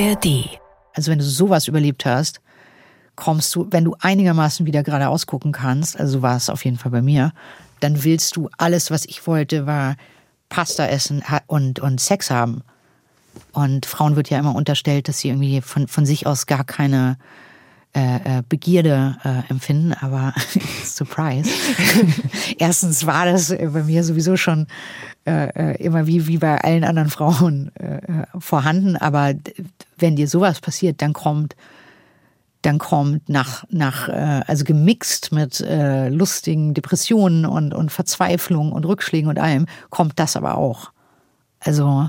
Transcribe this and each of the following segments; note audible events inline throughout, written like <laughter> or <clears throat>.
ARD. Also wenn du sowas überlebt hast, kommst du, wenn du einigermaßen wieder geradeaus gucken kannst, also so war es auf jeden Fall bei mir, dann willst du alles, was ich wollte, war Pasta essen und, und Sex haben. Und Frauen wird ja immer unterstellt, dass sie irgendwie von, von sich aus gar keine äh, äh Begierde äh, empfinden, aber <laughs> Surprise. <laughs> Erstens war das bei mir sowieso schon äh, äh, immer wie, wie bei allen anderen Frauen äh, vorhanden, aber wenn dir sowas passiert, dann kommt dann kommt nach, nach äh, also gemixt mit äh, lustigen Depressionen und, und Verzweiflung und Rückschlägen und allem, kommt das aber auch. Also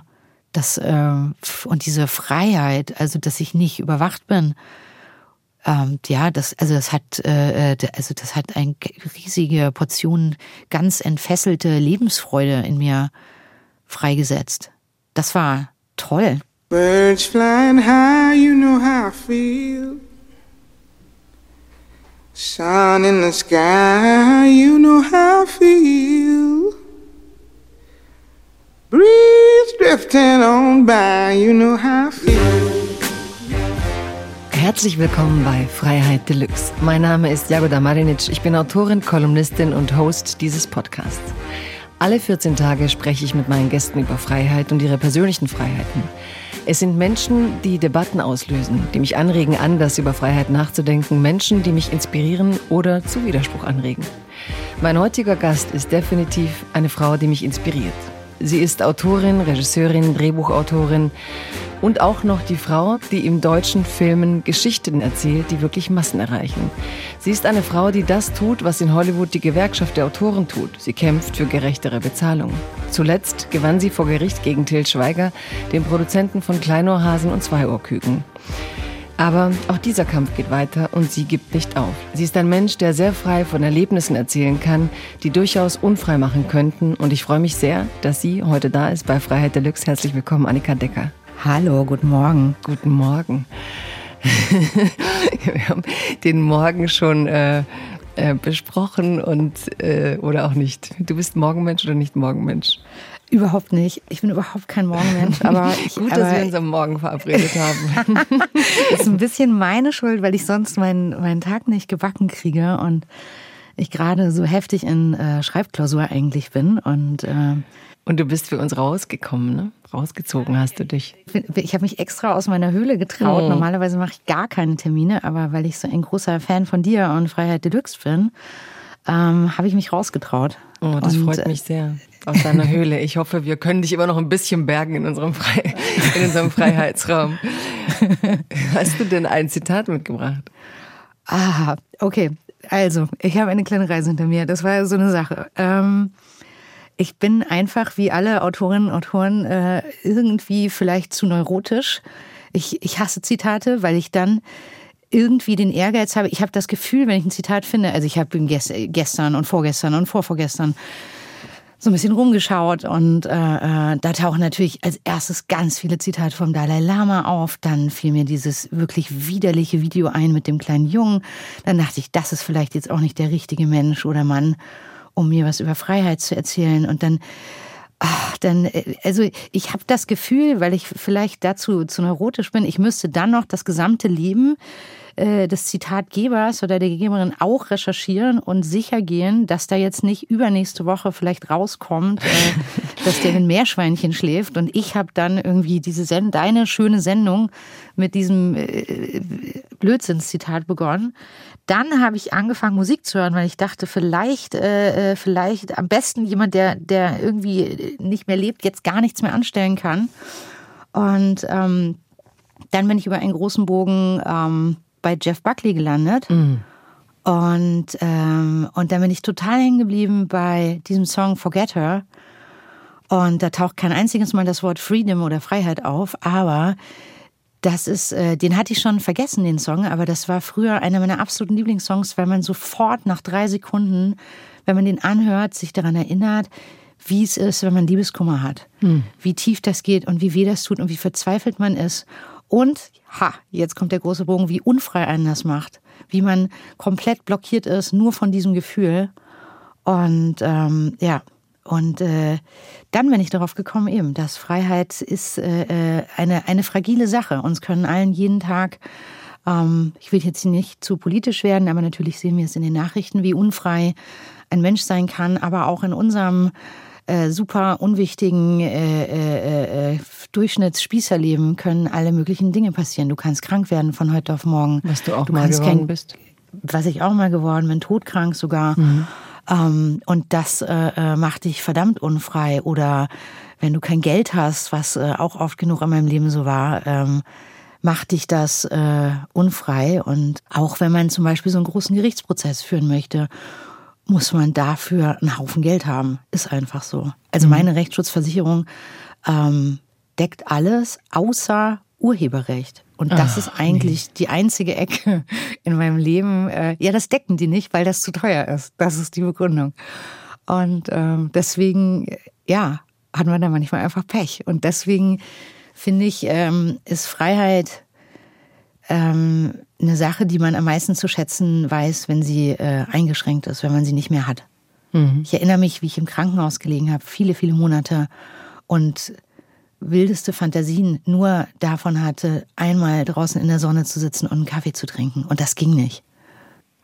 das äh, und diese Freiheit, also dass ich nicht überwacht bin, ähm, ja, das also das hat äh, also das hat eine riesige Portion ganz entfesselte Lebensfreude in mir freigesetzt. Das war toll. Birds flying high, you know how I feel. Sun in the sky, you know how I feel. Breeze drifting on by, you know how I feel. Herzlich willkommen bei Freiheit Deluxe. Mein Name ist Jagoda Marinic. Ich bin Autorin, Kolumnistin und Host dieses Podcasts. Alle 14 Tage spreche ich mit meinen Gästen über Freiheit und ihre persönlichen Freiheiten. Es sind Menschen, die Debatten auslösen, die mich anregen, anders über Freiheit nachzudenken, Menschen, die mich inspirieren oder zu Widerspruch anregen. Mein heutiger Gast ist definitiv eine Frau, die mich inspiriert. Sie ist Autorin, Regisseurin, Drehbuchautorin und auch noch die Frau, die im deutschen Filmen Geschichten erzählt, die wirklich Massen erreichen. Sie ist eine Frau, die das tut, was in Hollywood die Gewerkschaft der Autoren tut. Sie kämpft für gerechtere Bezahlung. Zuletzt gewann sie vor Gericht gegen Till Schweiger, den Produzenten von Kleinohrhasen und Zweiohrküken. Aber auch dieser Kampf geht weiter und sie gibt nicht auf. Sie ist ein Mensch, der sehr frei von Erlebnissen erzählen kann, die durchaus unfrei machen könnten. Und ich freue mich sehr, dass sie heute da ist bei Freiheit Deluxe. Herzlich willkommen, Annika Decker. Hallo, guten Morgen. Guten Morgen. <laughs> Wir haben den Morgen schon äh, äh, besprochen und äh, oder auch nicht. Du bist Morgenmensch oder nicht Morgenmensch? Überhaupt nicht. Ich bin überhaupt kein Morgenmensch, <laughs> aber ich, gut, dass wir uns am Morgen verabredet haben. <laughs> ist ein bisschen meine Schuld, weil ich sonst meinen meinen Tag nicht gebacken kriege und ich gerade so heftig in äh, Schreibklausur eigentlich bin und äh, und du bist für uns rausgekommen, ne? Rausgezogen hast du dich. Ich habe mich extra aus meiner Höhle getraut. Oh. Normalerweise mache ich gar keine Termine, aber weil ich so ein großer Fan von dir und Freiheit Deluxe bin, ähm, habe ich mich rausgetraut. Oh, das und, freut äh, mich sehr. Aus deiner Höhle. Ich hoffe, wir können dich immer noch ein bisschen bergen in unserem, Frei <laughs> in unserem Freiheitsraum. <laughs> Hast du denn ein Zitat mitgebracht? Ah, okay. Also, ich habe eine kleine Reise hinter mir. Das war so eine Sache. Ähm, ich bin einfach wie alle Autorinnen und Autoren äh, irgendwie vielleicht zu neurotisch. Ich, ich hasse Zitate, weil ich dann irgendwie den Ehrgeiz habe. Ich habe das Gefühl, wenn ich ein Zitat finde, also ich habe gestern und vorgestern und vorvorgestern so ein bisschen rumgeschaut und äh, äh, da tauchen natürlich als erstes ganz viele Zitate vom Dalai Lama auf. Dann fiel mir dieses wirklich widerliche Video ein mit dem kleinen Jungen. Dann dachte ich, das ist vielleicht jetzt auch nicht der richtige Mensch oder Mann um mir was über Freiheit zu erzählen. Und dann, ach, dann, äh, also ich habe das Gefühl, weil ich vielleicht dazu zu neurotisch bin, ich müsste dann noch das gesamte Leben äh, des Zitatgebers oder der Gegeberin auch recherchieren und sicher gehen, dass da jetzt nicht übernächste Woche vielleicht rauskommt, äh, <laughs> dass der ein Meerschweinchen schläft und ich habe dann irgendwie diese Send deine schöne Sendung mit diesem äh, Blödsinnszitat begonnen. Dann habe ich angefangen Musik zu hören, weil ich dachte, vielleicht, äh, vielleicht am besten jemand, der, der irgendwie nicht mehr lebt, jetzt gar nichts mehr anstellen kann. Und ähm, dann bin ich über einen großen Bogen ähm, bei Jeff Buckley gelandet. Mhm. Und, ähm, und dann bin ich total hängen geblieben bei diesem Song Forget Her. Und da taucht kein einziges Mal das Wort Freedom oder Freiheit auf, aber das ist, äh, den hatte ich schon vergessen, den Song, aber das war früher einer meiner absoluten Lieblingssongs, weil man sofort nach drei Sekunden, wenn man den anhört, sich daran erinnert, wie es ist, wenn man Liebeskummer hat. Hm. Wie tief das geht und wie weh das tut und wie verzweifelt man ist. Und, ha, jetzt kommt der große Bogen, wie unfrei einen das macht. Wie man komplett blockiert ist, nur von diesem Gefühl. Und ähm, ja, Und äh, dann bin ich darauf gekommen, eben, dass Freiheit ist äh, äh, eine, eine fragile Sache. Uns können allen jeden Tag, ähm, ich will jetzt nicht zu politisch werden, aber natürlich sehen wir es in den Nachrichten, wie unfrei ein Mensch sein kann, aber auch in unserem äh, super unwichtigen äh, äh, äh, Durchschnittsspießerleben können alle möglichen Dinge passieren. Du kannst krank werden von heute auf morgen. Was du auch du mal geworden kein, bist. Was ich auch mal geworden bin, todkrank sogar. Mhm. Ähm, und das äh, äh, macht dich verdammt unfrei. Oder wenn du kein Geld hast, was äh, auch oft genug in meinem Leben so war, ähm, macht dich das äh, unfrei. Und auch wenn man zum Beispiel so einen großen Gerichtsprozess führen möchte, muss man dafür einen Haufen Geld haben. Ist einfach so. Also mhm. meine Rechtsschutzversicherung ähm, deckt alles außer Urheberrecht. Und das Ach, ist eigentlich nee. die einzige Ecke in meinem Leben. Äh, ja, das decken die nicht, weil das zu teuer ist. Das ist die Begründung. Und ähm, deswegen, ja, hat man da manchmal einfach Pech. Und deswegen finde ich, ähm, ist Freiheit ähm, eine Sache, die man am meisten zu schätzen weiß, wenn sie äh, eingeschränkt ist, wenn man sie nicht mehr hat. Mhm. Ich erinnere mich, wie ich im Krankenhaus gelegen habe, viele, viele Monate und wildeste Fantasien nur davon hatte, einmal draußen in der Sonne zu sitzen und einen Kaffee zu trinken. Und das ging nicht.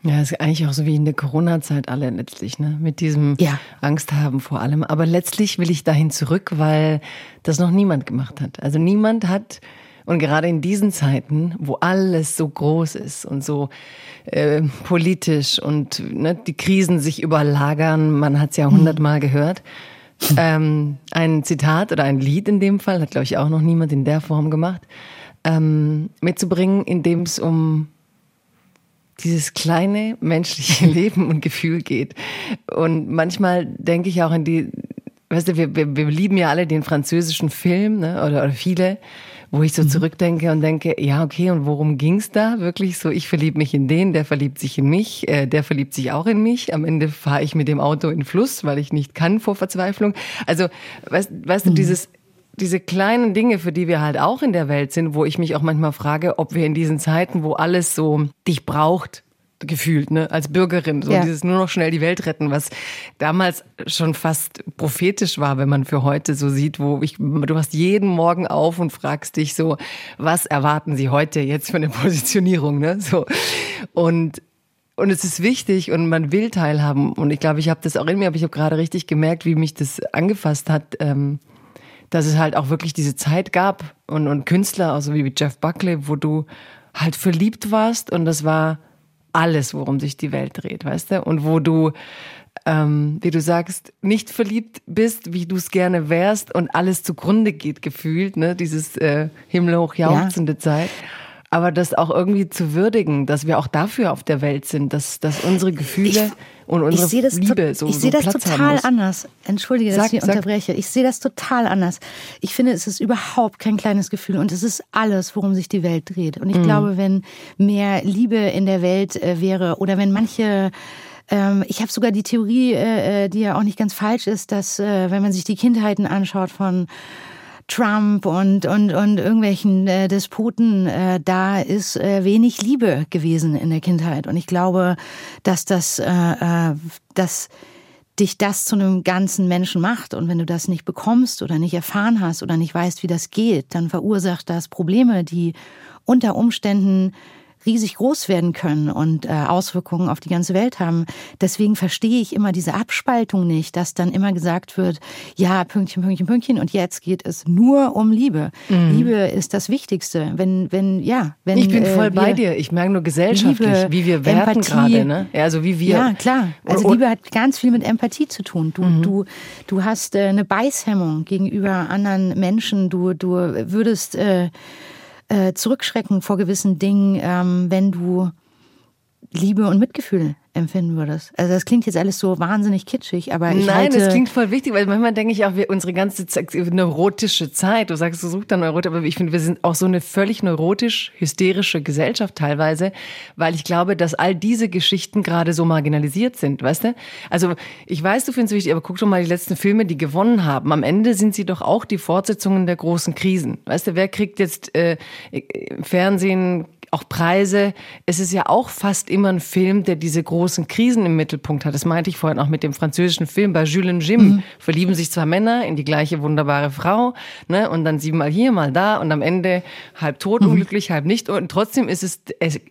Ja, ist eigentlich auch so wie in der Corona-Zeit alle letztlich, ne? Mit diesem ja. Angst haben vor allem. Aber letztlich will ich dahin zurück, weil das noch niemand gemacht hat. Also niemand hat, und gerade in diesen Zeiten, wo alles so groß ist und so äh, politisch und ne, die Krisen sich überlagern, man hat es ja hundertmal gehört, ähm, ein Zitat oder ein Lied in dem Fall, hat glaube ich auch noch niemand in der Form gemacht, ähm, mitzubringen, in dem es um dieses kleine menschliche <laughs> Leben und Gefühl geht. Und manchmal denke ich auch in die, weißt du, wir, wir, wir lieben ja alle den französischen Film, ne, oder, oder viele wo ich so mhm. zurückdenke und denke, ja, okay, und worum ging's da? Wirklich so, ich verliebe mich in den, der verliebt sich in mich, äh, der verliebt sich auch in mich. Am Ende fahre ich mit dem Auto in den Fluss, weil ich nicht kann vor Verzweiflung. Also, weißt, weißt mhm. du, dieses diese kleinen Dinge, für die wir halt auch in der Welt sind, wo ich mich auch manchmal frage, ob wir in diesen Zeiten, wo alles so dich braucht, gefühlt, ne, als Bürgerin. So ja. dieses nur noch schnell die Welt retten, was damals schon fast prophetisch war, wenn man für heute so sieht, wo ich, du hast jeden Morgen auf und fragst dich so, was erwarten sie heute jetzt für eine <laughs> Positionierung, ne, so. Und, und es ist wichtig und man will teilhaben. Und ich glaube, ich habe das auch in mir, aber ich habe gerade richtig gemerkt, wie mich das angefasst hat, ähm, dass es halt auch wirklich diese Zeit gab und, und Künstler, also wie Jeff Buckley, wo du halt verliebt warst und das war alles, worum sich die Welt dreht, weißt du? Und wo du, ähm, wie du sagst, nicht verliebt bist, wie du es gerne wärst und alles zugrunde geht gefühlt, ne? Dieses äh, himmelhoch jauchzende ja. Zeit. Aber das auch irgendwie zu würdigen, dass wir auch dafür auf der Welt sind, dass, dass unsere Gefühle ich, und unsere ich Liebe so Ich so sehe das Platz total anders. Entschuldige, dass sag, ich unterbreche. Ich sehe das total anders. Ich finde, es ist überhaupt kein kleines Gefühl und es ist alles, worum sich die Welt dreht. Und ich mhm. glaube, wenn mehr Liebe in der Welt äh, wäre oder wenn manche ähm, ich habe sogar die Theorie, äh, äh, die ja auch nicht ganz falsch ist, dass wenn man sich die Kindheiten anschaut von Trump und, und, und irgendwelchen äh, Despoten, äh, da ist äh, wenig Liebe gewesen in der Kindheit. Und ich glaube, dass das, äh, äh, dass dich das zu einem ganzen Menschen macht. Und wenn du das nicht bekommst oder nicht erfahren hast oder nicht weißt, wie das geht, dann verursacht das Probleme, die unter Umständen riesig groß werden können und äh, Auswirkungen auf die ganze Welt haben. Deswegen verstehe ich immer diese Abspaltung nicht, dass dann immer gesagt wird, ja, Pünktchen, Pünktchen, Pünktchen und jetzt geht es nur um Liebe. Mhm. Liebe ist das Wichtigste. Wenn, wenn, ja, wenn. Ich bin voll äh, bei dir. Ich merke nur gesellschaftlich, Liebe, wie wir werten gerade, ne? Ja, also wie wir. Ja, klar. Also Liebe hat ganz viel mit Empathie zu tun. Du, mhm. du, du hast äh, eine Beißhemmung gegenüber anderen Menschen. Du, du würdest, äh, äh, zurückschrecken vor gewissen Dingen, ähm, wenn du Liebe und Mitgefühl empfinden würdest. Also das klingt jetzt alles so wahnsinnig kitschig, aber ich Nein, halte das klingt voll wichtig, weil manchmal denke ich auch, wir unsere ganze Zeit, neurotische Zeit, du sagst, du suchst dann neurotisch, aber ich finde, wir sind auch so eine völlig neurotisch hysterische Gesellschaft teilweise, weil ich glaube, dass all diese Geschichten gerade so marginalisiert sind, weißt du? Also ich weiß, du findest es wichtig, aber guck doch mal die letzten Filme, die gewonnen haben. Am Ende sind sie doch auch die Fortsetzungen der großen Krisen. Weißt du, wer kriegt jetzt äh, Fernsehen auch Preise. Es ist ja auch fast immer ein Film, der diese großen Krisen im Mittelpunkt hat. Das meinte ich vorhin auch mit dem französischen Film bei Jules und Jim. Mhm. Verlieben sich zwei Männer in die gleiche wunderbare Frau, ne? Und dann siebenmal hier, mal da und am Ende halb tot, mhm. unglücklich, halb nicht. Und trotzdem ist es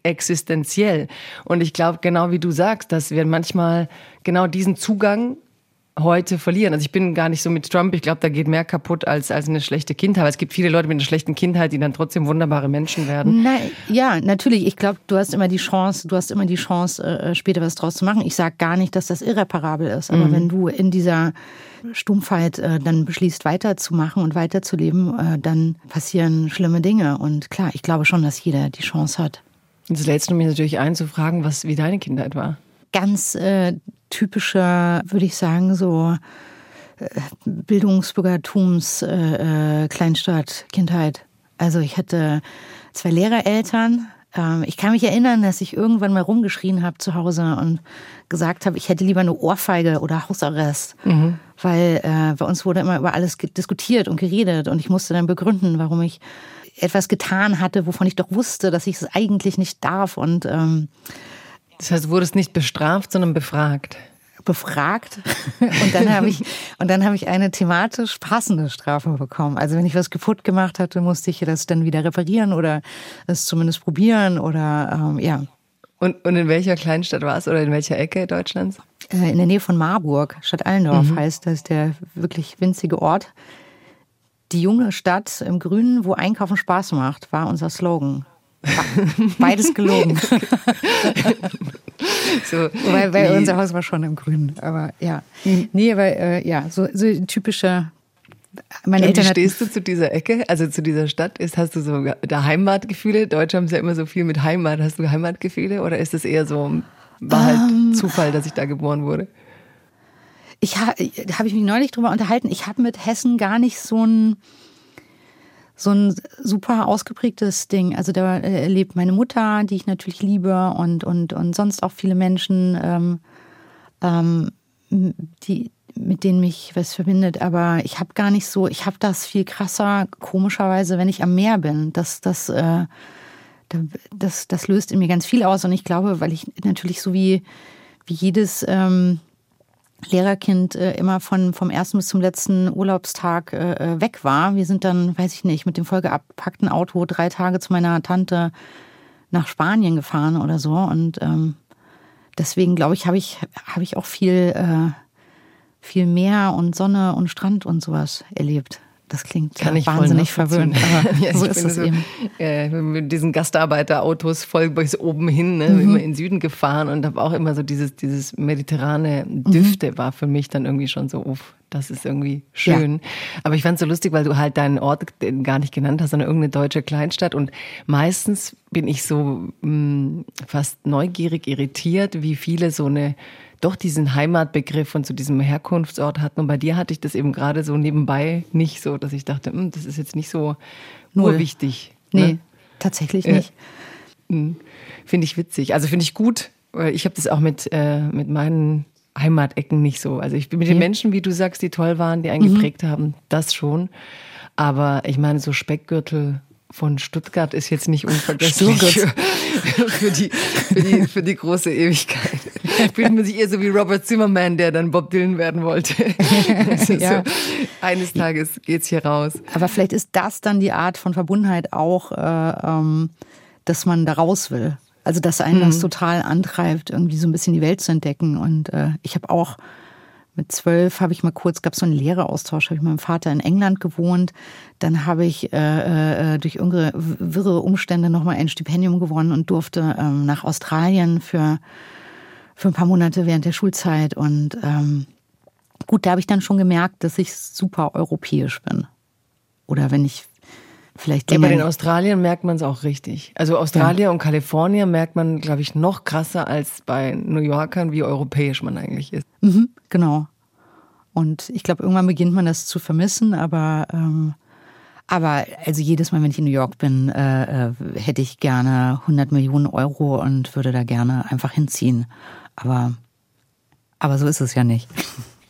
existenziell. Und ich glaube, genau wie du sagst, dass wir manchmal genau diesen Zugang heute verlieren. Also ich bin gar nicht so mit Trump. Ich glaube, da geht mehr kaputt als, als eine schlechte Kindheit. Aber es gibt viele Leute mit einer schlechten Kindheit, die dann trotzdem wunderbare Menschen werden. Nein, ja, natürlich. Ich glaube, du hast immer die Chance, du hast immer die Chance, äh, später was draus zu machen. Ich sage gar nicht, dass das irreparabel ist. Aber mhm. wenn du in dieser Stumpfheit äh, dann beschließt, weiterzumachen und weiterzuleben, äh, dann passieren schlimme Dinge. Und klar, ich glaube schon, dass jeder die Chance hat. Jetzt lädst du mich natürlich ein zu fragen, was wie deine Kindheit war ganz äh, typischer, würde ich sagen, so äh, Bildungsbürgertums, äh, äh, Kleinstadt, Kindheit. Also ich hatte zwei Lehrereltern. Ähm, ich kann mich erinnern, dass ich irgendwann mal rumgeschrien habe zu Hause und gesagt habe, ich hätte lieber eine Ohrfeige oder Hausarrest. Mhm. Weil äh, bei uns wurde immer über alles diskutiert und geredet und ich musste dann begründen, warum ich etwas getan hatte, wovon ich doch wusste, dass ich es eigentlich nicht darf. Und ähm, das heißt, du wurdest nicht bestraft, sondern befragt. Befragt. <laughs> Und dann habe ich, und dann habe ich eine thematisch passende Strafe bekommen. Also wenn ich was kaputt gemacht hatte, musste ich das dann wieder reparieren oder es zumindest probieren oder, ähm, ja. Und, und in welcher Kleinstadt war es oder in welcher Ecke Deutschlands? Äh, in der Nähe von Marburg. Stadt Allendorf mhm. heißt, das der wirklich winzige Ort. Die junge Stadt im Grünen, wo Einkaufen Spaß macht, war unser Slogan. Beides gelogen. <laughs> so, weil, weil nee. unser Haus war schon im Grünen. Aber ja. Nee, aber äh, ja, so, so typische. Meine Eltern wie stehst du zu dieser Ecke, also zu dieser Stadt? Ist, hast du so da Heimatgefühle? Deutsche haben es ja immer so viel mit Heimat. Hast du Heimatgefühle oder ist es eher so, war halt um, ähm. Zufall, dass ich da geboren wurde? Ich ha, habe ich mich neulich drüber unterhalten. Ich habe mit Hessen gar nicht so ein so ein super ausgeprägtes Ding. Also da lebt meine Mutter, die ich natürlich liebe und, und, und sonst auch viele Menschen, ähm, ähm, die, mit denen mich was verbindet. Aber ich habe gar nicht so, ich habe das viel krasser, komischerweise, wenn ich am Meer bin. Das, das, äh, das, das löst in mir ganz viel aus. Und ich glaube, weil ich natürlich so wie, wie jedes ähm, Lehrerkind äh, immer von, vom ersten bis zum letzten Urlaubstag äh, äh, weg war. Wir sind dann, weiß ich nicht, mit dem vollgepackten Auto drei Tage zu meiner Tante nach Spanien gefahren oder so. Und ähm, deswegen glaube ich, habe ich, habe ich auch viel, äh, viel Meer und Sonne und Strand und sowas erlebt. Das klingt Kann ich wahnsinnig verwöhnt, aber <laughs> ja, so ist es so, eben. Äh, mit diesen Gastarbeiterautos voll bis oben hin, ne, mhm. immer in Süden gefahren und habe auch immer so dieses, dieses mediterrane Düfte mhm. war für mich dann irgendwie schon so, uff, das ist irgendwie schön. Ja. Aber ich fand es so lustig, weil du halt deinen Ort gar nicht genannt hast, sondern irgendeine deutsche Kleinstadt. Und meistens bin ich so mh, mm, fast neugierig, irritiert, wie viele so eine doch diesen Heimatbegriff und zu diesem Herkunftsort hatten. Und bei dir hatte ich das eben gerade so nebenbei nicht so, dass ich dachte, hm, das ist jetzt nicht so nur wichtig. Nee, ne? tatsächlich nicht. Äh, finde ich witzig. Also finde ich gut. Ich habe das auch mit, äh, mit meinen Heimatecken nicht so. Also ich bin mit den Menschen, wie du sagst, die toll waren, die einen mhm. geprägt haben, das schon. Aber ich meine, so Speckgürtel von Stuttgart ist jetzt nicht <laughs> unvergesslich für, <laughs> für, die, für, die, für die große Ewigkeit. <laughs> Fühlt man sich eher so wie Robert Zimmerman, der dann Bob Dylan werden wollte. ja. so, eines Tages geht's hier raus. Aber vielleicht ist das dann die Art von Verbundenheit auch, äh, ähm, dass man da raus will. Also dass einen mhm. das total antreibt, irgendwie so ein bisschen die Welt zu entdecken. Und äh, ich habe auch mit zwölf habe ich mal kurz, gab es so einen Lehreraustausch, habe ich mit meinem Vater in England gewohnt. Dann habe ich äh, äh, durch irgendeine wirre Umstände nochmal ein Stipendium gewonnen und durfte ähm, nach Australien für, für ein paar Monate während der Schulzeit. Und ähm, gut, da habe ich dann schon gemerkt, dass ich super europäisch bin. Oder wenn ich vielleicht. Ja, bei den Australien merkt man es auch richtig. Also Australien ja. und Kalifornien merkt man, glaube ich, noch krasser als bei New Yorkern, wie europäisch man eigentlich ist. Mhm, genau. Und ich glaube, irgendwann beginnt man das zu vermissen, aber ähm, aber also jedes Mal, wenn ich in New York bin, äh, äh, hätte ich gerne 100 Millionen Euro und würde da gerne einfach hinziehen. Aber aber so ist es ja nicht.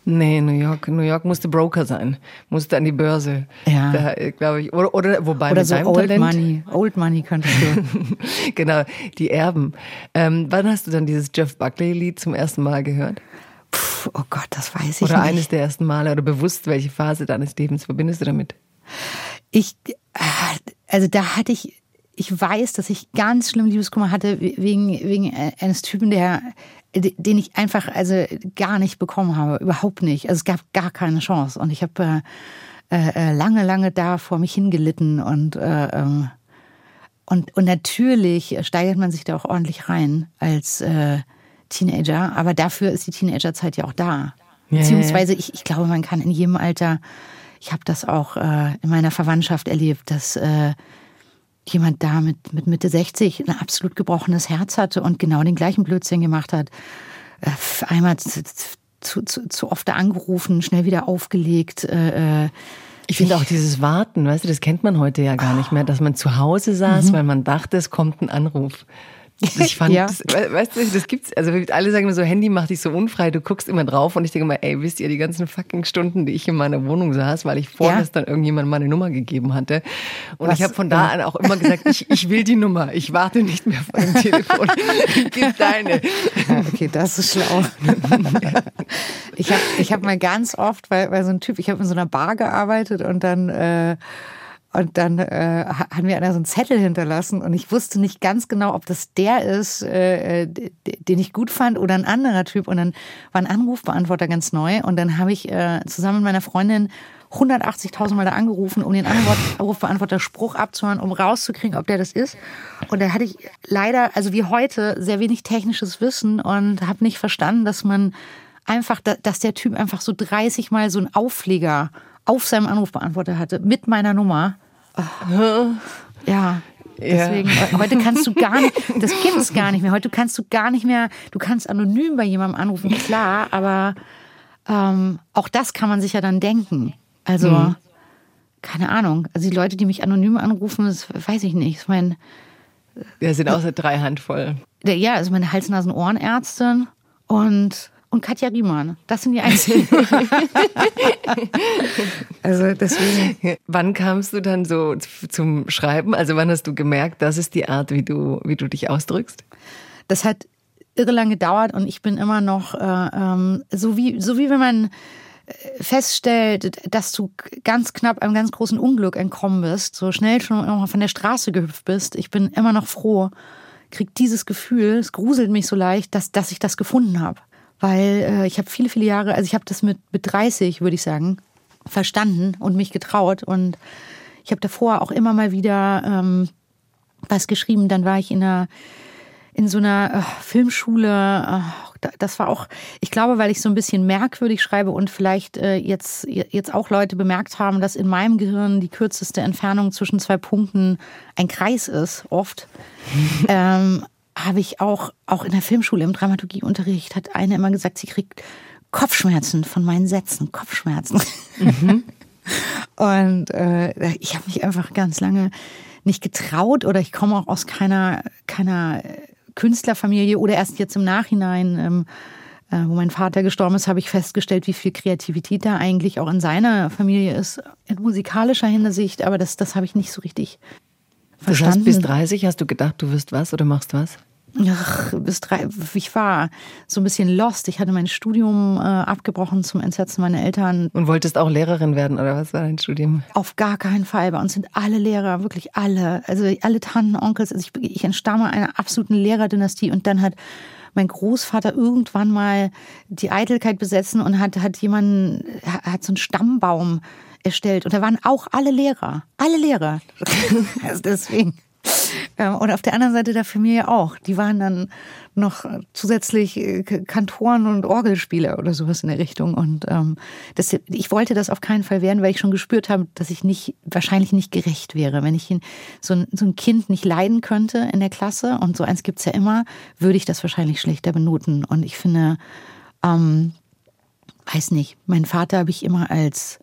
Nee, New York, New York musste Broker sein, musste an die Börse. Ja. Glaube ich. Oder, oder wobei Oder mit so deinem Old Talent. Money. Old Money könntest du. <laughs> genau, die Erben. Ähm, wann hast du dann dieses Jeff Buckley-Lied zum ersten Mal gehört? Puh, oh Gott, das weiß ich Oder nicht. eines der ersten Male oder bewusst, welche Phase deines Lebens verbindest du damit? Ich, äh, also da hatte ich, ich weiß, dass ich ganz schlimm Liebeskummer hatte wegen, wegen eines Typen, der, den ich einfach also gar nicht bekommen habe, überhaupt nicht. Also es gab gar keine Chance und ich habe äh, äh, lange, lange da vor mich hingelitten und äh, ähm, und, und natürlich steigert man sich da auch ordentlich rein als äh, Teenager, aber dafür ist die Teenagerzeit ja auch da. Ja, Beziehungsweise ich, ich glaube, man kann in jedem Alter, ich habe das auch äh, in meiner Verwandtschaft erlebt, dass äh, jemand da mit, mit Mitte 60 ein absolut gebrochenes Herz hatte und genau den gleichen Blödsinn gemacht hat. Äh, einmal zu, zu, zu, zu oft angerufen, schnell wieder aufgelegt. Äh, äh, Ich finde auch dieses Warten, weißt du, das kennt man heute ja gar nicht mehr, dass man zu Hause saß, weil man dachte, es kommt ein Anruf. Ich <laughs> fand, Ja. das, we- weißt du, das gibt's, also alle sagen immer so, Handy macht dich so unfrei, du guckst immer drauf und ich denke immer, ey, wisst ihr, die ganzen fucking Stunden, die ich in meiner Wohnung saß, weil ich vorgestern irgendjemand meine Nummer gegeben hatte. Und Was- ich habe von da an auch immer gesagt, ich, ich will die Nummer, ich warte nicht mehr vor dem Telefon. <laughs> Gib deine. Ja, okay, das ist schlau. <laughs> ich habe ich hab mal ganz oft, weil, weil so ein Typ, ich habe in so einer Bar gearbeitet und dann, äh, und dann äh, ha- hat mir einer so einen Zettel hinterlassen und ich wusste nicht ganz genau, ob das der ist, äh, d- den ich gut fand oder ein anderer Typ. Und dann war ein Anrufbeantworter ganz neu und dann habe ich äh, zusammen mit meiner Freundin 180.000 Mal da angerufen, um den Anruf- Anrufbeantworter Spruch abzuhören, um rauszukriegen, ob der das ist. Und da hatte ich leider, also wie heute, sehr wenig technisches Wissen und habe nicht verstanden, dass man einfach, da- dass der Typ einfach so 30 Mal so einen Aufleger auf seinem Anrufbeantworter hatte mit meiner Nummer. Ja. Deswegen, heute kannst du gar nicht, das gibt es gar nicht mehr. Heute kannst du gar nicht mehr, du kannst anonym bei jemandem anrufen, klar, aber ähm, auch das kann man sich ja dann denken. Also, keine Ahnung. Also die Leute, die mich anonym anrufen, das weiß ich nicht. Ich meine, Wir sind außer drei Handvoll. der, ja, also meine Hals-Nasen-Ohrenärztin und, und Katja Riemann. Das sind die einzigen. <laughs> also deswegen. Wann kamst du dann so zum Schreiben? Also wann hast du gemerkt, das ist die Art, wie du, wie du dich ausdrückst? Das hat irre lang gedauert und ich bin immer noch äh, ähm, so wie so wie wenn man äh, feststellt, dass du ganz knapp einem ganz großen Unglück entkommen bist, so schnell schon von der Straße gehüpft bist. Ich bin immer noch froh, krieg dieses Gefühl, es gruselt mich so leicht, dass dass ich das gefunden habe, weil äh, ich habe viele viele Jahre, also ich habe das mit mit 30, würde ich sagen, verstanden und mich getraut und ich habe davor auch immer mal wieder ähm, was geschrieben. Dann war ich in einer in so einer äh, Filmschule. Äh, da- das war auch, ich glaube, weil ich so ein bisschen merkwürdig schreibe und vielleicht äh, jetzt, jetzt auch Leute bemerkt haben, dass in meinem Gehirn die kürzeste Entfernung zwischen zwei Punkten ein Kreis ist, oft. <laughs> ähm, habe ich auch, auch in der Filmschule im Dramaturgieunterricht hat eine immer gesagt, sie kriegt Kopfschmerzen von meinen Sätzen, Kopfschmerzen. <laughs> Und äh, ich habe mich einfach ganz lange nicht getraut oder ich komme auch aus keiner, keiner Künstlerfamilie oder erst jetzt im Nachhinein, ähm, äh, wo mein Vater gestorben ist, habe ich festgestellt, wie viel Kreativität da eigentlich auch in seiner Familie ist, in musikalischer Hinsicht, aber das, das habe ich nicht so richtig Das heißt, verstanden. bis 30 hast du gedacht, du wirst was oder machst was? Ach, bis drei, ich war so ein bisschen lost. Ich hatte mein Studium äh, abgebrochen zum Entsetzen meiner Eltern. Und wolltest auch Lehrerin werden oder was war dein Studium? Auf gar keinen Fall. Bei uns sind alle Lehrer, wirklich alle. Also alle Tanten, Onkels. Also ich, ich entstamme einer absoluten Lehrerdynastie. Und dann hat mein Großvater irgendwann mal die Eitelkeit besessen und hat, hat jemanden, hat so einen Stammbaum erstellt. Und da waren auch alle Lehrer. Alle Lehrer. <laughs> also deswegen. <laughs> Ähm, Und auf der anderen Seite der Familie auch. Die waren dann noch zusätzlich äh, Kantoren und Orgelspieler oder sowas in der Richtung. Und ähm, das, ich wollte das auf keinen Fall werden, weil ich schon gespürt habe, dass ich nicht, wahrscheinlich nicht gerecht wäre. Wenn ich so, ein, so ein Kind nicht leiden könnte in der Klasse, und so eins gibt's ja immer, würde ich das wahrscheinlich schlechter benoten. Und ich finde, ähm, weiß nicht, meinen Vater habe ich immer als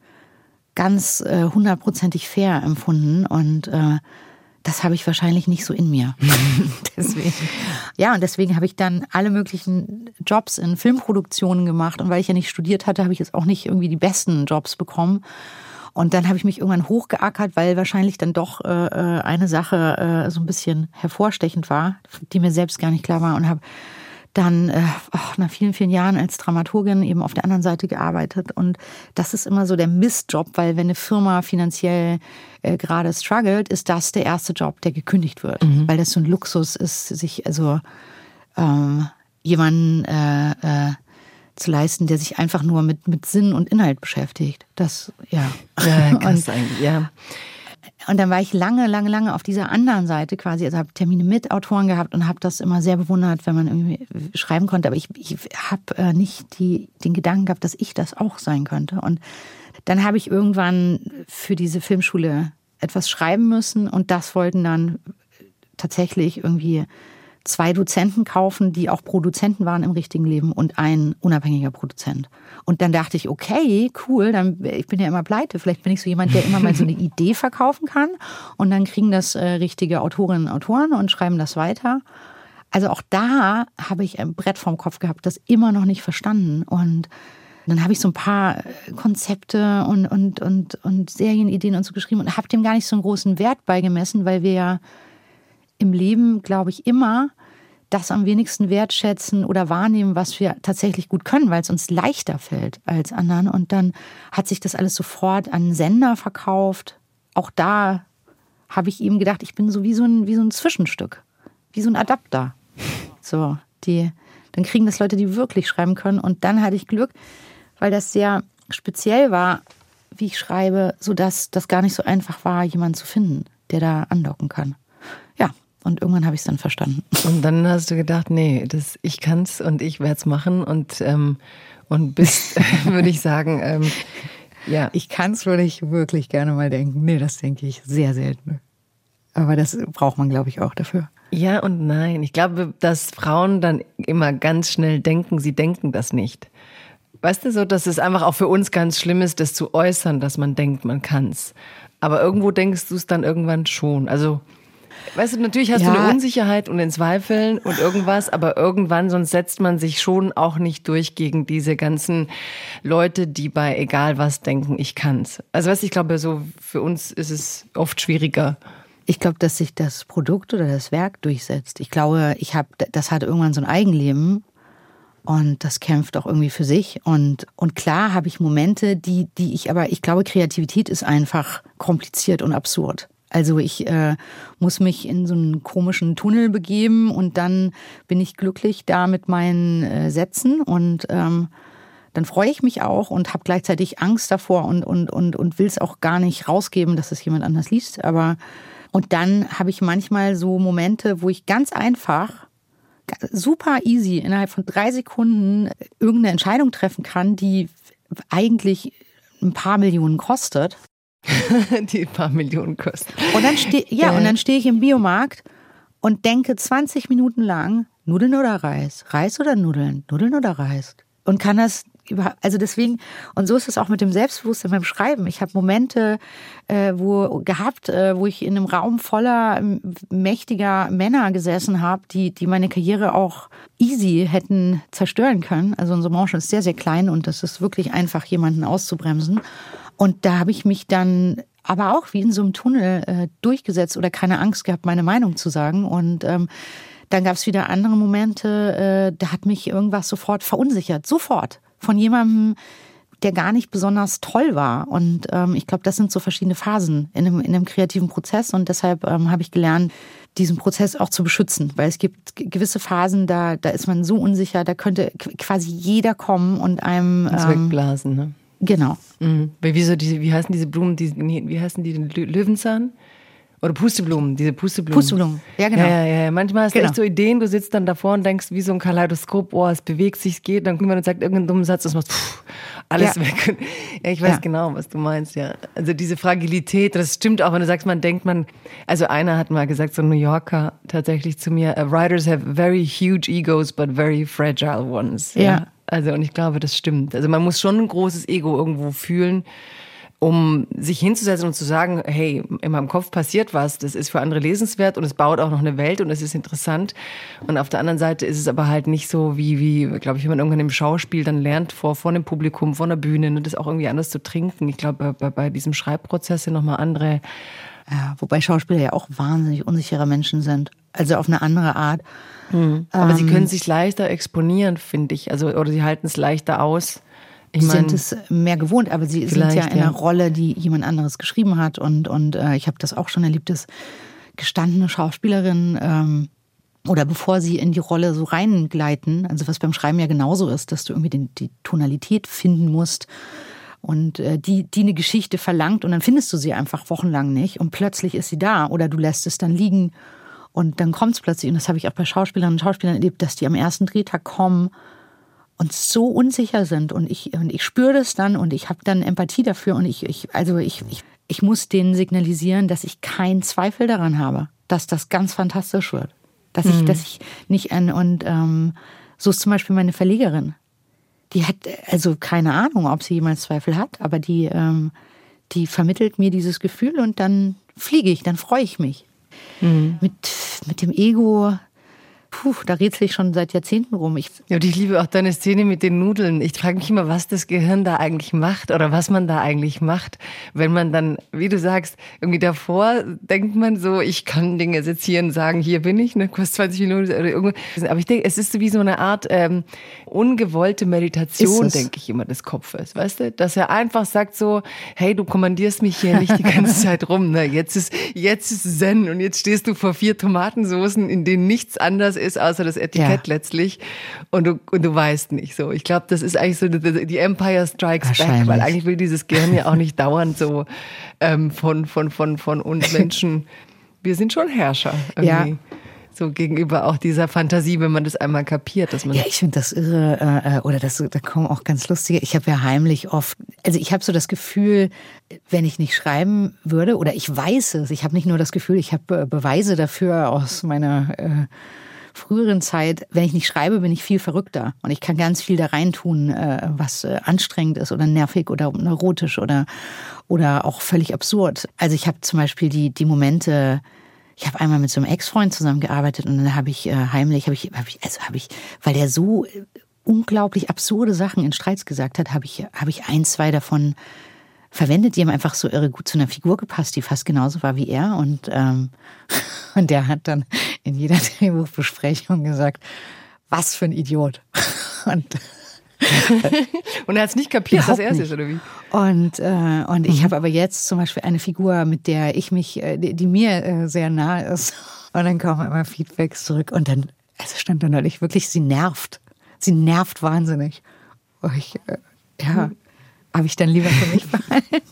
ganz äh, hundertprozentig fair empfunden und äh, das habe ich wahrscheinlich nicht so in mir. <laughs> deswegen. Ja, und deswegen habe ich dann alle möglichen Jobs in Filmproduktionen gemacht. Und weil ich ja nicht studiert hatte, habe ich jetzt auch nicht irgendwie die besten Jobs bekommen. Und dann habe ich mich irgendwann hochgeackert, weil wahrscheinlich dann doch äh, äh eine Sache äh, so ein bisschen hervorstechend war, die mir selbst gar nicht klar war und habe dann äh, oh, nach vielen, vielen Jahren als Dramaturgin eben auf der anderen Seite gearbeitet. Und das ist immer so der Mistjob, weil wenn eine Firma finanziell äh, gerade struggelt, ist das der erste Job, der gekündigt wird. Mhm. Weil das so ein Luxus ist, sich also ähm, jemanden äh, äh, zu leisten, der sich einfach nur mit, mit Sinn und Inhalt beschäftigt. Das, ja. Ja, krass <laughs> eigentlich, ja. Und dann war ich lange, lange, lange auf dieser anderen Seite quasi, also habe Termine mit Autoren gehabt und habe das immer sehr bewundert, wenn man irgendwie schreiben konnte. Aber ich, ich habe äh, nicht die, den Gedanken gehabt, dass ich das auch sein könnte. Und dann habe ich irgendwann für diese Filmschule etwas schreiben müssen und das wollten dann tatsächlich irgendwie zwei Dozenten kaufen, die auch Produzenten waren im richtigen Leben und ein unabhängiger Produzent. Und dann dachte ich, okay, cool, dann ich bin ja immer pleite. Vielleicht bin ich so jemand, der immer mal so eine <laughs> Idee verkaufen kann und dann kriegen das äh, richtige Autorinnen und Autoren und schreiben das weiter. Also auch da habe ich ein Brett vorm Kopf gehabt, das immer noch nicht verstanden und dann habe ich so ein paar äh, Konzepte und, und, und, und Serienideen und so geschrieben und habe dem gar nicht so einen großen Wert beigemessen, weil wir ja im Leben, glaube ich, immer das am wenigsten wertschätzen oder wahrnehmen, was wir tatsächlich gut können, weil es uns leichter fällt als anderen. Und dann hat sich das alles sofort an Sender verkauft. Auch da habe ich ihm gedacht, ich bin so wie so ein, wie so ein Zwischenstück, wie so ein Adapter. So, die, dann kriegen das Leute, die wirklich schreiben können. Und dann hatte ich Glück, weil das sehr speziell war, wie ich schreibe, sodass das gar nicht so einfach war, jemanden zu finden, der da andocken kann. Und irgendwann habe ich es dann verstanden. Und dann hast du gedacht, nee, das, ich kann's und ich werde es machen und, ähm, und bist, <laughs> würde ich sagen, ähm, ja. Ich kann es, würde ich wirklich gerne mal denken. Nee, das denke ich sehr selten. Aber das braucht man, glaube ich, auch dafür. Ja und nein. Ich glaube, dass Frauen dann immer ganz schnell denken, sie denken das nicht. Weißt du so, dass es einfach auch für uns ganz schlimm ist, das zu äußern, dass man denkt, man kann's. Aber irgendwo denkst du es dann irgendwann schon. Also Weißt du, natürlich hast ja. du eine Unsicherheit und in Zweifeln und irgendwas, aber irgendwann, sonst setzt man sich schon auch nicht durch gegen diese ganzen Leute, die bei egal was denken, ich kann's. Also weißt du, ich glaube, so für uns ist es oft schwieriger. Ich glaube, dass sich das Produkt oder das Werk durchsetzt. Ich glaube, ich habe, das hat irgendwann so ein Eigenleben und das kämpft auch irgendwie für sich. Und, und klar habe ich Momente, die, die ich aber, ich glaube, Kreativität ist einfach kompliziert und absurd. Also ich äh, muss mich in so einen komischen Tunnel begeben und dann bin ich glücklich da mit meinen äh, Sätzen und ähm, dann freue ich mich auch und habe gleichzeitig Angst davor und, und, und, und will es auch gar nicht rausgeben, dass es jemand anders liest. Aber und dann habe ich manchmal so Momente, wo ich ganz einfach, super easy, innerhalb von drei Sekunden irgendeine Entscheidung treffen kann, die eigentlich ein paar Millionen kostet. <laughs> die paar Millionen kosten. Und dann stehe ja, äh. und ich im Biomarkt und denke 20 Minuten lang, Nudeln oder Reis, Reis oder Nudeln, Nudeln oder Reis. Und kann das also deswegen, und so ist es auch mit dem Selbstbewusstsein beim Schreiben. Ich habe Momente äh, wo, gehabt, äh, wo ich in einem Raum voller mächtiger Männer gesessen habe, die, die meine Karriere auch easy hätten zerstören können. Also unsere Branche ist sehr, sehr klein und das ist wirklich einfach, jemanden auszubremsen. Und da habe ich mich dann aber auch wie in so einem Tunnel äh, durchgesetzt oder keine Angst gehabt, meine Meinung zu sagen. Und ähm, dann gab es wieder andere Momente, äh, da hat mich irgendwas sofort verunsichert. Sofort. Von jemandem, der gar nicht besonders toll war. Und ähm, ich glaube, das sind so verschiedene Phasen in einem, in einem kreativen Prozess. Und deshalb ähm, habe ich gelernt, diesen Prozess auch zu beschützen. Weil es gibt gewisse Phasen, da, da ist man so unsicher, da könnte quasi jeder kommen und einem. Ähm, wegblasen, ne? Genau. Mhm. Wieso diese, wie heißen diese Blumen, die, wie heißen die denn? Löwenzahn? Oder Pusteblumen, diese Pusteblumen. Pusteblumen, ja genau. Ja, ja, ja. Manchmal hast genau. du echt so Ideen, du sitzt dann davor und denkst wie so ein Kaleidoskop, oh, es bewegt sich, es geht, dann kommt jemand und sagt irgendeinen dummen Satz, das macht pff, alles ja. weg. Ja, ich weiß ja. genau, was du meinst, ja. Also diese Fragilität, das stimmt auch, wenn du sagst, man denkt, man, also einer hat mal gesagt, so ein New Yorker tatsächlich zu mir, writers have very huge egos, but very fragile ones. Ja. Also, und ich glaube, das stimmt. Also, man muss schon ein großes Ego irgendwo fühlen, um sich hinzusetzen und zu sagen, hey, in meinem Kopf passiert was, das ist für andere lesenswert und es baut auch noch eine Welt und es ist interessant. Und auf der anderen Seite ist es aber halt nicht so wie, wie, glaube ich, wenn man irgendwann im Schauspiel dann lernt, vor, vor einem Publikum, vor einer Bühne, ne, das auch irgendwie anders zu trinken. Ich glaube, bei, bei diesem Schreibprozess sind nochmal andere. Ja, wobei Schauspieler ja auch wahnsinnig unsichere Menschen sind. Also auf eine andere Art. Mhm. Aber ähm, sie können sich leichter exponieren, finde ich. Also, oder sie halten es leichter aus. Ich die sind es mehr gewohnt, aber sie sind ja in einer Rolle, die jemand anderes geschrieben hat. Und, und äh, ich habe das auch schon erlebt, dass gestandene Schauspielerinnen ähm, oder bevor sie in die Rolle so reingleiten, also was beim Schreiben ja genauso ist, dass du irgendwie den, die Tonalität finden musst und äh, die, die eine Geschichte verlangt und dann findest du sie einfach wochenlang nicht und plötzlich ist sie da oder du lässt es dann liegen und dann kommt es plötzlich. Und das habe ich auch bei Schauspielerinnen und Schauspielern erlebt, dass die am ersten Drehtag kommen und so unsicher sind. Und ich und ich spüre das dann und ich habe dann Empathie dafür und ich, ich also ich, ich ich muss denen signalisieren, dass ich keinen Zweifel daran habe, dass das ganz fantastisch wird, dass ich mhm. dass ich nicht und ähm, so ist zum Beispiel meine Verlegerin, die hat also keine Ahnung, ob sie jemals Zweifel hat, aber die ähm, die vermittelt mir dieses Gefühl und dann fliege ich, dann freue ich mich. Mhm. Mit, mit dem Ego puh, da rätsel ich schon seit Jahrzehnten rum. Ich ja, und ich liebe auch deine Szene mit den Nudeln. Ich frage mich immer, was das Gehirn da eigentlich macht oder was man da eigentlich macht, wenn man dann, wie du sagst, irgendwie davor denkt man so, ich kann Dinge sezieren, sagen, hier bin ich, ne, kostet 20 Minuten oder irgendwo. Aber ich denke, es ist wie so eine Art ähm, ungewollte Meditation, denke ich immer, des Kopfes, weißt du? Dass er einfach sagt so, hey, du kommandierst mich hier nicht die ganze Zeit rum, ne? Jetzt ist, jetzt ist Zen und jetzt stehst du vor vier Tomatensoßen, in denen nichts anders ist, außer das Etikett ja. letztlich. Und du, und du weißt nicht so. Ich glaube, das ist eigentlich so die, die Empire Strikes Back, weil eigentlich will dieses Gehirn ja auch nicht dauernd so ähm, von, von, von, von uns Menschen. Wir sind schon Herrscher. Irgendwie. Ja so gegenüber auch dieser Fantasie, wenn man das einmal kapiert, dass man ja, ich finde das irre äh, äh, oder das da kommen auch ganz lustige. Ich habe ja heimlich oft, also ich habe so das Gefühl, wenn ich nicht schreiben würde oder ich weiß es, ich habe nicht nur das Gefühl, ich habe äh, Beweise dafür aus meiner äh, früheren Zeit, wenn ich nicht schreibe, bin ich viel verrückter und ich kann ganz viel da reintun, äh, was äh, anstrengend ist oder nervig oder neurotisch oder oder auch völlig absurd. Also ich habe zum Beispiel die die Momente ich habe einmal mit so einem Ex-Freund zusammengearbeitet und dann habe ich äh, heimlich, habe ich, hab ich, also habe ich, weil der so unglaublich absurde Sachen in Streits gesagt hat, habe ich, habe ich ein, zwei davon verwendet. Die haben einfach so irre gut zu einer Figur gepasst, die fast genauso war wie er. Und, ähm, <laughs> und der hat dann in jeder <laughs> Drehbuchbesprechung gesagt, was für ein Idiot. <laughs> Und <laughs> und er hat es nicht kapiert, dass er es ist, oder wie? Und, äh, und ich mhm. habe aber jetzt zum Beispiel eine Figur, mit der ich mich, äh, die, die mir äh, sehr nahe ist. Und dann kommen immer Feedbacks zurück und dann, also stand da neulich wirklich, sie nervt. Sie nervt wahnsinnig. Ich, äh, ja, mhm habe ich dann lieber für mich behalten. <laughs>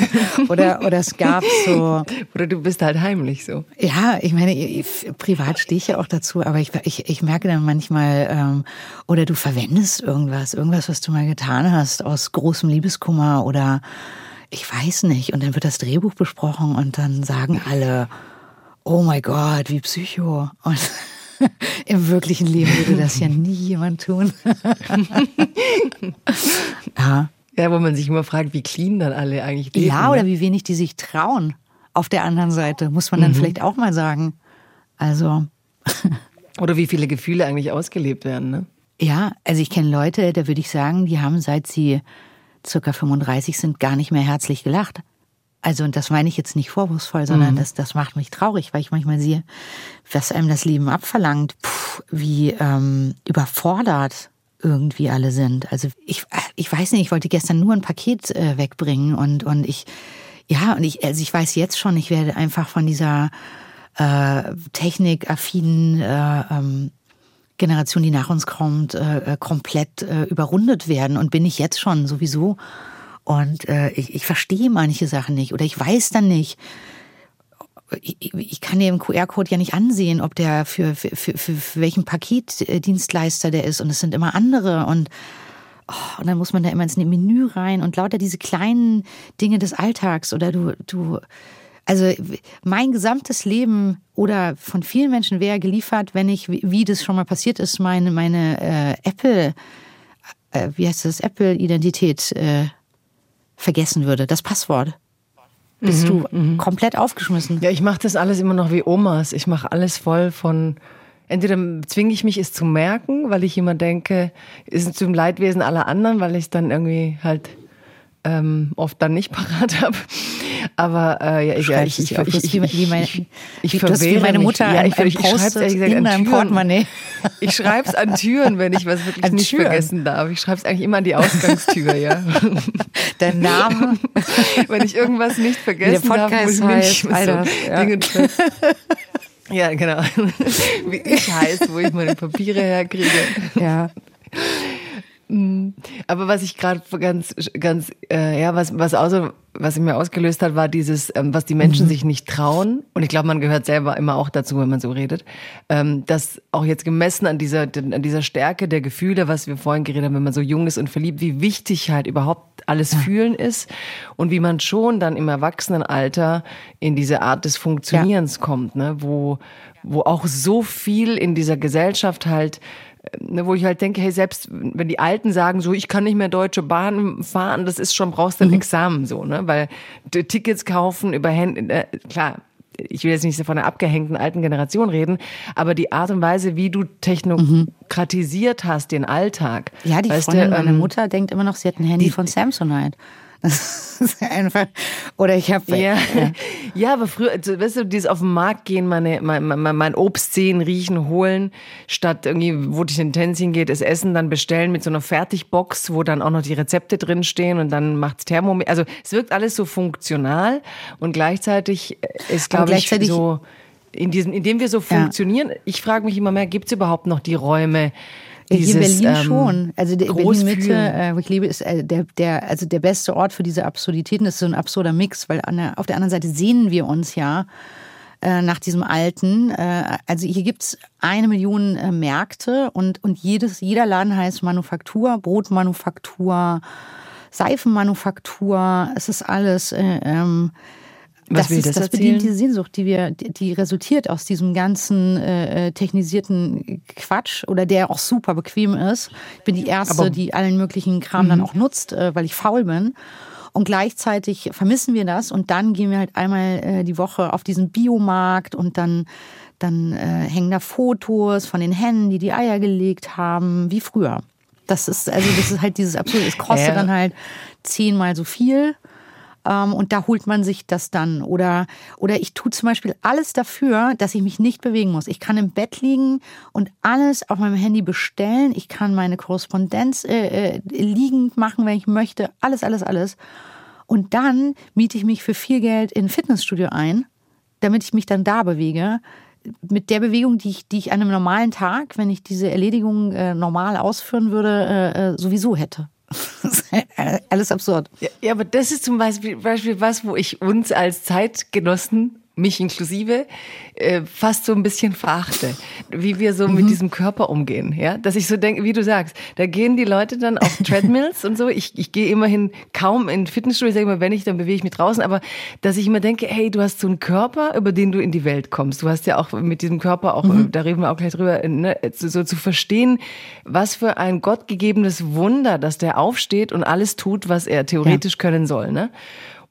<laughs> oder, oder es gab so. Oder du bist halt heimlich so. Ja, ich meine, privat stehe ich ja auch dazu, aber ich, ich, ich merke dann manchmal, ähm, oder du verwendest irgendwas, irgendwas, was du mal getan hast, aus großem Liebeskummer oder ich weiß nicht. Und dann wird das Drehbuch besprochen und dann sagen alle, oh mein Gott, wie Psycho. Und <laughs> Im wirklichen Leben würde das ja nie jemand tun. <laughs> ja. Ja, wo man sich immer fragt, wie clean dann alle eigentlich leben. Ja, oder ne? wie wenig die sich trauen. Auf der anderen Seite, muss man dann mhm. vielleicht auch mal sagen. Also. <laughs> oder wie viele Gefühle eigentlich ausgelebt werden, ne? Ja, also ich kenne Leute, da würde ich sagen, die haben seit sie circa 35 sind gar nicht mehr herzlich gelacht. Also, und das meine ich jetzt nicht vorwurfsvoll, sondern mhm. das, das macht mich traurig, weil ich manchmal sehe, was einem das Leben abverlangt, puh, wie ähm, überfordert irgendwie alle sind. Also ich, ich weiß nicht, ich wollte gestern nur ein Paket äh, wegbringen und, und ich, ja, und ich, also ich weiß jetzt schon, ich werde einfach von dieser äh, technikaffinen äh, ähm, Generation, die nach uns kommt, äh, äh komplett äh, überrundet werden und bin ich jetzt schon sowieso und äh, ich, ich verstehe manche Sachen nicht oder ich weiß dann nicht. Ich, kann dir QR-Code ja nicht ansehen, ob der für, für, für, für welchen Paketdienstleister der ist. Und es sind immer andere. Und, oh, und dann muss man da immer ins Menü rein und lauter diese kleinen Dinge des Alltags. Oder du, du, also mein gesamtes Leben oder von vielen Menschen wäre geliefert, wenn ich, wie das schon mal passiert ist, meine, meine äh, Apple, äh, wie heißt das, Apple-Identität äh, vergessen würde, das Passwort, bist mhm, du mhm. komplett aufgeschmissen. Ja, ich mache das alles immer noch wie Omas. Ich mache alles voll von entweder zwinge ich mich, es zu merken, weil ich immer denke, ist es zum Leidwesen aller anderen, weil ich dann irgendwie halt ähm, oft dann nicht <laughs> parat habe. Aber äh, ja, ich, ja, ich, ich, ich, ich, wie, meine, ich, ich, <laughs> ich wie meine Mutter mich. Ja, ich, ich, ich schreibe es in deinem Portemonnaie. Ich schreibe es an Türen, wenn ich was wirklich an nicht Türen. vergessen darf. Ich schreibe es eigentlich immer an die Ausgangstür, ja. <laughs> Der Name. wenn ich irgendwas nicht vergessen darf, muss ich heißt, mich Alter, so ja. Dinge Ja, genau. Wie ich heiße, wo ich meine Papiere herkriege. Ja. Mm. Aber was ich gerade ganz, ganz, äh, ja, was, was außer, was mir ausgelöst hat, war dieses, ähm, was die Menschen mhm. sich nicht trauen. Und ich glaube, man gehört selber immer auch dazu, wenn man so redet. Ähm, dass auch jetzt gemessen an dieser, an dieser Stärke der Gefühle, was wir vorhin geredet haben, wenn man so jung ist und verliebt, wie wichtig halt überhaupt alles ja. fühlen ist und wie man schon dann im Erwachsenenalter in diese Art des Funktionierens ja. kommt, ne, wo, wo auch so viel in dieser Gesellschaft halt ne, wo ich halt denke, hey, selbst wenn die Alten sagen, so, ich kann nicht mehr Deutsche Bahn fahren, das ist schon, brauchst du ein mhm. Examen, so, ne, weil Tickets kaufen über Hände, äh, klar, ich will jetzt nicht von einer abgehängten alten Generation reden, aber die Art und Weise, wie du technokratisiert mhm. hast, den Alltag. Ja, die Freundin meiner ähm, Mutter denkt immer noch, sie hat ein Handy die, von Samsonite. <laughs> Das ist einfach. Oder ich habe. Ja. ja. Ja, aber früher, also, weißt du, dieses auf den Markt gehen, meine, mein, mein, mein Obst sehen, riechen, holen, statt irgendwie, wo die Tendenz hingeht, das Essen dann bestellen mit so einer Fertigbox, wo dann auch noch die Rezepte drinstehen und dann macht's Thermometer. Also es wirkt alles so funktional und gleichzeitig ist, glaube ich, so in diesem, indem wir so funktionieren. Ja. Ich frage mich immer mehr, gibt's überhaupt noch die Räume? Dieses, Hier in Berlin ähm, schon. Also der Berlin Mitte, äh, ich liebe, ist äh, der, der, also der beste Ort für diese Absurditäten. Das ist so ein absurder Mix, weil der, auf der anderen Seite sehnen wir uns ja äh, nach diesem Alten. Äh, also hier gibt's eine Million äh, Märkte und, und jedes, jeder Laden heißt Manufaktur, Brotmanufaktur, Seifenmanufaktur. Es ist alles. Äh, ähm, was das will ist, das, das bedient die Sehnsucht, die wir, die resultiert aus diesem ganzen äh, äh, technisierten Quatsch oder der auch super bequem ist. Ich bin die erste, Aber, die allen möglichen Kram dann mhm. auch nutzt, äh, weil ich faul bin. Und gleichzeitig vermissen wir das und dann gehen wir halt einmal äh, die Woche auf diesen Biomarkt und dann dann äh, hängen da Fotos von den Hennen, die die Eier gelegt haben, wie früher. Das ist also das ist halt dieses absurde. Es kostet ja. dann halt zehnmal so viel ähm, und da holt man sich das dann. Oder, oder ich tue zum Beispiel alles dafür, dass ich mich nicht bewegen muss. Ich kann im Bett liegen und alles auf meinem Handy bestellen. Ich kann meine Korrespondenz äh, äh, liegend machen, wenn ich möchte. Alles, alles, alles. Und dann miete ich mich für viel Geld in ein Fitnessstudio ein, damit ich mich dann da bewege mit der Bewegung, die ich, die ich an einem normalen Tag, wenn ich diese Erledigung äh, normal ausführen würde, äh, äh sowieso hätte. Alles absurd. Ja, aber das ist zum Beispiel, Beispiel was, wo ich uns als Zeitgenossen mich inklusive, äh, fast so ein bisschen verachte, wie wir so mhm. mit diesem Körper umgehen. Ja, dass ich so denke, wie du sagst, da gehen die Leute dann auf <laughs> Treadmills und so. Ich, ich gehe immerhin kaum in Fitnessstudio, ich sage immer, wenn ich, dann bewege ich mich draußen. Aber dass ich immer denke, hey, du hast so einen Körper, über den du in die Welt kommst. Du hast ja auch mit diesem Körper auch, mhm. da reden wir auch gleich drüber, ne, so, so zu verstehen, was für ein gottgegebenes Wunder, dass der aufsteht und alles tut, was er theoretisch ja. können soll. Ne?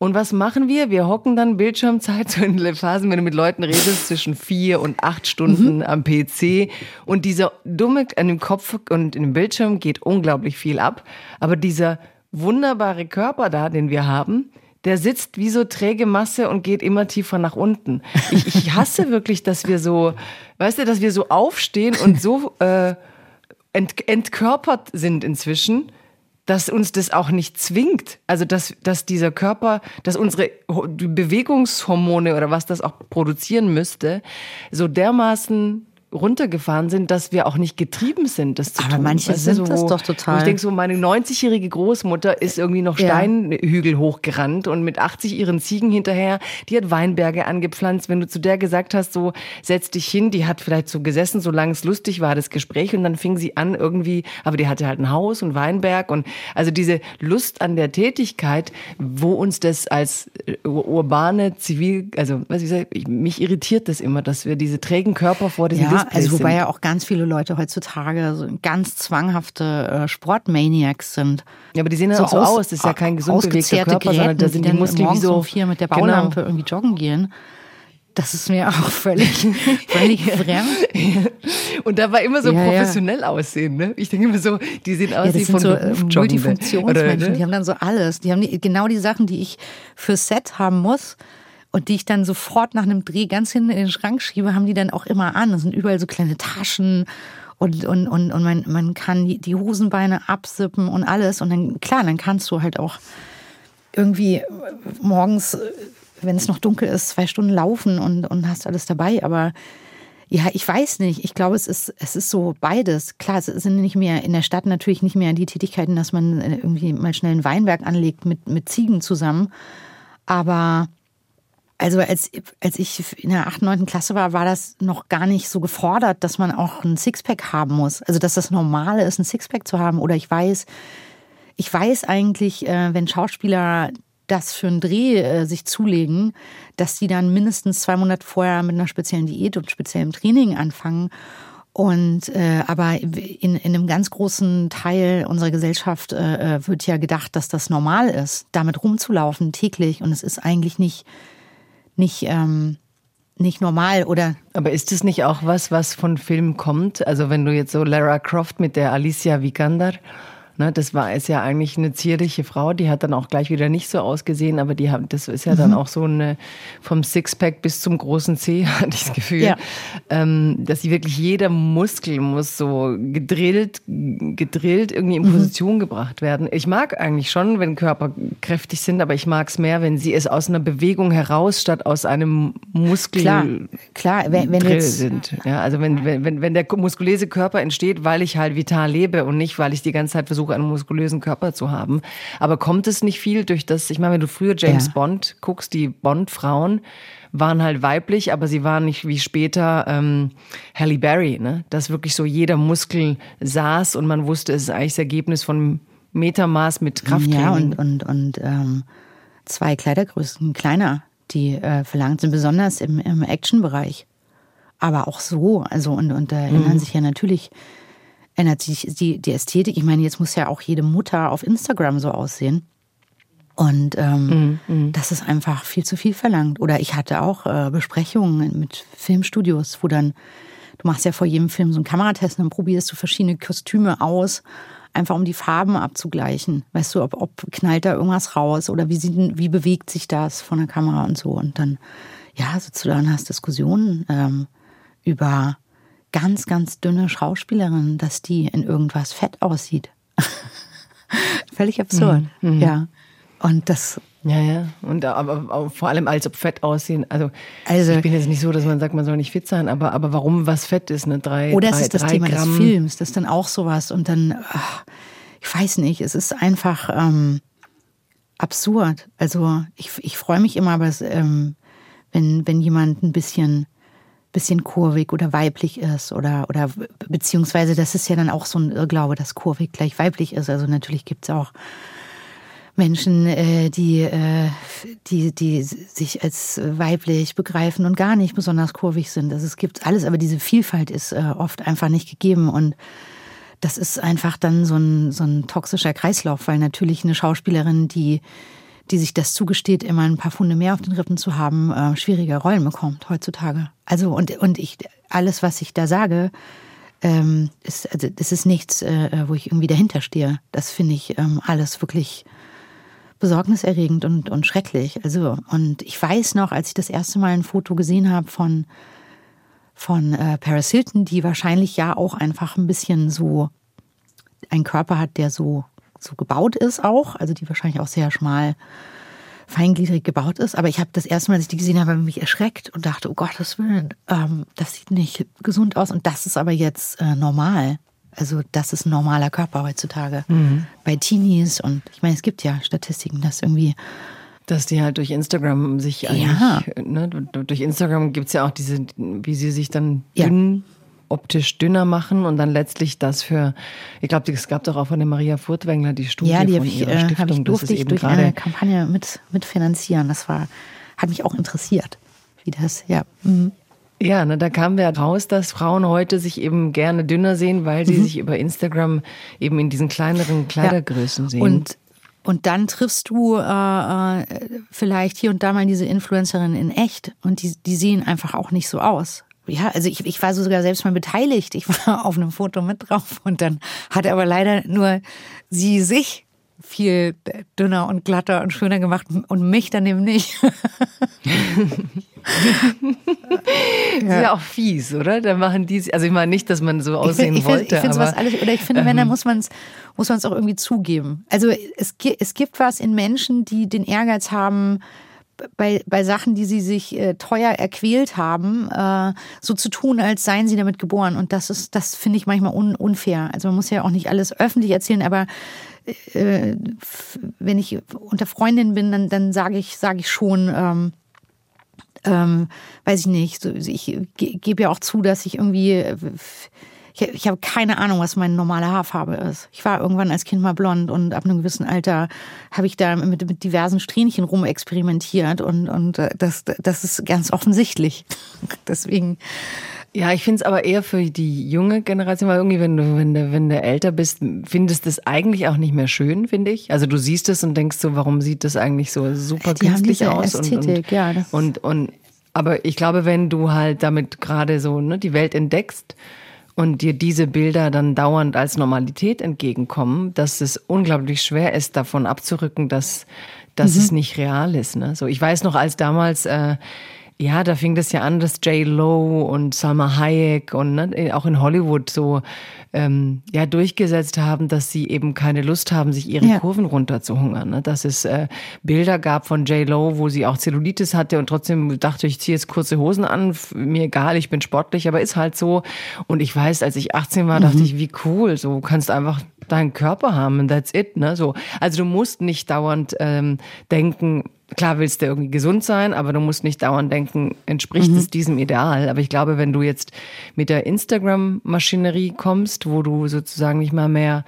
Und was machen wir? Wir hocken dann Bildschirmzeit so <laughs> in Phasen, wenn du mit Leuten redest, zwischen vier und acht Stunden mhm. am PC. Und dieser dumme an dem Kopf und in dem Bildschirm geht unglaublich viel ab. Aber dieser wunderbare Körper da, den wir haben, der sitzt wie so träge Masse und geht immer tiefer nach unten. Ich, ich hasse <laughs> wirklich, dass wir so, weißt du, dass wir so aufstehen und so äh, ent, entkörpert sind inzwischen dass uns das auch nicht zwingt. Also, dass, dass dieser Körper, dass unsere Bewegungshormone oder was das auch produzieren müsste, so dermaßen runtergefahren sind, dass wir auch nicht getrieben sind, das zu Aber tun. manche weißt sind so, das doch total. ich denke so, meine 90-jährige Großmutter ist irgendwie noch Steinhügel ja. hochgerannt und mit 80 ihren Ziegen hinterher, die hat Weinberge angepflanzt. Wenn du zu der gesagt hast, so setz dich hin, die hat vielleicht so gesessen, solange es lustig war, das Gespräch und dann fing sie an irgendwie, aber die hatte halt ein Haus und Weinberg und also diese Lust an der Tätigkeit, wo uns das als äh, urbane Zivil, also was ich sag, mich irritiert das immer, dass wir diese trägen Körper vor diesen ja Ja, also wobei sind. ja auch ganz viele Leute heutzutage so ganz zwanghafte äh, Sportmaniacs sind. Ja, aber die sehen ja so auch so aus. Das ist ja kein gesund bewegter Körper, Geräten, sondern da sind die Muskeln wie so um vier mit der genau. Baulampe genau. irgendwie joggen gehen. Das ist mir auch <laughs> völlig, völlig <laughs> fremd. Und da war immer so ja, professionell ja. aussehen. Ne? Ich denke immer so, die sehen aus ja, wie von so äh, Multifunktionsmenschen. Ne? Die haben dann so alles. Die haben die, genau die Sachen, die ich für Set haben muss und die ich dann sofort nach einem Dreh ganz hinten in den Schrank schiebe, haben die dann auch immer an. Das sind überall so kleine Taschen und, und, und, und man, man kann die, die Hosenbeine absippen und alles. Und dann, klar, dann kannst du halt auch irgendwie morgens wenn es noch dunkel ist, zwei Stunden laufen und, und hast alles dabei. Aber ja, ich weiß nicht. Ich glaube, es ist, es ist so beides. Klar, es sind nicht mehr in der Stadt natürlich nicht mehr die Tätigkeiten, dass man äh, irgendwie mal schnell ein Weinberg anlegt mit, mit Ziegen zusammen. Aber also als, als ich in der 8., 9. Klasse war, war das noch gar nicht so gefordert, dass man auch ein Sixpack haben muss. Also dass das Normale ist, ein Sixpack zu haben. Oder ich weiß, ich weiß eigentlich, äh, wenn Schauspieler das für einen Dreh äh, sich zulegen, dass die dann mindestens zwei Monate vorher mit einer speziellen Diät und speziellem Training anfangen. Und äh, aber in, in einem ganz großen Teil unserer Gesellschaft äh, äh, wird ja gedacht, dass das normal ist, damit rumzulaufen täglich. Und es ist eigentlich nicht, nicht, ähm, nicht normal oder. Aber ist es nicht auch was, was von Filmen kommt? Also wenn du jetzt so Lara Croft mit der Alicia Vikander Ne, das war es ja eigentlich eine zierliche Frau, die hat dann auch gleich wieder nicht so ausgesehen, aber die haben, das ist ja mhm. dann auch so eine vom Sixpack bis zum großen C, <laughs> hatte ich das Gefühl, ja. ähm, dass sie wirklich jeder Muskel muss so gedrillt, gedrillt irgendwie in mhm. Position mhm. gebracht werden. Ich mag eigentlich schon, wenn Körper kräftig sind, aber ich mag es mehr, wenn sie es aus einer Bewegung heraus statt aus einem Muskel klar, klar, wenn, wenn jetzt, sind. Ja, also wenn, wenn, wenn der muskulöse Körper entsteht, weil ich halt vital lebe und nicht, weil ich die ganze Zeit versuche, einen muskulösen Körper zu haben. Aber kommt es nicht viel durch das, ich meine, wenn du früher James ja. Bond guckst, die Bond-Frauen waren halt weiblich, aber sie waren nicht wie später ähm, Halle Berry, ne? dass wirklich so jeder Muskel saß und man wusste, es ist eigentlich das Ergebnis von Metermaß mit Krafttraining. Ja, und, und, und ähm, zwei Kleidergrößen kleiner, die äh, verlangt sind, besonders im, im Action-Bereich. Aber auch so, also und, und da erinnern mhm. sich ja natürlich ändert sich die, die Ästhetik. Ich meine, jetzt muss ja auch jede Mutter auf Instagram so aussehen. Und ähm, mm, mm. das ist einfach viel zu viel verlangt. Oder ich hatte auch äh, Besprechungen mit Filmstudios, wo dann, du machst ja vor jedem Film so einen Kameratest und dann probierst du verschiedene Kostüme aus, einfach um die Farben abzugleichen. Weißt du, ob, ob knallt da irgendwas raus oder wie, sieht, wie bewegt sich das von der Kamera und so. Und dann, ja, sitzt du da und hast Diskussionen ähm, über ganz, ganz dünne Schauspielerin, dass die in irgendwas fett aussieht. <laughs> Völlig absurd. Mhm. mhm. Ja. Und das. Ja, ja. Und aber, aber, vor allem als ob fett aussehen. Also, also, ich bin jetzt nicht so, dass man sagt, man soll nicht fit sein, aber, aber warum was fett ist, ne? Drei, Oder drei, es ist das Thema Gramm. des Films, das ist dann auch sowas. Und dann, ach, ich weiß nicht, es ist einfach ähm, absurd. Also ich, ich freue mich immer, aber es, ähm, wenn, wenn jemand ein bisschen bisschen kurvig oder weiblich ist oder, oder beziehungsweise das ist ja dann auch so ein Irrglaube, dass kurvig gleich weiblich ist. Also natürlich gibt es auch Menschen, äh, die, äh, die, die sich als weiblich begreifen und gar nicht besonders kurvig sind. Also es gibt alles, aber diese Vielfalt ist äh, oft einfach nicht gegeben und das ist einfach dann so ein, so ein toxischer Kreislauf, weil natürlich eine Schauspielerin, die die sich das zugesteht, immer ein paar Funde mehr auf den Rippen zu haben, äh, schwierige Rollen bekommt heutzutage. Also und, und ich, alles, was ich da sage, ähm, ist, also das ist nichts, äh, wo ich irgendwie dahinter stehe. Das finde ich ähm, alles wirklich besorgniserregend und, und schrecklich. Also, und ich weiß noch, als ich das erste Mal ein Foto gesehen habe von, von äh, Paris Hilton, die wahrscheinlich ja auch einfach ein bisschen so einen Körper hat, der so so gebaut ist auch, also die wahrscheinlich auch sehr schmal feingliedrig gebaut ist. Aber ich habe das erste Mal, als ich die gesehen habe, mich erschreckt und dachte, oh Gottes Willen, ähm, das sieht nicht gesund aus. Und das ist aber jetzt äh, normal. Also das ist ein normaler Körper heutzutage. Mhm. Bei Teenies und ich meine, es gibt ja Statistiken, dass irgendwie dass die halt durch Instagram sich eigentlich, ja. ne, durch Instagram gibt es ja auch diese, wie sie sich dann dünn optisch dünner machen und dann letztlich das für, ich glaube, es gab doch auch von der Maria Furtwängler die Studie ja, die von ich, ihrer äh, Stiftung. Ich, durfte ich durch eine Kampagne mit, mitfinanzieren. Das war, hat mich auch interessiert, wie das, ja. Mhm. Ja, ne, da kam ja raus, dass Frauen heute sich eben gerne dünner sehen, weil sie mhm. sich über Instagram eben in diesen kleineren Kleidergrößen ja. sehen. Und und dann triffst du äh, äh, vielleicht hier und da mal diese Influencerin in echt und die, die sehen einfach auch nicht so aus. Ja, also ich, ich war sogar selbst mal beteiligt. Ich war <laughs> auf einem Foto mit drauf und dann hat aber leider nur sie sich viel dünner und glatter und schöner gemacht und mich dann eben nicht. <laughs> ja. ja auch fies, oder? Da machen die, also ich meine nicht, dass man so aussehen ich, ich wollte. Ich finde was alles, oder ich finde, ähm, wenn, dann muss man es muss man's auch irgendwie zugeben. Also es, es gibt was in Menschen, die den Ehrgeiz haben, bei, bei Sachen, die sie sich äh, teuer erquält haben, äh, so zu tun, als seien sie damit geboren. Und das ist, das finde ich manchmal un, unfair. Also man muss ja auch nicht alles öffentlich erzählen, aber äh, wenn ich unter Freundin bin, dann, dann sage ich, sage ich schon, ähm, ähm, weiß ich nicht, ich gebe ja auch zu, dass ich irgendwie, ich, ich habe keine Ahnung, was meine normale Haarfarbe ist. Ich war irgendwann als Kind mal blond und ab einem gewissen Alter habe ich da mit, mit diversen Strähnchen rumexperimentiert und, und äh, das, das ist ganz offensichtlich. <laughs> Deswegen ja, ich finde es aber eher für die junge Generation, weil irgendwie, wenn du, wenn du, wenn du älter bist, findest du es eigentlich auch nicht mehr schön, finde ich. Also du siehst es und denkst so, warum sieht das eigentlich so super die künstlich aus? Ästhetik, und, und, ja, und, und, aber ich glaube, wenn du halt damit gerade so ne, die Welt entdeckst und dir diese Bilder dann dauernd als Normalität entgegenkommen, dass es unglaublich schwer ist, davon abzurücken, dass, dass mhm. es nicht real ist. Ne? So, ich weiß noch, als damals äh, ja, da fing das ja an, dass J. Lo und Salma Hayek und ne, auch in Hollywood so ähm, ja durchgesetzt haben, dass sie eben keine Lust haben, sich ihre ja. Kurven runterzuhungern. Ne? Dass es äh, Bilder gab von J. Lo, wo sie auch Zellulitis hatte und trotzdem dachte ich, ziehe jetzt kurze Hosen an, mir egal, ich bin sportlich, aber ist halt so. Und ich weiß, als ich 18 war, dachte mhm. ich, wie cool, so kannst einfach deinen Körper haben und that's it. Ne? So, also du musst nicht dauernd ähm, denken, klar willst du irgendwie gesund sein, aber du musst nicht dauernd denken, entspricht mhm. es diesem Ideal. Aber ich glaube, wenn du jetzt mit der Instagram-Maschinerie kommst, wo du sozusagen nicht mal mehr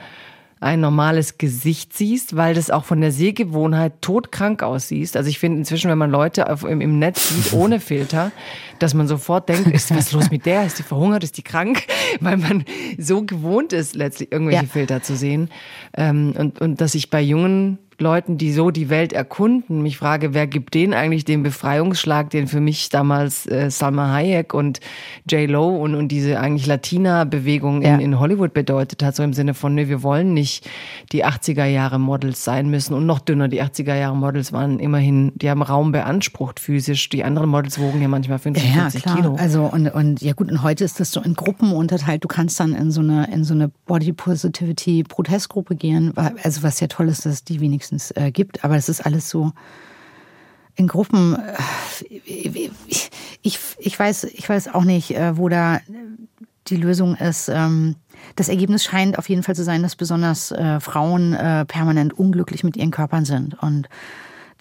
ein normales Gesicht siehst, weil das auch von der Sehgewohnheit todkrank aussiehst. Also ich finde inzwischen, wenn man Leute auf, im, im, Netz sieht <laughs> ohne Filter, dass man sofort denkt, ist was los mit der? Ist die verhungert? Ist die krank? <laughs> Weil man so gewohnt ist, letztlich irgendwelche ja. Filter zu sehen. Ähm, und, und dass ich bei jungen Leuten, die so die Welt erkunden, mich frage, wer gibt denen eigentlich den Befreiungsschlag, den für mich damals äh, Salma Hayek und J. Lo und, und diese eigentlich Latina-Bewegung ja. in, in Hollywood bedeutet hat, so im Sinne von, ne, wir wollen nicht die 80er Jahre Models sein müssen und noch dünner. Die 80er Jahre Models waren immerhin, die haben Raum beansprucht physisch. Die anderen Models wogen ja manchmal 45 ja, klar. Kilo. Also und, und ja gut, und heute ist das so in Gruppen unterteilt. Du kannst dann in so eine, in so eine Body Positivity Protestgruppe gehen. Also was ja toll ist, dass die wenigstens wenigstens äh, gibt. Aber es ist alles so in Gruppen. Äh, ich, ich, weiß, ich weiß auch nicht, äh, wo da die Lösung ist. Ähm, das Ergebnis scheint auf jeden Fall zu sein, dass besonders äh, Frauen äh, permanent unglücklich mit ihren Körpern sind. Und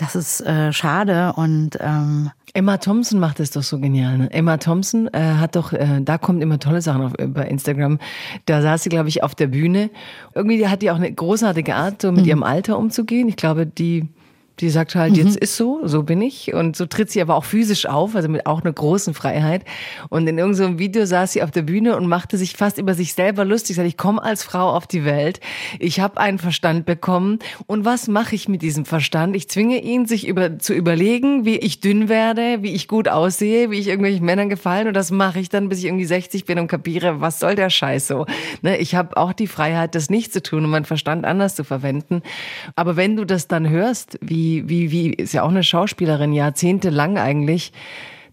das ist äh, schade und ähm Emma Thompson macht es doch so genial. Ne? Emma Thompson äh, hat doch, äh, da kommt immer tolle Sachen auf, äh, bei Instagram. Da saß sie, glaube ich, auf der Bühne. Irgendwie hat die auch eine großartige Art, so mit mhm. ihrem Alter umzugehen. Ich glaube, die die sagt halt, mhm. jetzt ist so, so bin ich. Und so tritt sie aber auch physisch auf, also mit auch einer großen Freiheit. Und in irgendeinem Video saß sie auf der Bühne und machte sich fast über sich selber lustig. Sie sagt, ich komme als Frau auf die Welt. Ich habe einen Verstand bekommen. Und was mache ich mit diesem Verstand? Ich zwinge ihn, sich über, zu überlegen, wie ich dünn werde, wie ich gut aussehe, wie ich irgendwelchen Männern gefallen. Und das mache ich dann, bis ich irgendwie 60 bin und kapiere, was soll der Scheiß so. Ne? Ich habe auch die Freiheit, das nicht zu tun und meinen Verstand anders zu verwenden. Aber wenn du das dann hörst, wie wie, wie, wie, ist ja auch eine Schauspielerin, jahrzehntelang eigentlich,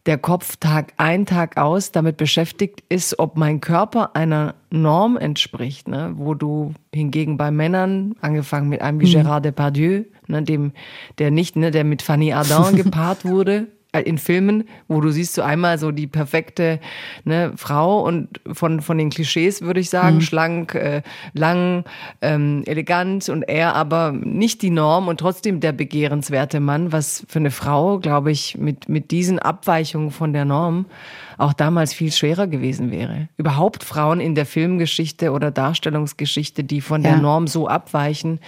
der Kopf Tag ein, Tag aus damit beschäftigt ist, ob mein Körper einer Norm entspricht, ne? wo du hingegen bei Männern, angefangen mit einem wie mhm. Gérard Depardieu, ne, dem, der nicht, ne, der mit Fanny Ardant <laughs> gepaart wurde, in Filmen, wo du siehst so einmal so die perfekte ne, Frau und von, von den Klischees würde ich sagen, mhm. schlank, äh, lang, ähm, elegant und er aber nicht die Norm und trotzdem der begehrenswerte Mann, was für eine Frau, glaube ich, mit, mit diesen Abweichungen von der Norm auch damals viel schwerer gewesen wäre. Überhaupt Frauen in der Filmgeschichte oder Darstellungsgeschichte, die von ja. der Norm so abweichen,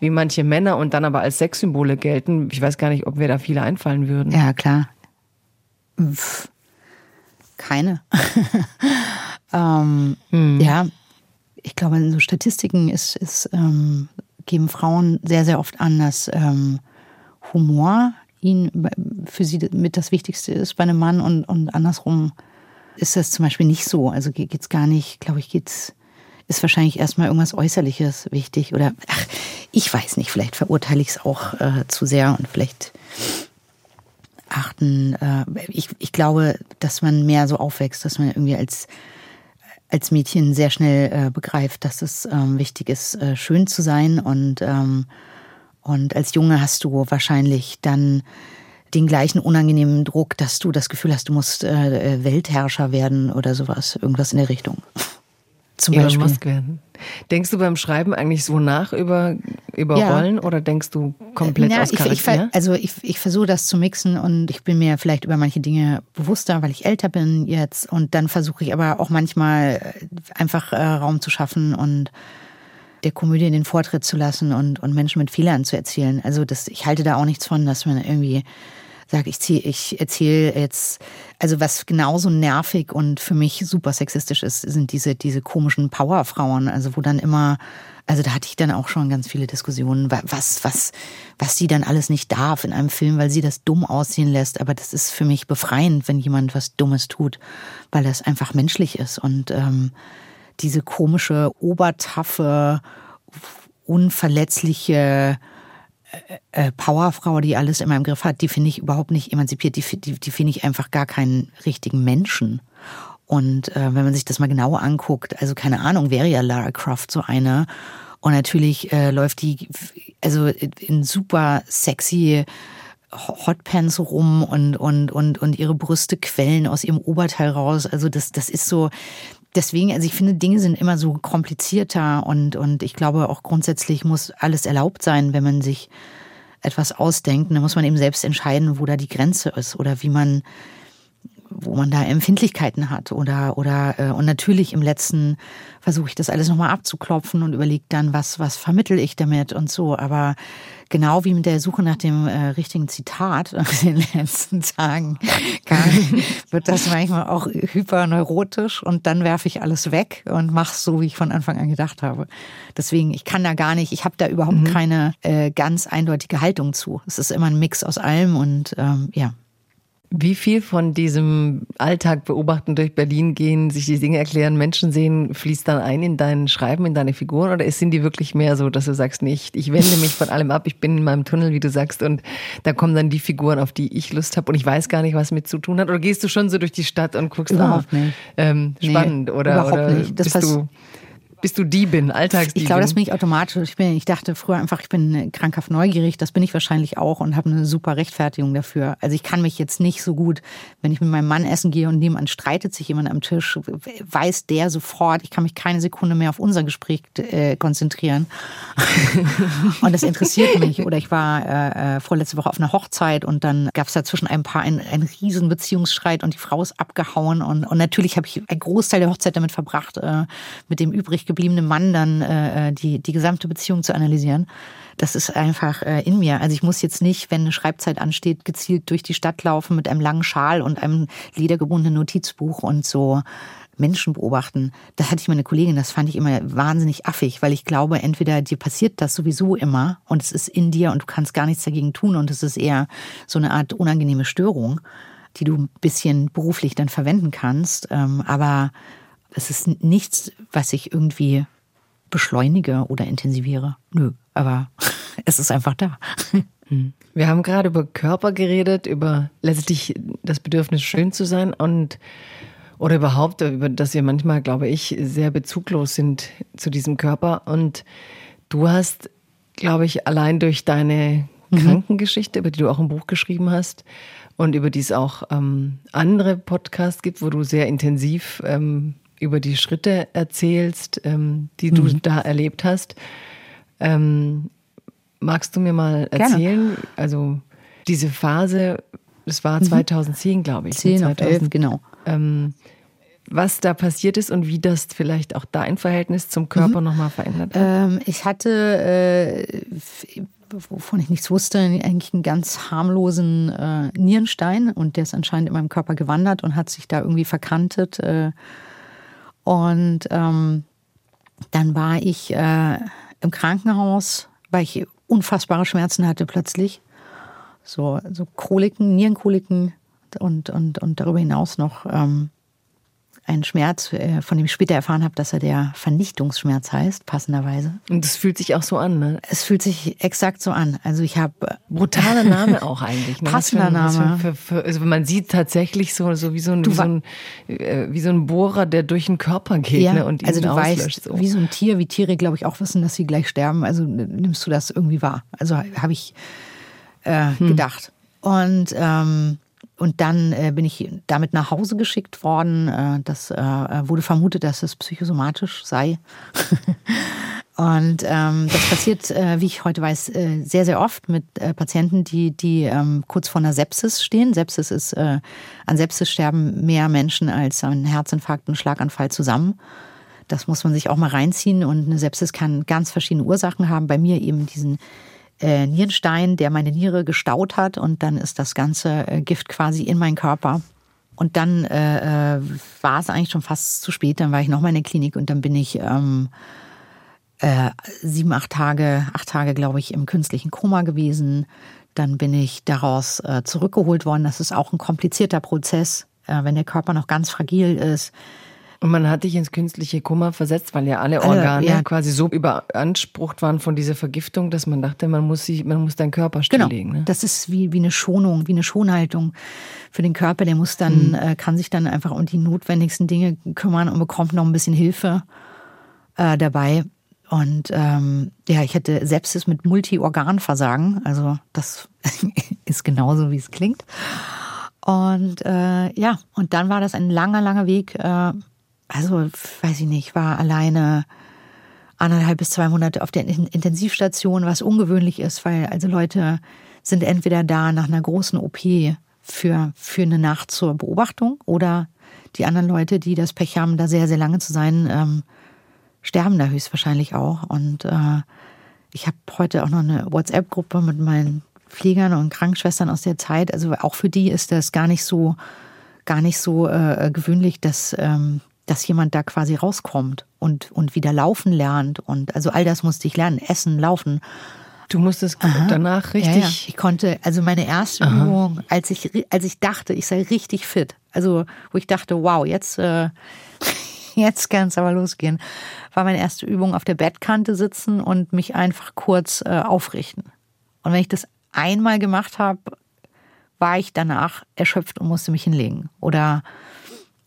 wie manche Männer und dann aber als Sexsymbole gelten. Ich weiß gar nicht, ob mir da viele einfallen würden. Ja, klar keine. <laughs> ähm, hm. Ja, ich glaube, in so Statistiken ist, ist, ähm, geben Frauen sehr, sehr oft an, dass ähm, Humor ihnen für sie mit das Wichtigste ist bei einem Mann und, und andersrum ist das zum Beispiel nicht so. Also geht es gar nicht, glaube ich, geht's ist wahrscheinlich erstmal irgendwas Äußerliches wichtig oder ach, ich weiß nicht, vielleicht verurteile ich es auch äh, zu sehr und vielleicht achten, äh, ich, ich glaube, dass man mehr so aufwächst, dass man irgendwie als als Mädchen sehr schnell äh, begreift, dass es ähm, wichtig ist, äh, schön zu sein und ähm, und als Junge hast du wahrscheinlich dann den gleichen unangenehmen Druck, dass du das Gefühl hast, du musst äh, Weltherrscher werden oder sowas, irgendwas in der Richtung. <laughs> Zum Elon Beispiel. Musk werden. Denkst du beim Schreiben eigentlich so nach über, über ja. Rollen oder denkst du komplett Na, aus Charakter? Ich, ich, also ich, ich versuche das zu mixen und ich bin mir vielleicht über manche Dinge bewusster, weil ich älter bin jetzt und dann versuche ich aber auch manchmal äh, einfach äh, Raum zu schaffen und der Komödie den Vortritt zu lassen und, und Menschen mit Fehlern zu erzählen. Also das, ich halte da auch nichts von, dass man irgendwie sagt, ich, zieh, ich erzähle jetzt, also was genauso nervig und für mich super sexistisch ist, sind diese, diese komischen Powerfrauen, also wo dann immer, also da hatte ich dann auch schon ganz viele Diskussionen, was, was, was sie dann alles nicht darf in einem Film, weil sie das dumm aussehen lässt. Aber das ist für mich befreiend, wenn jemand was Dummes tut, weil das einfach menschlich ist und ähm, diese komische, obertaffe, unverletzliche äh, äh, Powerfrau, die alles immer im Griff hat, die finde ich überhaupt nicht emanzipiert. Die, die, die finde ich einfach gar keinen richtigen Menschen. Und äh, wenn man sich das mal genauer anguckt, also keine Ahnung, wäre ja Lara Croft so eine. Und natürlich äh, läuft die also in super sexy Hotpants rum und, und, und, und ihre Brüste quellen aus ihrem Oberteil raus. Also das, das ist so, deswegen, also ich finde, Dinge sind immer so komplizierter und, und ich glaube auch grundsätzlich muss alles erlaubt sein, wenn man sich etwas ausdenkt. Dann muss man eben selbst entscheiden, wo da die Grenze ist oder wie man, wo man da Empfindlichkeiten hat oder oder äh, und natürlich im letzten versuche ich das alles nochmal abzuklopfen und überlege dann, was was vermittel ich damit und so. Aber genau wie mit der Suche nach dem äh, richtigen Zitat <laughs> in den letzten Tagen kann, <laughs> wird das manchmal auch hyperneurotisch und dann werfe ich alles weg und mache so, wie ich von Anfang an gedacht habe. Deswegen, ich kann da gar nicht, ich habe da überhaupt mhm. keine äh, ganz eindeutige Haltung zu. Es ist immer ein Mix aus allem und ähm, ja. Wie viel von diesem Alltag beobachten, durch Berlin gehen, sich die Dinge erklären, Menschen sehen, fließt dann ein in dein Schreiben, in deine Figuren? Oder sind die wirklich mehr so, dass du sagst, nicht, ich wende mich von allem ab, ich bin in meinem Tunnel, wie du sagst, und da kommen dann die Figuren, auf die ich Lust habe und ich weiß gar nicht, was mit zu tun hat? Oder gehst du schon so durch die Stadt und guckst, überhaupt ah, nicht. Ähm, spannend? Nee, oder, überhaupt oder nicht. Das bist du bist du Diebin, Alltagsdiebin? Ich glaube, das bin ich automatisch. Ich, bin, ich dachte früher einfach, ich bin krankhaft neugierig. Das bin ich wahrscheinlich auch und habe eine super Rechtfertigung dafür. Also ich kann mich jetzt nicht so gut, wenn ich mit meinem Mann essen gehe und nebenan streitet sich jemand am Tisch, weiß der sofort, ich kann mich keine Sekunde mehr auf unser Gespräch äh, konzentrieren. <laughs> und das interessiert mich. Oder ich war äh, äh, vorletzte Woche auf einer Hochzeit und dann gab es da zwischen ein Paar einen, einen riesen Beziehungsstreit und die Frau ist abgehauen. Und, und natürlich habe ich einen Großteil der Hochzeit damit verbracht, äh, mit dem übrig gebliebenen Mann dann äh, äh, die, die gesamte Beziehung zu analysieren. Das ist einfach äh, in mir. Also ich muss jetzt nicht, wenn eine Schreibzeit ansteht, gezielt durch die Stadt laufen mit einem langen Schal und einem ledergebundenen Notizbuch und so Menschen beobachten. Das hatte ich meine Kollegin, das fand ich immer wahnsinnig affig, weil ich glaube, entweder dir passiert das sowieso immer und es ist in dir und du kannst gar nichts dagegen tun und es ist eher so eine Art unangenehme Störung, die du ein bisschen beruflich dann verwenden kannst. Ähm, aber es ist nichts, was ich irgendwie beschleunige oder intensiviere. Nö, aber <laughs> es ist einfach da. Hm. Wir haben gerade über Körper geredet, über letztlich das Bedürfnis, schön zu sein und oder überhaupt, über dass wir manchmal, glaube ich, sehr bezuglos sind zu diesem Körper. Und du hast, glaube ich, allein durch deine mhm. Krankengeschichte, über die du auch ein Buch geschrieben hast und über die es auch ähm, andere Podcasts gibt, wo du sehr intensiv ähm, über die Schritte erzählst, ähm, die du mhm. da erlebt hast. Ähm, magst du mir mal erzählen, Gerne. also diese Phase, das war 2010, mhm. glaube ich. 10 2000, 11, genau. Ähm, was da passiert ist und wie das vielleicht auch dein Verhältnis zum Körper mhm. nochmal verändert hat? Ähm, ich hatte äh, wovon ich nichts wusste, eigentlich einen ganz harmlosen äh, Nierenstein und der ist anscheinend in meinem Körper gewandert und hat sich da irgendwie verkantet. Äh, und ähm, dann war ich äh, im Krankenhaus, weil ich unfassbare Schmerzen hatte plötzlich. So, so Koliken, Nierenkoliken und, und, und darüber hinaus noch ähm, ein Schmerz, äh, von dem ich später erfahren habe, dass er der Vernichtungsschmerz heißt, passenderweise. Und das fühlt sich auch so an, ne? Es fühlt sich exakt so an. Also ich habe äh, brutaler Name <laughs> auch eigentlich. Ne? Passender Name. Für, für, also man sieht tatsächlich so, so wie so ein, wie so ein, äh, wie so ein Bohrer, der durch den Körper geht ja, ne? und ihn also du auslöscht, weißt, so. wie so ein Tier, wie Tiere, glaube ich, auch wissen, dass sie gleich sterben. Also nimmst du das irgendwie wahr? Also habe ich äh, hm. gedacht. Und ähm, und dann äh, bin ich damit nach Hause geschickt worden. Äh, das äh, wurde vermutet, dass es psychosomatisch sei. <laughs> Und ähm, das passiert, äh, wie ich heute weiß, äh, sehr, sehr oft mit äh, Patienten, die, die ähm, kurz vor einer Sepsis stehen. Sepsis ist, äh, an Sepsis sterben mehr Menschen als an Herzinfarkt und Schlaganfall zusammen. Das muss man sich auch mal reinziehen. Und eine Sepsis kann ganz verschiedene Ursachen haben. Bei mir eben diesen äh, Nierenstein, der meine Niere gestaut hat und dann ist das ganze äh, Gift quasi in meinen Körper. Und dann äh, äh, war es eigentlich schon fast zu spät. Dann war ich nochmal in der Klinik und dann bin ich ähm, äh, sieben, acht Tage, acht Tage, glaube ich, im künstlichen Koma gewesen. Dann bin ich daraus äh, zurückgeholt worden. Das ist auch ein komplizierter Prozess, äh, wenn der Körper noch ganz fragil ist und man hat dich ins künstliche Kummer versetzt, weil ja alle Organe alle, ja. quasi so überansprucht waren von dieser Vergiftung, dass man dachte, man muss sich, man muss deinen Körper genau. stilllegen. Genau. Ne? Das ist wie, wie eine Schonung, wie eine Schonhaltung für den Körper. Der muss dann, mhm. äh, kann sich dann einfach um die notwendigsten Dinge kümmern und bekommt noch ein bisschen Hilfe äh, dabei. Und ähm, ja, ich hatte Sepsis mit Multiorganversagen. Also das <laughs> ist genauso, wie es klingt. Und äh, ja, und dann war das ein langer, langer Weg. Äh, also weiß ich nicht, war alleine anderthalb bis zwei Monate auf der Intensivstation, was ungewöhnlich ist, weil also Leute sind entweder da nach einer großen OP für, für eine Nacht zur Beobachtung oder die anderen Leute, die das Pech haben, da sehr, sehr lange zu sein, ähm, sterben da höchstwahrscheinlich auch. Und äh, ich habe heute auch noch eine WhatsApp-Gruppe mit meinen Pflegern und Krankenschwestern aus der Zeit. Also auch für die ist das gar nicht so, gar nicht so äh, gewöhnlich, dass ähm, dass jemand da quasi rauskommt und, und wieder laufen lernt. Und also all das musste ich lernen. Essen, laufen. Du musstest Aha. danach richtig. Ja, ja. Ich konnte, also meine erste Aha. Übung, als ich, als ich dachte, ich sei richtig fit, also wo ich dachte, wow, jetzt, äh, <laughs> jetzt kann es aber losgehen, war meine erste Übung auf der Bettkante sitzen und mich einfach kurz äh, aufrichten. Und wenn ich das einmal gemacht habe, war ich danach erschöpft und musste mich hinlegen. Oder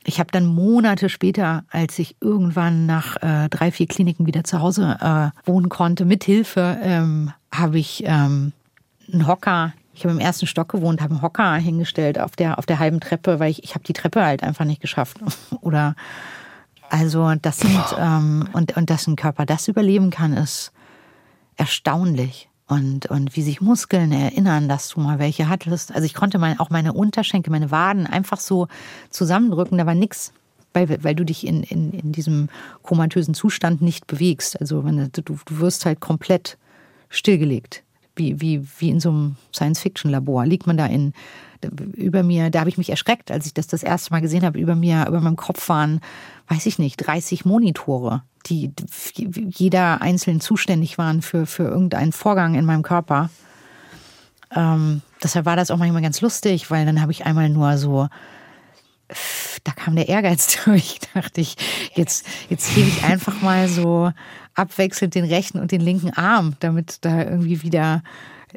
ich habe dann Monate später, als ich irgendwann nach äh, drei, vier Kliniken wieder zu Hause äh, wohnen konnte, mit Hilfe, ähm, habe ich ähm, einen Hocker. Ich habe im ersten Stock gewohnt, habe einen Hocker hingestellt auf der auf der halben Treppe, weil ich ich habe die Treppe halt einfach nicht geschafft. <laughs> Oder also das sind ähm, und und dass ein Körper das überleben kann, ist erstaunlich und, und wie sich Muskeln erinnern, dass du mal welche hattest. Also ich konnte mal auch meine Unterschenkel, meine Waden einfach so zusammendrücken, da war nichts. Weil, weil du dich in, in, in diesem komatösen Zustand nicht bewegst. Also wenn, du, du wirst halt komplett stillgelegt. Wie, wie, wie in so einem Science-Fiction-Labor. Liegt man da in, über mir, da habe ich mich erschreckt, als ich das das erste Mal gesehen habe. Über mir, über meinem Kopf waren, weiß ich nicht, 30 Monitore die jeder einzeln zuständig waren für, für irgendeinen Vorgang in meinem Körper. Ähm, deshalb war das auch manchmal ganz lustig, weil dann habe ich einmal nur so, da kam der Ehrgeiz <laughs> durch, dachte ich, jetzt, jetzt hebe ich einfach mal so abwechselnd den rechten und den linken Arm, damit da irgendwie wieder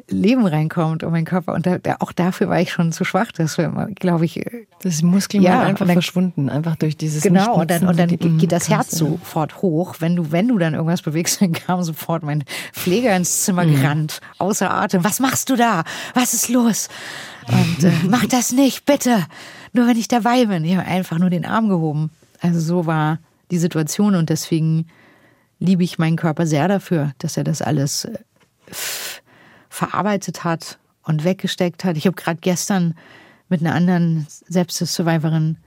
Leben reinkommt und mein Körper. Und da, auch dafür war ich schon zu schwach. Das glaube ich. Das Muskel ja, einfach dann, verschwunden, einfach durch dieses Genau, und dann, und dann geht das Herz sofort hoch. Wenn du, wenn du dann irgendwas bewegst, <laughs> dann kam sofort mein Pfleger ins Zimmer mhm. gerannt, außer Atem. Was machst du da? Was ist los? Und äh, mach <laughs> das nicht, bitte. Nur wenn ich dabei bin. Ich habe einfach nur den Arm gehoben. Also so war die Situation und deswegen liebe ich meinen Körper sehr dafür, dass er das alles äh, verarbeitet hat und weggesteckt hat. Ich habe gerade gestern mit einer anderen Sepsis-Survivorin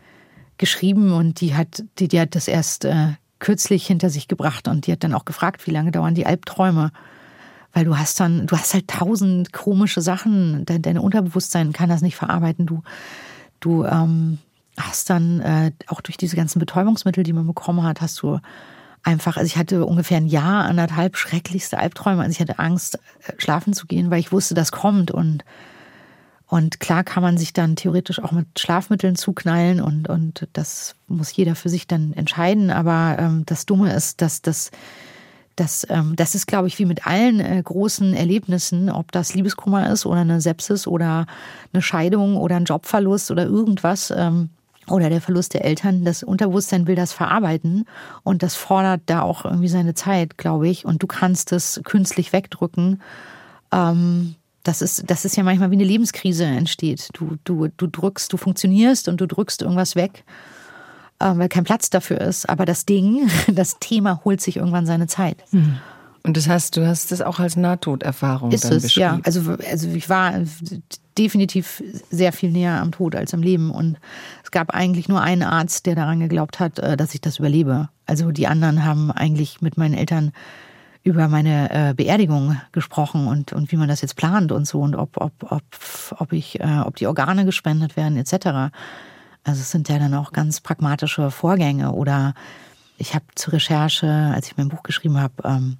geschrieben und die hat, die, die hat das erst äh, kürzlich hinter sich gebracht und die hat dann auch gefragt, wie lange dauern die Albträume. Weil du hast dann, du hast halt tausend komische Sachen, dein, dein Unterbewusstsein kann das nicht verarbeiten. Du, du ähm, hast dann äh, auch durch diese ganzen Betäubungsmittel, die man bekommen hat, hast du einfach, also ich hatte ungefähr ein Jahr, anderthalb schrecklichste Albträume. Also ich hatte Angst, äh, schlafen zu gehen, weil ich wusste, das kommt. Und, und klar kann man sich dann theoretisch auch mit Schlafmitteln zuknallen und, und das muss jeder für sich dann entscheiden. Aber ähm, das Dumme ist, dass das, das, ähm, das ist, glaube ich, wie mit allen äh, großen Erlebnissen, ob das Liebeskummer ist oder eine Sepsis oder eine Scheidung oder ein Jobverlust oder irgendwas. Ähm, oder der Verlust der Eltern, das Unterbewusstsein will das verarbeiten und das fordert da auch irgendwie seine Zeit, glaube ich. Und du kannst es künstlich wegdrücken. Ähm, das ist, das ist ja manchmal wie eine Lebenskrise entsteht. Du, du, du drückst, du funktionierst und du drückst irgendwas weg, äh, weil kein Platz dafür ist. Aber das Ding, <laughs> das Thema holt sich irgendwann seine Zeit. Mhm. Und das heißt, du hast das auch als Nahtoderfahrung ist dann es, Ja, also, also ich war definitiv sehr viel näher am Tod als am Leben. Und es gab eigentlich nur einen Arzt, der daran geglaubt hat, äh, dass ich das überlebe. Also die anderen haben eigentlich mit meinen Eltern über meine äh, Beerdigung gesprochen und, und wie man das jetzt plant und so und ob, ob, ob, ob, ich, äh, ob die Organe gespendet werden etc. Also es sind ja dann auch ganz pragmatische Vorgänge. Oder ich habe zur Recherche, als ich mein Buch geschrieben habe, ähm,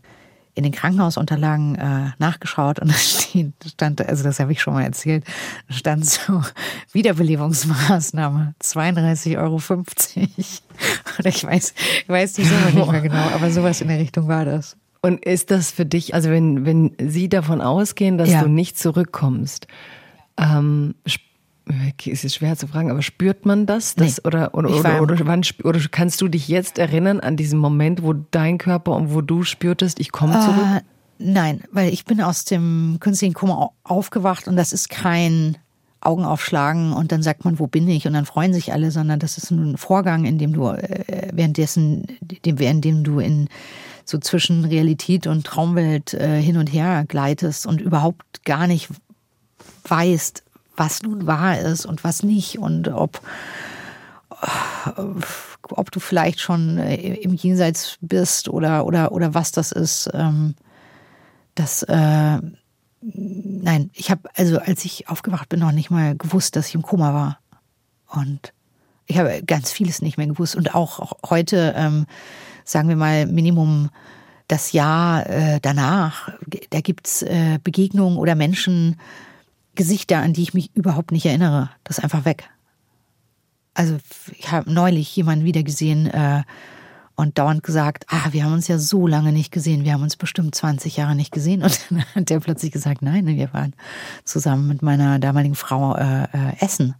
in den Krankenhausunterlagen äh, nachgeschaut und <laughs> da stand, also das habe ich schon mal erzählt, stand so <laughs> Wiederbelebungsmaßnahme 32,50 Euro. <laughs> Oder ich weiß, ich weiß die Summe nicht mehr genau, aber sowas in der Richtung war das. Und ist das für dich, also wenn, wenn Sie davon ausgehen, dass ja. du nicht zurückkommst, ähm, ist es schwer zu fragen, aber spürt man das? das nee, oder, oder, oder, oder, wann, oder kannst du dich jetzt erinnern an diesen Moment, wo dein Körper und wo du spürtest, ich komme zurück? Äh, nein, weil ich bin aus dem künstlichen Kummer aufgewacht und das ist kein Augen aufschlagen und dann sagt man, wo bin ich? Und dann freuen sich alle, sondern das ist ein Vorgang, in dem du äh, währenddessen, während du in so zwischen Realität und Traumwelt äh, hin und her gleitest und überhaupt gar nicht weißt, was nun wahr ist und was nicht und ob, ob du vielleicht schon im Jenseits bist oder, oder, oder was das ist. Ähm, das, äh, nein, ich habe, also als ich aufgewacht bin, noch nicht mal gewusst, dass ich im Koma war. Und ich habe ganz vieles nicht mehr gewusst. Und auch heute, ähm, sagen wir mal, Minimum das Jahr äh, danach, da gibt's äh, Begegnungen oder Menschen, Gesichter, an die ich mich überhaupt nicht erinnere. Das ist einfach weg. Also ich habe neulich jemanden wieder gesehen äh, und dauernd gesagt, ah, wir haben uns ja so lange nicht gesehen, wir haben uns bestimmt 20 Jahre nicht gesehen. Und dann hat der plötzlich gesagt, nein, wir waren zusammen mit meiner damaligen Frau äh, äh, essen.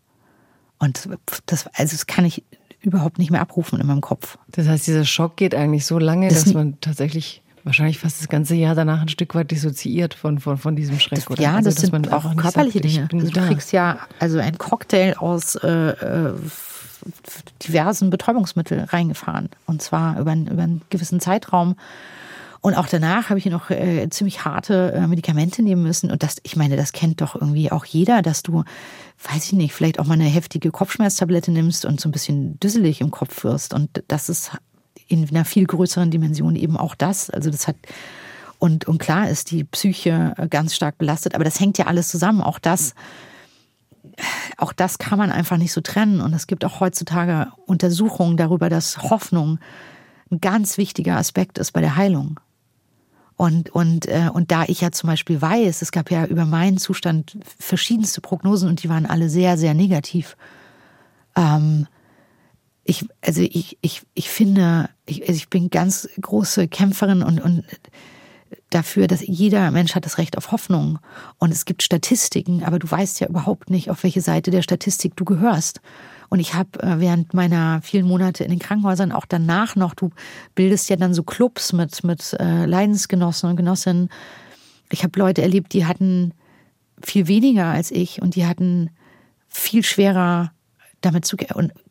Und das, also das kann ich überhaupt nicht mehr abrufen in meinem Kopf. Das heißt, dieser Schock geht eigentlich so lange, das dass man tatsächlich wahrscheinlich fast das ganze Jahr danach ein Stück weit dissoziiert von, von, von diesem Schreck. Das, oder? Ja, also, das sind auch körperliche Dinge. Also du kriegst ja also ein Cocktail aus äh, äh, diversen Betäubungsmitteln reingefahren. Und zwar über, über einen gewissen Zeitraum. Und auch danach habe ich noch äh, ziemlich harte äh, Medikamente nehmen müssen. Und das, ich meine, das kennt doch irgendwie auch jeder, dass du, weiß ich nicht, vielleicht auch mal eine heftige Kopfschmerztablette nimmst und so ein bisschen düsselig im Kopf wirst. Und das ist in einer viel größeren Dimension eben auch das. Also das hat und, und klar ist die Psyche ganz stark belastet, aber das hängt ja alles zusammen. Auch das, auch das kann man einfach nicht so trennen. Und es gibt auch heutzutage Untersuchungen darüber, dass Hoffnung ein ganz wichtiger Aspekt ist bei der Heilung. Und, und, äh, und da ich ja zum Beispiel weiß, es gab ja über meinen Zustand verschiedenste Prognosen und die waren alle sehr, sehr negativ. Ähm, ich, also ich, ich, ich finde, ich, also ich bin ganz große Kämpferin und, und dafür, dass jeder Mensch hat das Recht auf Hoffnung. Und es gibt Statistiken, aber du weißt ja überhaupt nicht, auf welche Seite der Statistik du gehörst. Und ich habe äh, während meiner vielen Monate in den Krankenhäusern auch danach noch, du bildest ja dann so Clubs mit, mit äh, Leidensgenossen und Genossinnen. Ich habe Leute erlebt, die hatten viel weniger als ich und die hatten viel schwerer damit zu,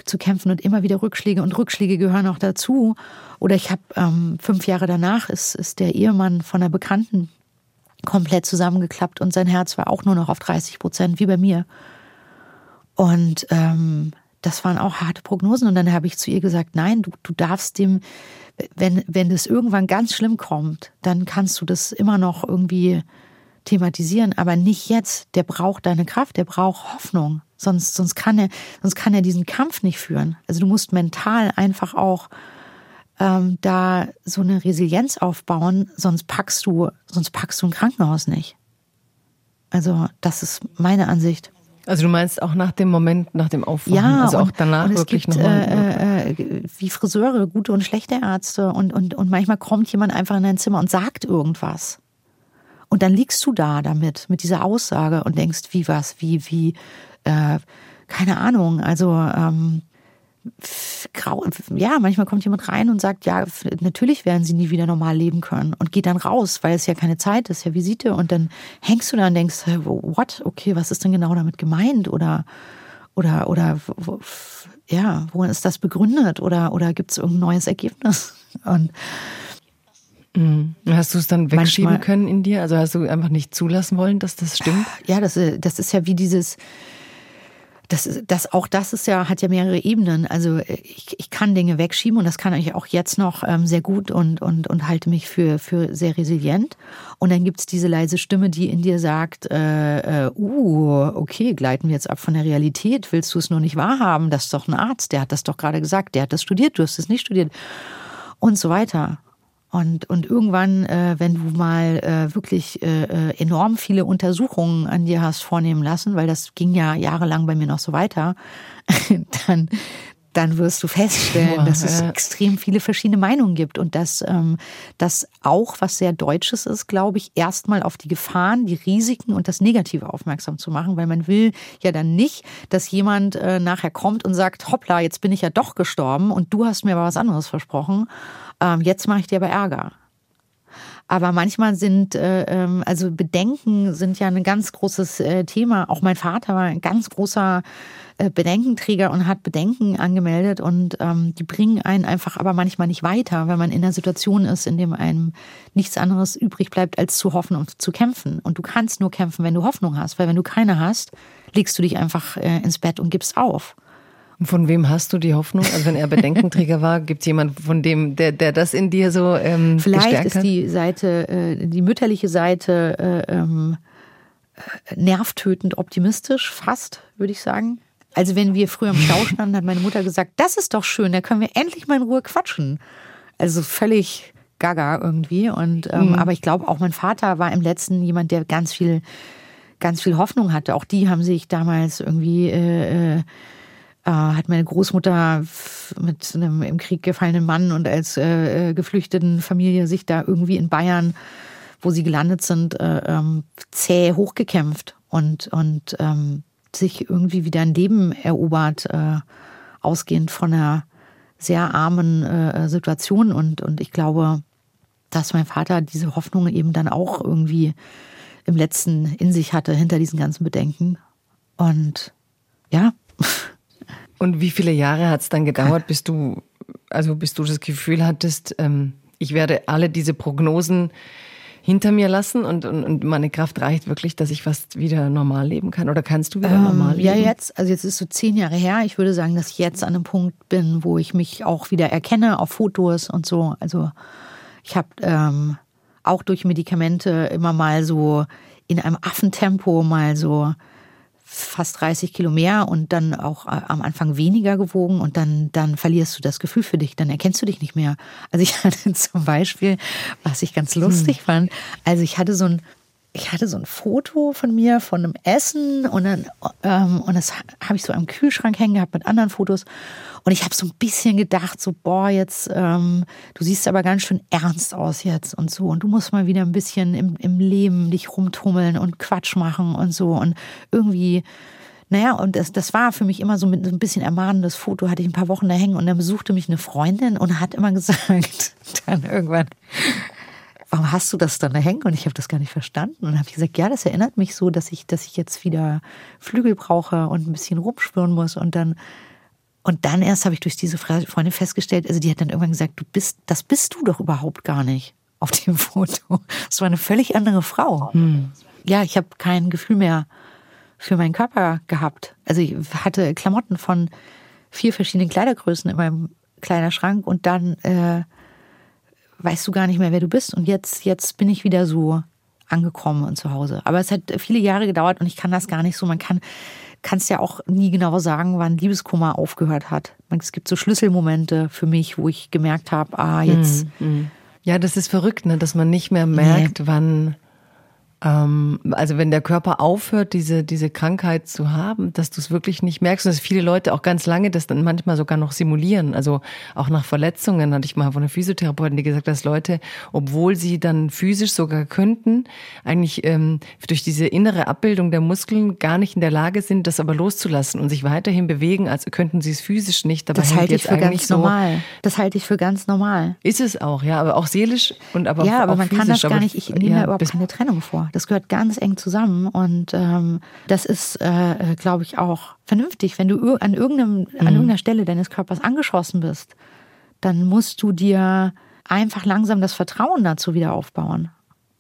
zu kämpfen und immer wieder Rückschläge und Rückschläge gehören auch dazu. Oder ich habe ähm, fünf Jahre danach ist, ist der Ehemann von einer Bekannten komplett zusammengeklappt und sein Herz war auch nur noch auf 30 Prozent, wie bei mir. Und ähm, das waren auch harte Prognosen. Und dann habe ich zu ihr gesagt, nein, du, du darfst dem, wenn, wenn das irgendwann ganz schlimm kommt, dann kannst du das immer noch irgendwie thematisieren, aber nicht jetzt. Der braucht deine Kraft, der braucht Hoffnung. Sonst, sonst, kann er, sonst kann er diesen Kampf nicht führen. Also du musst mental einfach auch ähm, da so eine Resilienz aufbauen, sonst packst du, sonst packst du ein Krankenhaus nicht. Also das ist meine Ansicht. Also du meinst auch nach dem Moment, nach dem Aufwachen, ja, also und, auch danach und es wirklich gibt, nochmal. Äh, äh, wie Friseure, gute und schlechte Ärzte und, und, und manchmal kommt jemand einfach in dein Zimmer und sagt irgendwas. Und dann liegst du da damit, mit dieser Aussage und denkst, wie was, wie, wie, äh, keine Ahnung, also ähm, grau, ja, manchmal kommt jemand rein und sagt, ja, natürlich werden sie nie wieder normal leben können und geht dann raus, weil es ja keine Zeit ist, ja Visite. Und dann hängst du da und denkst, what, okay, was ist denn genau damit gemeint? Oder oder oder ja, worin ist das begründet? Oder oder gibt es irgendein neues Ergebnis? Und Mhm. Hast du es dann wegschieben Manchmal, können in dir? Also hast du einfach nicht zulassen wollen, dass das stimmt? Ja, das, das ist ja wie dieses, das, das, auch das ist ja, hat ja mehrere Ebenen. Also ich, ich kann Dinge wegschieben und das kann ich auch jetzt noch ähm, sehr gut und, und, und halte mich für, für sehr resilient. Und dann gibt es diese leise Stimme, die in dir sagt, äh, äh, uh, okay, gleiten wir jetzt ab von der Realität, willst du es nur nicht wahrhaben? Das ist doch ein Arzt, der hat das doch gerade gesagt, der hat das studiert, du hast es nicht studiert und so weiter. Und, und irgendwann, äh, wenn du mal äh, wirklich äh, äh, enorm viele Untersuchungen an dir hast vornehmen lassen, weil das ging ja jahrelang bei mir noch so weiter, <laughs> dann, dann wirst du feststellen, Boah, dass es ja. extrem viele verschiedene Meinungen gibt und dass ähm, das auch was sehr Deutsches ist, glaube ich, erstmal auf die Gefahren, die Risiken und das Negative aufmerksam zu machen, weil man will ja dann nicht, dass jemand äh, nachher kommt und sagt, hoppla, jetzt bin ich ja doch gestorben und du hast mir aber was anderes versprochen ähm, jetzt mache ich dir aber Ärger. Aber manchmal sind, äh, ähm, also Bedenken sind ja ein ganz großes äh, Thema. Auch mein Vater war ein ganz großer äh, Bedenkenträger und hat Bedenken angemeldet und ähm, die bringen einen einfach aber manchmal nicht weiter, wenn man in einer Situation ist, in dem einem nichts anderes übrig bleibt, als zu hoffen und zu kämpfen. Und du kannst nur kämpfen, wenn du Hoffnung hast, weil wenn du keine hast, legst du dich einfach äh, ins Bett und gibst auf. Und von wem hast du die Hoffnung? Also wenn er Bedenkenträger war, gibt es jemanden, von dem, der, der das in dir so ähm, Vielleicht ist die Seite, äh, die mütterliche Seite äh, ähm, äh, nervtötend optimistisch, fast, würde ich sagen. Also wenn wir früher im Stau standen, hat meine Mutter gesagt, das ist doch schön, da können wir endlich mal in Ruhe quatschen. Also völlig gaga irgendwie. Und ähm, mhm. aber ich glaube, auch mein Vater war im letzten jemand, der ganz viel, ganz viel Hoffnung hatte. Auch die haben sich damals irgendwie äh, äh äh, hat meine Großmutter mit einem im Krieg gefallenen Mann und als äh, äh, geflüchteten Familie sich da irgendwie in Bayern, wo sie gelandet sind, äh, ähm, zäh hochgekämpft und, und ähm, sich irgendwie wieder ein Leben erobert, äh, ausgehend von einer sehr armen äh, Situation. Und, und ich glaube, dass mein Vater diese Hoffnung eben dann auch irgendwie im letzten in sich hatte, hinter diesen ganzen Bedenken. Und ja, <laughs> Und wie viele Jahre hat es dann gedauert, bis du, also bis du das Gefühl hattest, ähm, ich werde alle diese Prognosen hinter mir lassen und, und, und, meine Kraft reicht wirklich, dass ich fast wieder normal leben kann? Oder kannst du wieder ähm, normal leben? Ja, jetzt, also jetzt ist so zehn Jahre her. Ich würde sagen, dass ich jetzt an einem Punkt bin, wo ich mich auch wieder erkenne auf Fotos und so. Also ich habe ähm, auch durch Medikamente immer mal so in einem Affentempo mal so fast 30 Kilo mehr und dann auch äh, am Anfang weniger gewogen und dann, dann verlierst du das Gefühl für dich, dann erkennst du dich nicht mehr. Also ich <laughs> hatte zum Beispiel, was ich ganz lustig hm. fand, also ich hatte so ein ich hatte so ein Foto von mir von einem Essen und dann ähm, und das habe ich so am Kühlschrank hängen gehabt mit anderen Fotos. Und ich habe so ein bisschen gedacht so boah jetzt ähm, du siehst aber ganz schön ernst aus jetzt und so. Und du musst mal wieder ein bisschen im, im Leben dich rumtummeln und Quatsch machen und so. Und irgendwie naja, und das, das war für mich immer so mit so ein bisschen ermahnendes Foto, hatte ich ein paar Wochen da hängen und dann besuchte mich eine Freundin und hat immer <laughs> gesagt, dann irgendwann, warum hast du das dann da hängen? Und ich habe das gar nicht verstanden. Und habe ich gesagt, ja, das erinnert mich so, dass ich, dass ich jetzt wieder Flügel brauche und ein bisschen rumspüren muss. Und dann, und dann erst habe ich durch diese Freundin festgestellt, also die hat dann irgendwann gesagt, du bist, das bist du doch überhaupt gar nicht auf dem <laughs> Foto. Das war eine völlig andere Frau. Hm. Ja, ich habe kein Gefühl mehr für meinen Körper gehabt. Also ich hatte Klamotten von vier verschiedene Kleidergrößen in meinem Kleiderschrank und dann äh, weißt du gar nicht mehr, wer du bist. Und jetzt, jetzt bin ich wieder so angekommen und zu Hause. Aber es hat viele Jahre gedauert und ich kann das gar nicht so. Man kann kannst ja auch nie genau sagen, wann Liebeskummer aufgehört hat. Es gibt so Schlüsselmomente für mich, wo ich gemerkt habe, ah, jetzt. Mhm. Ja, das ist verrückt, ne? dass man nicht mehr merkt, nee. wann ähm, also wenn der Körper aufhört, diese, diese Krankheit zu haben, dass du es wirklich nicht merkst und dass viele Leute auch ganz lange das dann manchmal sogar noch simulieren. Also auch nach Verletzungen hatte ich mal von einer Physiotherapeutin, die gesagt hat, dass Leute, obwohl sie dann physisch sogar könnten, eigentlich ähm, durch diese innere Abbildung der Muskeln gar nicht in der Lage sind, das aber loszulassen und sich weiterhin bewegen, als könnten sie es physisch nicht. Aber das halte ich für ganz so, normal. Das halte ich für ganz normal. Ist es auch, ja, aber auch seelisch und aber ja, aber auch man physisch. kann das gar nicht. Ich nehme ja, überhaupt keine Trennung vor. Das gehört ganz eng zusammen und ähm, das ist, äh, glaube ich, auch vernünftig. Wenn du an, irgendeinem, an mhm. irgendeiner Stelle deines Körpers angeschossen bist, dann musst du dir einfach langsam das Vertrauen dazu wieder aufbauen.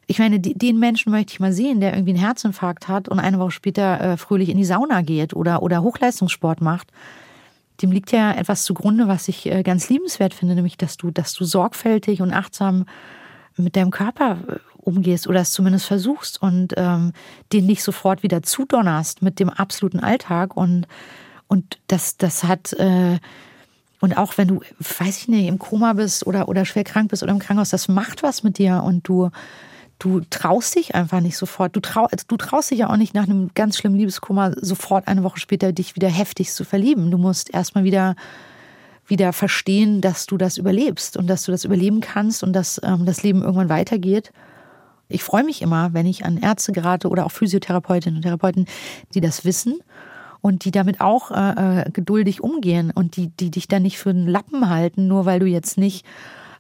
Ich meine, den Menschen möchte ich mal sehen, der irgendwie einen Herzinfarkt hat und eine Woche später äh, fröhlich in die Sauna geht oder, oder Hochleistungssport macht. Dem liegt ja etwas zugrunde, was ich äh, ganz liebenswert finde, nämlich, dass du, dass du sorgfältig und achtsam mit deinem Körper äh, umgehst oder es zumindest versuchst und ähm, den nicht sofort wieder zudonnerst mit dem absoluten Alltag und und das das hat äh, und auch wenn du weiß ich nicht im Koma bist oder oder schwer krank bist oder im Krankenhaus das macht was mit dir und du du traust dich einfach nicht sofort du, trau, du traust dich ja auch nicht nach einem ganz schlimmen Liebeskummer sofort eine Woche später dich wieder heftig zu verlieben du musst erstmal wieder wieder verstehen, dass du das überlebst und dass du das überleben kannst und dass ähm, das Leben irgendwann weitergeht. Ich freue mich immer, wenn ich an Ärzte gerate oder auch Physiotherapeutinnen und Therapeuten, die das wissen und die damit auch äh, äh, geduldig umgehen und die, die dich dann nicht für einen Lappen halten, nur weil du jetzt nicht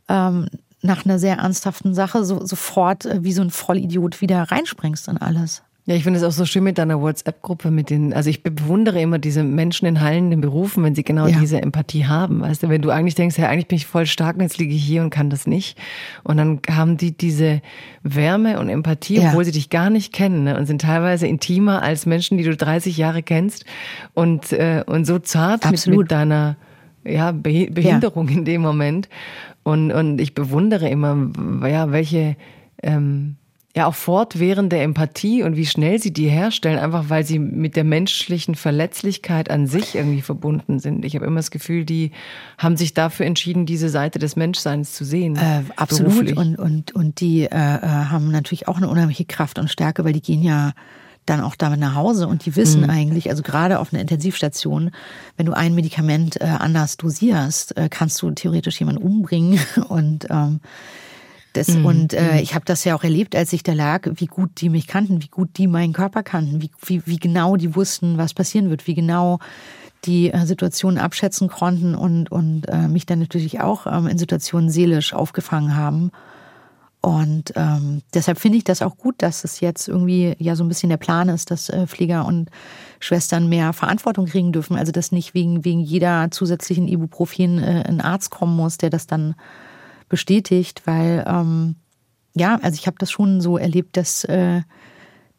ähm, nach einer sehr ernsthaften Sache so, sofort äh, wie so ein Vollidiot wieder reinspringst in alles. Ja, ich finde es auch so schön mit deiner WhatsApp-Gruppe, mit den, also ich bewundere immer diese Menschen in hallenden Berufen, wenn sie genau ja. diese Empathie haben. Weißt du, wenn du eigentlich denkst, ja, eigentlich bin ich voll stark und jetzt liege ich hier und kann das nicht. Und dann haben die diese Wärme und Empathie, ja. obwohl sie dich gar nicht kennen ne? und sind teilweise intimer als Menschen, die du 30 Jahre kennst und, äh, und so zart mit, mit, deiner ja, Behinderung ja. in dem Moment. Und, und ich bewundere immer, ja, welche, ähm, ja auch fortwährende Empathie und wie schnell sie die herstellen, einfach weil sie mit der menschlichen Verletzlichkeit an sich irgendwie verbunden sind. Ich habe immer das Gefühl, die haben sich dafür entschieden, diese Seite des Menschseins zu sehen. Äh, absolut. Und, und, und die äh, äh, haben natürlich auch eine unheimliche Kraft und Stärke, weil die gehen ja dann auch damit nach Hause und die wissen mhm. eigentlich, also gerade auf einer Intensivstation, wenn du ein Medikament äh, anders dosierst, äh, kannst du theoretisch jemanden umbringen <laughs> und ähm, das, mhm. Und äh, mhm. ich habe das ja auch erlebt, als ich da lag, wie gut die mich kannten, wie gut die meinen Körper kannten, wie, wie, wie genau die wussten, was passieren wird, wie genau die äh, Situationen abschätzen konnten und, und äh, mich dann natürlich auch ähm, in Situationen seelisch aufgefangen haben. Und ähm, deshalb finde ich das auch gut, dass es jetzt irgendwie ja so ein bisschen der Plan ist, dass äh, Pfleger und Schwestern mehr Verantwortung kriegen dürfen. Also dass nicht wegen, wegen jeder zusätzlichen Ibuprofen äh, ein Arzt kommen muss, der das dann bestätigt, weil ähm, ja, also ich habe das schon so erlebt, dass, äh,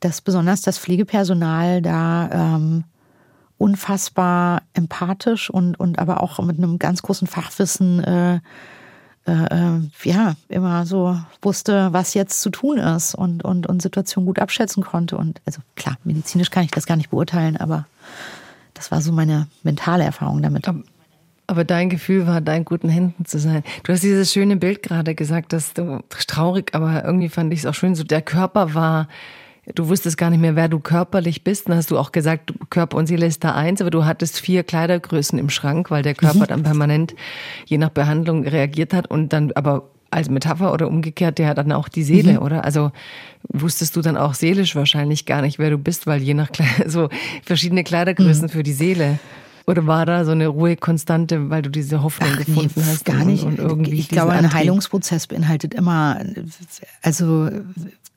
dass besonders das Pflegepersonal da ähm, unfassbar empathisch und, und aber auch mit einem ganz großen Fachwissen äh, äh, äh, ja, immer so wusste, was jetzt zu tun ist und, und, und Situationen gut abschätzen konnte. Und also klar, medizinisch kann ich das gar nicht beurteilen, aber das war so meine mentale Erfahrung damit. Aber dein Gefühl war, da in guten Händen zu sein. Du hast dieses schöne Bild gerade gesagt, dass du traurig, aber irgendwie fand ich es auch schön, so der Körper war, du wusstest gar nicht mehr, wer du körperlich bist. Dann hast du auch gesagt, Körper und Seele ist da eins, aber du hattest vier Kleidergrößen im Schrank, weil der Körper mhm. dann permanent je nach Behandlung reagiert hat und dann aber als Metapher oder umgekehrt, der hat dann auch die Seele, mhm. oder? Also wusstest du dann auch seelisch wahrscheinlich gar nicht, wer du bist, weil je nach <laughs> so verschiedene Kleidergrößen mhm. für die Seele. Oder war da so eine Ruhe Konstante, weil du diese Hoffnung Ach, gefunden nee, hast? Gar nicht. Und, und irgendwie ich glaube, ein Heilungsprozess beinhaltet immer, also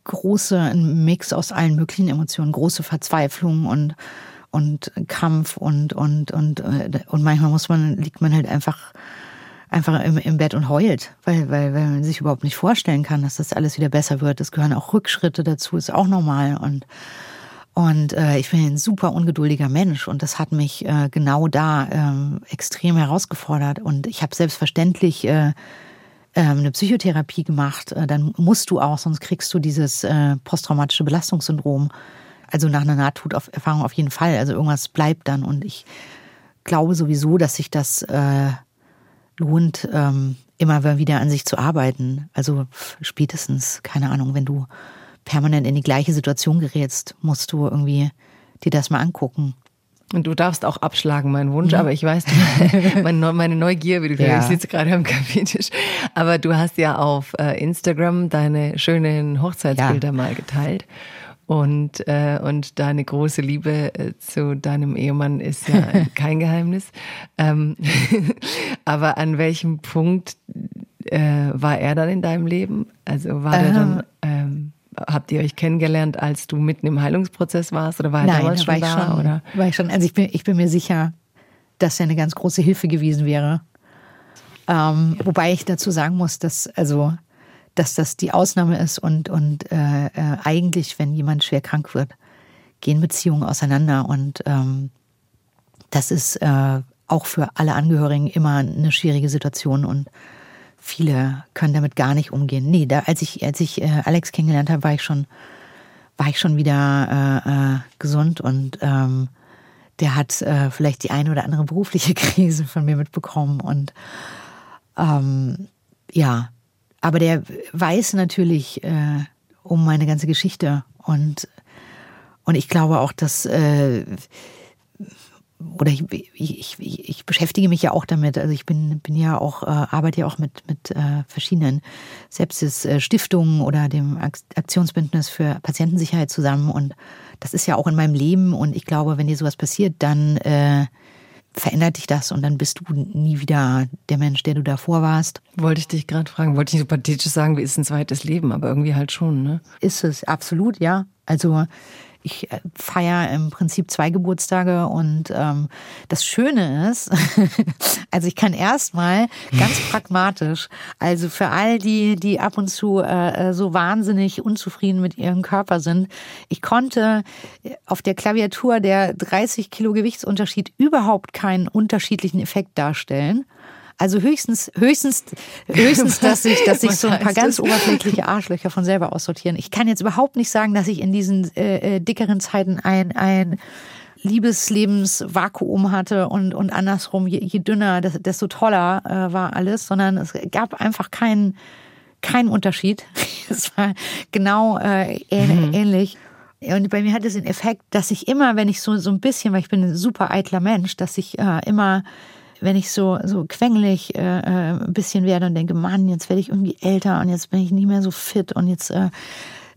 große, ein Mix aus allen möglichen Emotionen, große Verzweiflung und und Kampf und und und und manchmal muss man liegt man halt einfach einfach im, im Bett und heult, weil, weil, weil man sich überhaupt nicht vorstellen kann, dass das alles wieder besser wird. Es gehören auch Rückschritte dazu, ist auch normal und Und äh, ich bin ein super ungeduldiger Mensch und das hat mich äh, genau da ähm, extrem herausgefordert. Und ich habe selbstverständlich äh, ähm, eine Psychotherapie gemacht. Äh, dann musst du auch, sonst kriegst du dieses äh, posttraumatische Belastungssyndrom. Also nach einer Nahtoderfahrung auf jeden Fall. Also irgendwas bleibt dann. Und ich glaube sowieso, dass sich das äh, lohnt, ähm, immer wieder an sich zu arbeiten. Also spätestens, keine Ahnung, wenn du permanent in die gleiche Situation gerätst, musst du irgendwie dir das mal angucken. Und du darfst auch abschlagen, mein Wunsch, mhm. aber ich weiß, <laughs> meine Neugier, wie du ja. ich sitze gerade am Kaffeetisch, aber du hast ja auf äh, Instagram deine schönen Hochzeitsbilder ja. mal geteilt. Und, äh, und deine große Liebe äh, zu deinem Ehemann ist ja <laughs> kein Geheimnis. Ähm, <laughs> aber an welchem Punkt äh, war er dann in deinem Leben? Also war ähm, der dann, ähm, habt ihr euch kennengelernt, als du mitten im Heilungsprozess warst oder war er Nein, damals schon da? Schon, oder? War ich schon. Also ich bin, ich bin mir sicher, dass er eine ganz große Hilfe gewesen wäre. Ähm, wobei ich dazu sagen muss, dass also dass das die Ausnahme ist und, und äh, äh, eigentlich, wenn jemand schwer krank wird, gehen Beziehungen auseinander und ähm, das ist äh, auch für alle Angehörigen immer eine schwierige Situation und viele können damit gar nicht umgehen. Nee, da, als ich, als ich äh, Alex kennengelernt habe, war ich schon, war ich schon wieder äh, äh, gesund und ähm, der hat äh, vielleicht die eine oder andere berufliche <laughs> Krise von mir mitbekommen und ähm, ja, aber der weiß natürlich äh, um meine ganze Geschichte und und ich glaube auch, dass äh, oder ich, ich, ich, ich beschäftige mich ja auch damit. Also ich bin, bin ja auch, äh, arbeite ja auch mit, mit äh, verschiedenen Sepsis-Stiftungen oder dem Aktionsbündnis für Patientensicherheit zusammen. Und das ist ja auch in meinem Leben. Und ich glaube, wenn dir sowas passiert, dann äh, verändert dich das und dann bist du nie wieder der Mensch, der du davor warst. Wollte ich dich gerade fragen, wollte ich nicht so pathetisch sagen, wie ist ein zweites Leben, aber irgendwie halt schon, ne? Ist es, absolut, ja. Also ich äh, feiere im Prinzip zwei Geburtstage und ähm, das Schöne ist, <laughs> also ich kann erstmal ganz <laughs> pragmatisch, also für all die, die ab und zu äh, äh so wahnsinnig unzufrieden mit ihrem Körper sind, ich konnte auf der Klaviatur der 30 Kilo Gewichtsunterschied überhaupt keinen unterschiedlichen Effekt darstellen. Also höchstens, höchstens, höchstens, dass sich, <laughs> dass sich so ein paar ganz das? oberflächliche Arschlöcher von selber aussortieren. Ich kann jetzt überhaupt nicht sagen, dass ich in diesen äh, äh dickeren Zeiten ein, ein Liebeslebensvakuum hatte und, und andersrum, je, je dünner, desto toller äh, war alles, sondern es gab einfach keinen keinen Unterschied. <laughs> Es war genau äh, mhm. ähnlich. Und bei mir hat es den Effekt, dass ich immer, wenn ich so, so ein bisschen, weil ich bin ein super eitler Mensch, dass ich äh, immer wenn ich so, so quengelig äh, äh, ein bisschen werde und denke, Mann, jetzt werde ich irgendwie älter und jetzt bin ich nicht mehr so fit und jetzt äh,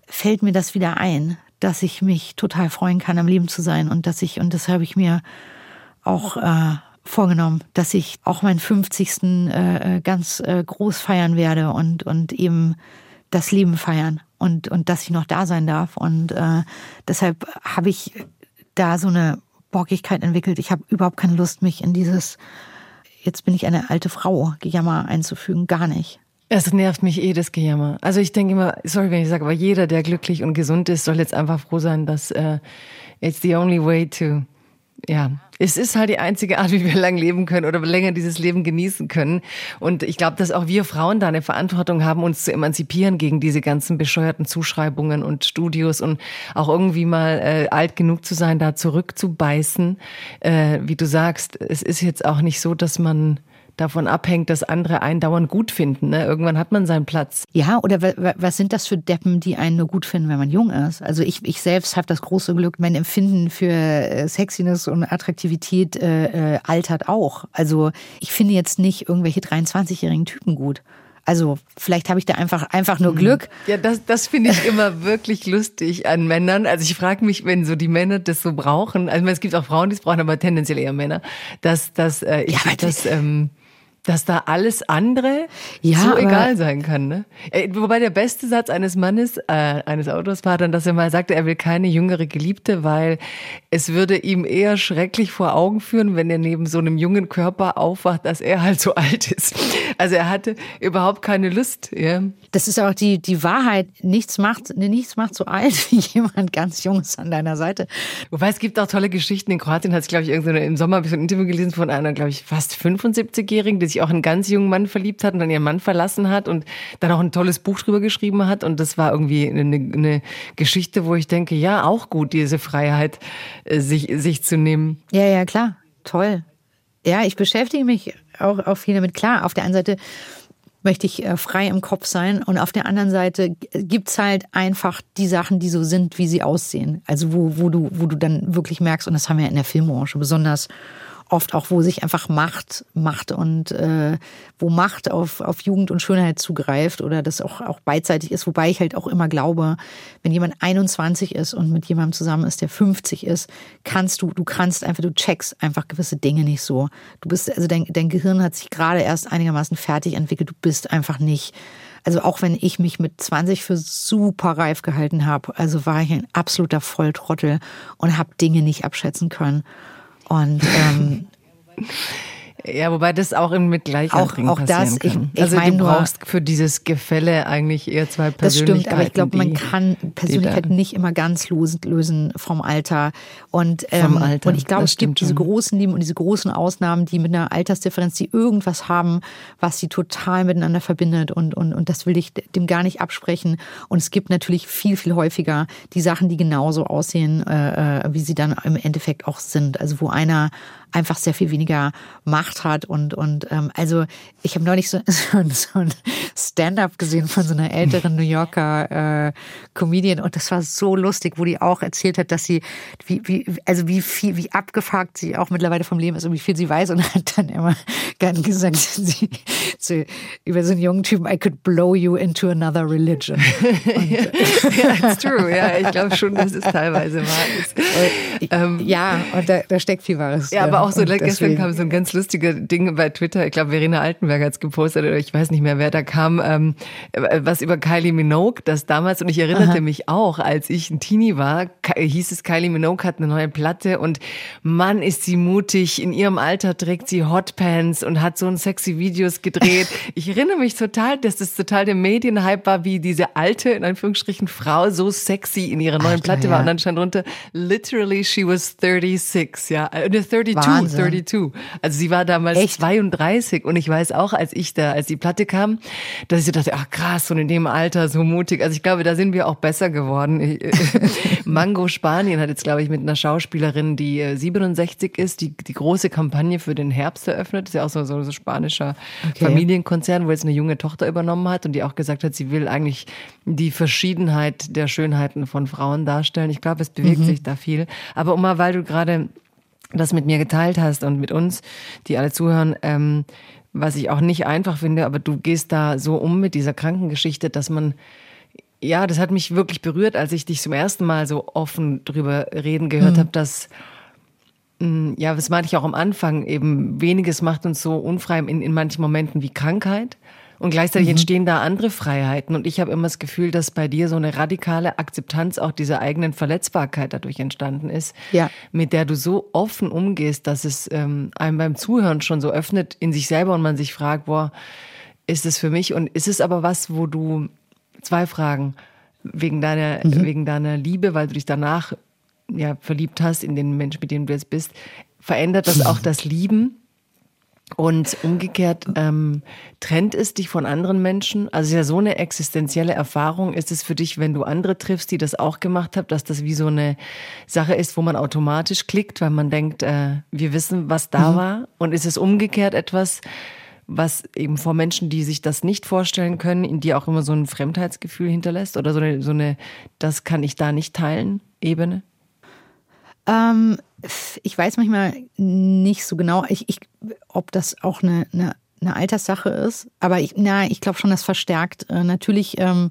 fällt mir das wieder ein, dass ich mich total freuen kann, am Leben zu sein und dass ich, und das habe ich mir auch äh, vorgenommen, dass ich auch meinen 50. Äh, äh, ganz äh, groß feiern werde und, und eben das Leben feiern und, und dass ich noch da sein darf. Und äh, deshalb habe ich da so eine Bockigkeit entwickelt. Ich habe überhaupt keine Lust, mich in dieses jetzt bin ich eine alte Frau, Gejammer einzufügen, gar nicht. Es nervt mich eh das Gejammer. Also ich denke immer, sorry, wenn ich sage, aber jeder, der glücklich und gesund ist, soll jetzt einfach froh sein, dass uh, it's the only way to ja, es ist halt die einzige Art, wie wir lang leben können oder länger dieses Leben genießen können. Und ich glaube, dass auch wir Frauen da eine Verantwortung haben, uns zu emanzipieren gegen diese ganzen bescheuerten Zuschreibungen und Studios und auch irgendwie mal äh, alt genug zu sein, da zurückzubeißen. Äh, wie du sagst, es ist jetzt auch nicht so, dass man davon abhängt, dass andere einen dauernd gut finden. Ne? Irgendwann hat man seinen Platz. Ja, oder was sind das für Deppen, die einen nur gut finden, wenn man jung ist? Also ich, ich selbst habe das große Glück, mein Empfinden für äh, Sexiness und Attraktivität äh, äh, altert auch. Also ich finde jetzt nicht irgendwelche 23-jährigen Typen gut. Also vielleicht habe ich da einfach einfach nur mhm. Glück. Ja, das, das finde ich immer <laughs> wirklich lustig an Männern. Also ich frage mich, wenn so die Männer das so brauchen. Also es gibt auch Frauen, die es brauchen, aber tendenziell eher Männer. Dass, dass äh, ich ja, das ähm, dass da alles andere ja, so egal sein kann. Ne? Äh, wobei der beste Satz eines Mannes, äh, eines Autors war dann, dass er mal sagte, er will keine jüngere Geliebte, weil es würde ihm eher schrecklich vor Augen führen, wenn er neben so einem jungen Körper aufwacht, dass er halt so <laughs> alt ist. Also er hatte überhaupt keine Lust. Ja. Das ist auch die, die Wahrheit. Nichts macht, nichts macht so alt <laughs> wie jemand ganz Junges an deiner Seite. Wobei es gibt auch tolle Geschichten. In Kroatien hat es, glaube ich, im Sommer habe ich so ein Interview gelesen von einer, glaube ich, fast 75-Jährigen, die sich auch einen ganz jungen Mann verliebt hat und dann ihren Mann verlassen hat und dann auch ein tolles Buch drüber geschrieben hat. Und das war irgendwie eine, eine Geschichte, wo ich denke, ja, auch gut, diese Freiheit, äh, sich, sich zu nehmen. Ja, ja, klar. Toll. Ja, ich beschäftige mich auch, auch viel damit. Klar, auf der einen Seite möchte ich äh, frei im Kopf sein und auf der anderen Seite gibt's halt einfach die Sachen, die so sind, wie sie aussehen. Also wo, wo, du, wo du dann wirklich merkst, und das haben wir in der Filmbranche besonders oft auch, wo sich einfach Macht, Macht und äh, wo Macht auf, auf Jugend und Schönheit zugreift oder das auch, auch beidseitig ist, wobei ich halt auch immer glaube, wenn jemand 21 ist und mit jemandem zusammen ist, der 50 ist, kannst du, du kannst einfach, du checkst einfach gewisse Dinge nicht so. Du bist, also dein, dein Gehirn hat sich gerade erst einigermaßen fertig entwickelt, du bist einfach nicht also auch wenn ich mich mit 20 für super reif gehalten habe, also war ich ein absoluter Volltrottel und habe Dinge nicht abschätzen können. Und ähm, <laughs> ja, wobei das auch mit Gleichaltrigen auch, auch das, ich, ich also mein, du brauchst für dieses Gefälle eigentlich eher zwei Persönlichkeiten. Das stimmt, aber ich glaube, man kann Persönlichkeit nicht immer ganz lösen vom Alter. Und, ähm, vom Alter, und ich glaube, es gibt diese großen Lieben und diese großen Ausnahmen, die mit einer Altersdifferenz, die irgendwas haben, was sie total miteinander verbindet. Und, und, und das will ich dem gar nicht absprechen. Und es gibt natürlich viel, viel häufiger die Sachen, die genauso aussehen, äh, äh wie sie dann im Endeffekt auch sind. Also wo einer einfach sehr viel weniger Macht hat und und ähm, also ich habe neulich so, <laughs> so, so ein Stand-up gesehen von so einer älteren New Yorker äh, Comedian und das war so lustig, wo die auch erzählt hat, dass sie wie wie also wie viel wie abgefuckt sie auch mittlerweile vom Leben ist und wie viel sie weiß und hat dann immer gern gesagt <laughs> sie, so, über so einen jungen Typen I could blow you into another religion. Und, <laughs> ja, it's true. Ja, ich glaube schon, dass es teilweise wahr ist. Ähm, ja, und da, da steckt viel Wahres. Ja, aber auch so, gestern kam so ein ganz lustiges Ding bei Twitter. Ich glaube, Verena Altenberg hat es gepostet oder ich weiß nicht mehr, wer da kam, ähm, was über Kylie Minogue, das damals, und ich erinnerte Aha. mich auch, als ich ein Teenie war, hieß es, Kylie Minogue hat eine neue Platte und Mann, ist sie mutig. In ihrem Alter trägt sie Hotpants und hat so ein sexy Videos gedreht. <laughs> ich erinnere mich total, dass das total der Medienhype war, wie diese alte, in Anführungsstrichen, Frau so sexy in ihrer neuen Alter, Platte war. Und dann stand drunter, literally she was 36, ja, äh, 32, Wahnsinn. 32. Also sie war damals Echt? 32 und ich weiß auch, als ich da, als die Platte kam, dass ich so dachte, ach krass, und in dem Alter so mutig. Also ich glaube, da sind wir auch besser geworden. <laughs> Mango Spanien hat jetzt, glaube ich, mit einer Schauspielerin, die 67 äh, ist, die, die große Kampagne für den Herbst eröffnet. Das ist ja auch so, so, so spanischer okay. Familienkonzern, wo jetzt eine junge Tochter übernommen hat und die auch gesagt hat, sie will eigentlich die Verschiedenheit der Schönheiten von Frauen darstellen. Ich glaube, es bewegt mhm. sich da viel. Aber Oma, weil du gerade das mit mir geteilt hast und mit uns, die alle zuhören, ähm, was ich auch nicht einfach finde, aber du gehst da so um mit dieser Krankengeschichte, dass man ja, das hat mich wirklich berührt, als ich dich zum ersten Mal so offen drüber reden gehört mhm. habe, dass mm, ja, das meinte ich auch am Anfang, eben weniges macht uns so unfrei in, in manchen Momenten wie Krankheit. Und gleichzeitig mhm. entstehen da andere Freiheiten. Und ich habe immer das Gefühl, dass bei dir so eine radikale Akzeptanz auch dieser eigenen Verletzbarkeit dadurch entstanden ist, ja. mit der du so offen umgehst, dass es ähm, einem beim Zuhören schon so öffnet in sich selber und man sich fragt, boah, ist es für mich? Und ist es aber was, wo du zwei Fragen wegen deiner, mhm. wegen deiner Liebe, weil du dich danach ja verliebt hast in den Menschen, mit dem du jetzt bist, verändert das auch <clears throat> das Lieben? Und umgekehrt, ähm, trennt es dich von anderen Menschen? Also ja so eine existenzielle Erfahrung ist es für dich, wenn du andere triffst, die das auch gemacht haben, dass das wie so eine Sache ist, wo man automatisch klickt, weil man denkt, äh, wir wissen, was da mhm. war? Und ist es umgekehrt etwas, was eben vor Menschen, die sich das nicht vorstellen können, in dir auch immer so ein Fremdheitsgefühl hinterlässt? Oder so eine, so eine das kann ich da nicht teilen, Ebene? Ähm, ich weiß manchmal nicht so genau, ich, ich, ob das auch eine, eine, eine Alterssache ist. Aber ich, na, ich glaube schon, das verstärkt. Äh, natürlich ähm,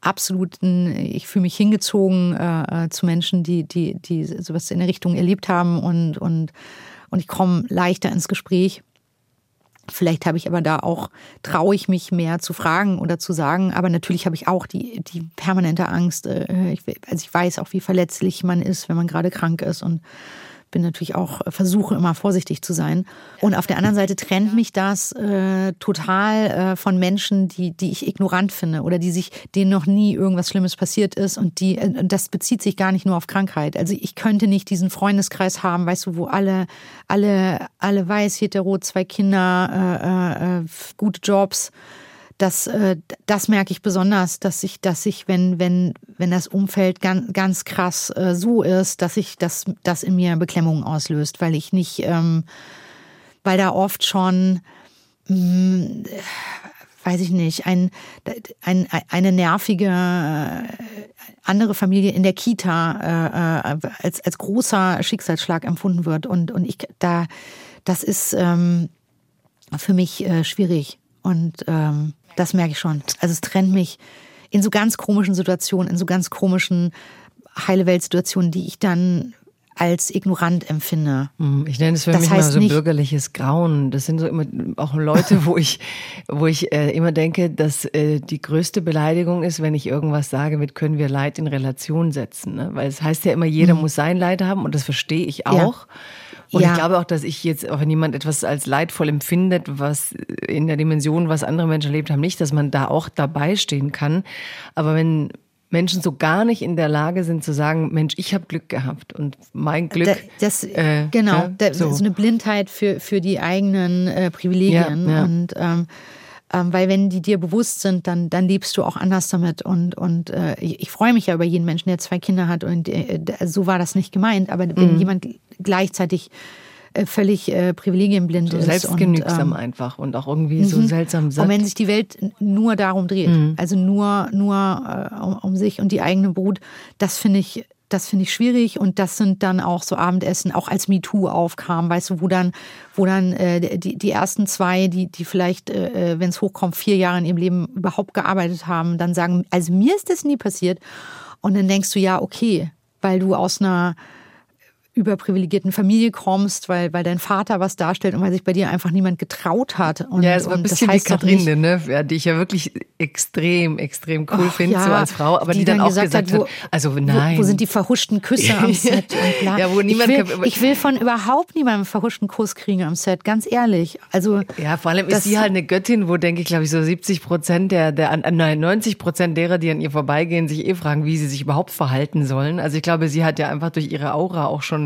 absolut, ich fühle mich hingezogen äh, äh, zu Menschen, die, die, die sowas in der Richtung erlebt haben und, und, und ich komme leichter ins Gespräch. Vielleicht habe ich aber da auch, traue ich mich mehr zu fragen oder zu sagen. Aber natürlich habe ich auch die, die permanente Angst. Äh, also ich weiß auch, wie verletzlich man ist, wenn man gerade krank ist und bin natürlich auch, versuche immer vorsichtig zu sein. Und auf der anderen Seite trennt mich das äh, total äh, von Menschen, die, die ich ignorant finde oder die sich, denen noch nie irgendwas Schlimmes passiert ist und die, äh, das bezieht sich gar nicht nur auf Krankheit. Also ich könnte nicht diesen Freundeskreis haben, weißt du, wo alle, alle, alle weiß, hetero, zwei Kinder, äh, äh, gute Jobs das, äh, das merke ich besonders, dass ich, dass ich, wenn, wenn, wenn das Umfeld ganz, ganz krass äh, so ist, dass ich das, das in mir Beklemmungen auslöst, weil ich nicht, ähm, weil da oft schon, mh, mm, weiß ich nicht, ein, ein, eine nervige äh, andere Familie in der Kita äh, als, als großer Schicksalsschlag empfunden wird. Und, und ich da, das ist ähm, für mich äh, schwierig. Und ähm, das merke ich schon. Also es trennt mich in so ganz komischen Situationen, in so ganz komischen heile Welt-Situationen, die ich dann als ignorant empfinde. Mhm. Ich nenne es für das mich mal so bürgerliches Grauen. Das sind so immer auch Leute, wo ich, wo ich äh, immer denke, dass äh, die größte Beleidigung ist, wenn ich irgendwas sage, mit können wir Leid in Relation setzen. Ne? Weil es heißt ja immer, jeder mhm. muss sein Leid haben und das verstehe ich auch. Ja. Und ja. ich glaube auch, dass ich jetzt, auch wenn jemand etwas als leidvoll empfindet, was in der Dimension, was andere Menschen erlebt haben, nicht, dass man da auch dabei stehen kann. Aber wenn Menschen so gar nicht in der Lage sind zu sagen, Mensch, ich habe Glück gehabt und mein Glück. Das, äh, genau, ja, so. so. eine Blindheit für, für die eigenen äh, Privilegien. Ja, ja. Und ähm, ähm, weil wenn die dir bewusst sind, dann, dann lebst du auch anders damit. Und, und äh, ich, ich freue mich ja über jeden Menschen, der zwei Kinder hat. Und äh, so war das nicht gemeint. Aber wenn mhm. jemand gleichzeitig äh, völlig äh, privilegienblind so ist. Selbstgenügsam und, ähm, einfach und auch irgendwie so mhm. seltsam satt. Und wenn sich die Welt nur darum dreht, mhm. also nur, nur äh, um, um, sich und die eigene Brut, das finde ich das finde ich schwierig und das sind dann auch so Abendessen, auch als MeToo aufkam, weißt du, wo dann, wo dann äh, die, die ersten zwei, die, die vielleicht, äh, äh wenn es hochkommt, vier Jahre in ihrem Leben überhaupt gearbeitet haben, dann sagen, also mir ist das nie passiert. Und dann denkst du, ja, okay, weil du aus einer überprivilegierten Familie kommst, weil, weil dein Vater was darstellt und weil sich bei dir einfach niemand getraut hat. Und, ja, es war ein bisschen das heißt wie Kathrine, ne? Die ich ja wirklich extrem, extrem cool finde, ja, so als Frau, aber die, die dann, dann, auch gesagt, gesagt hat, wo, also nein. Wo, wo, sind die verhuschten Küsse am <laughs> Set? Ja, wo niemand ich, will, ich will von überhaupt niemandem einen verhuschten Kuss kriegen am Set, ganz ehrlich. Also Ja, vor allem ist sie halt eine Göttin, wo denke ich, glaube ich, so 70 Prozent der, der, nein, 90 Prozent derer, die an ihr vorbeigehen, sich eh fragen, wie sie sich überhaupt verhalten sollen. Also ich glaube, sie hat ja einfach durch ihre Aura auch schon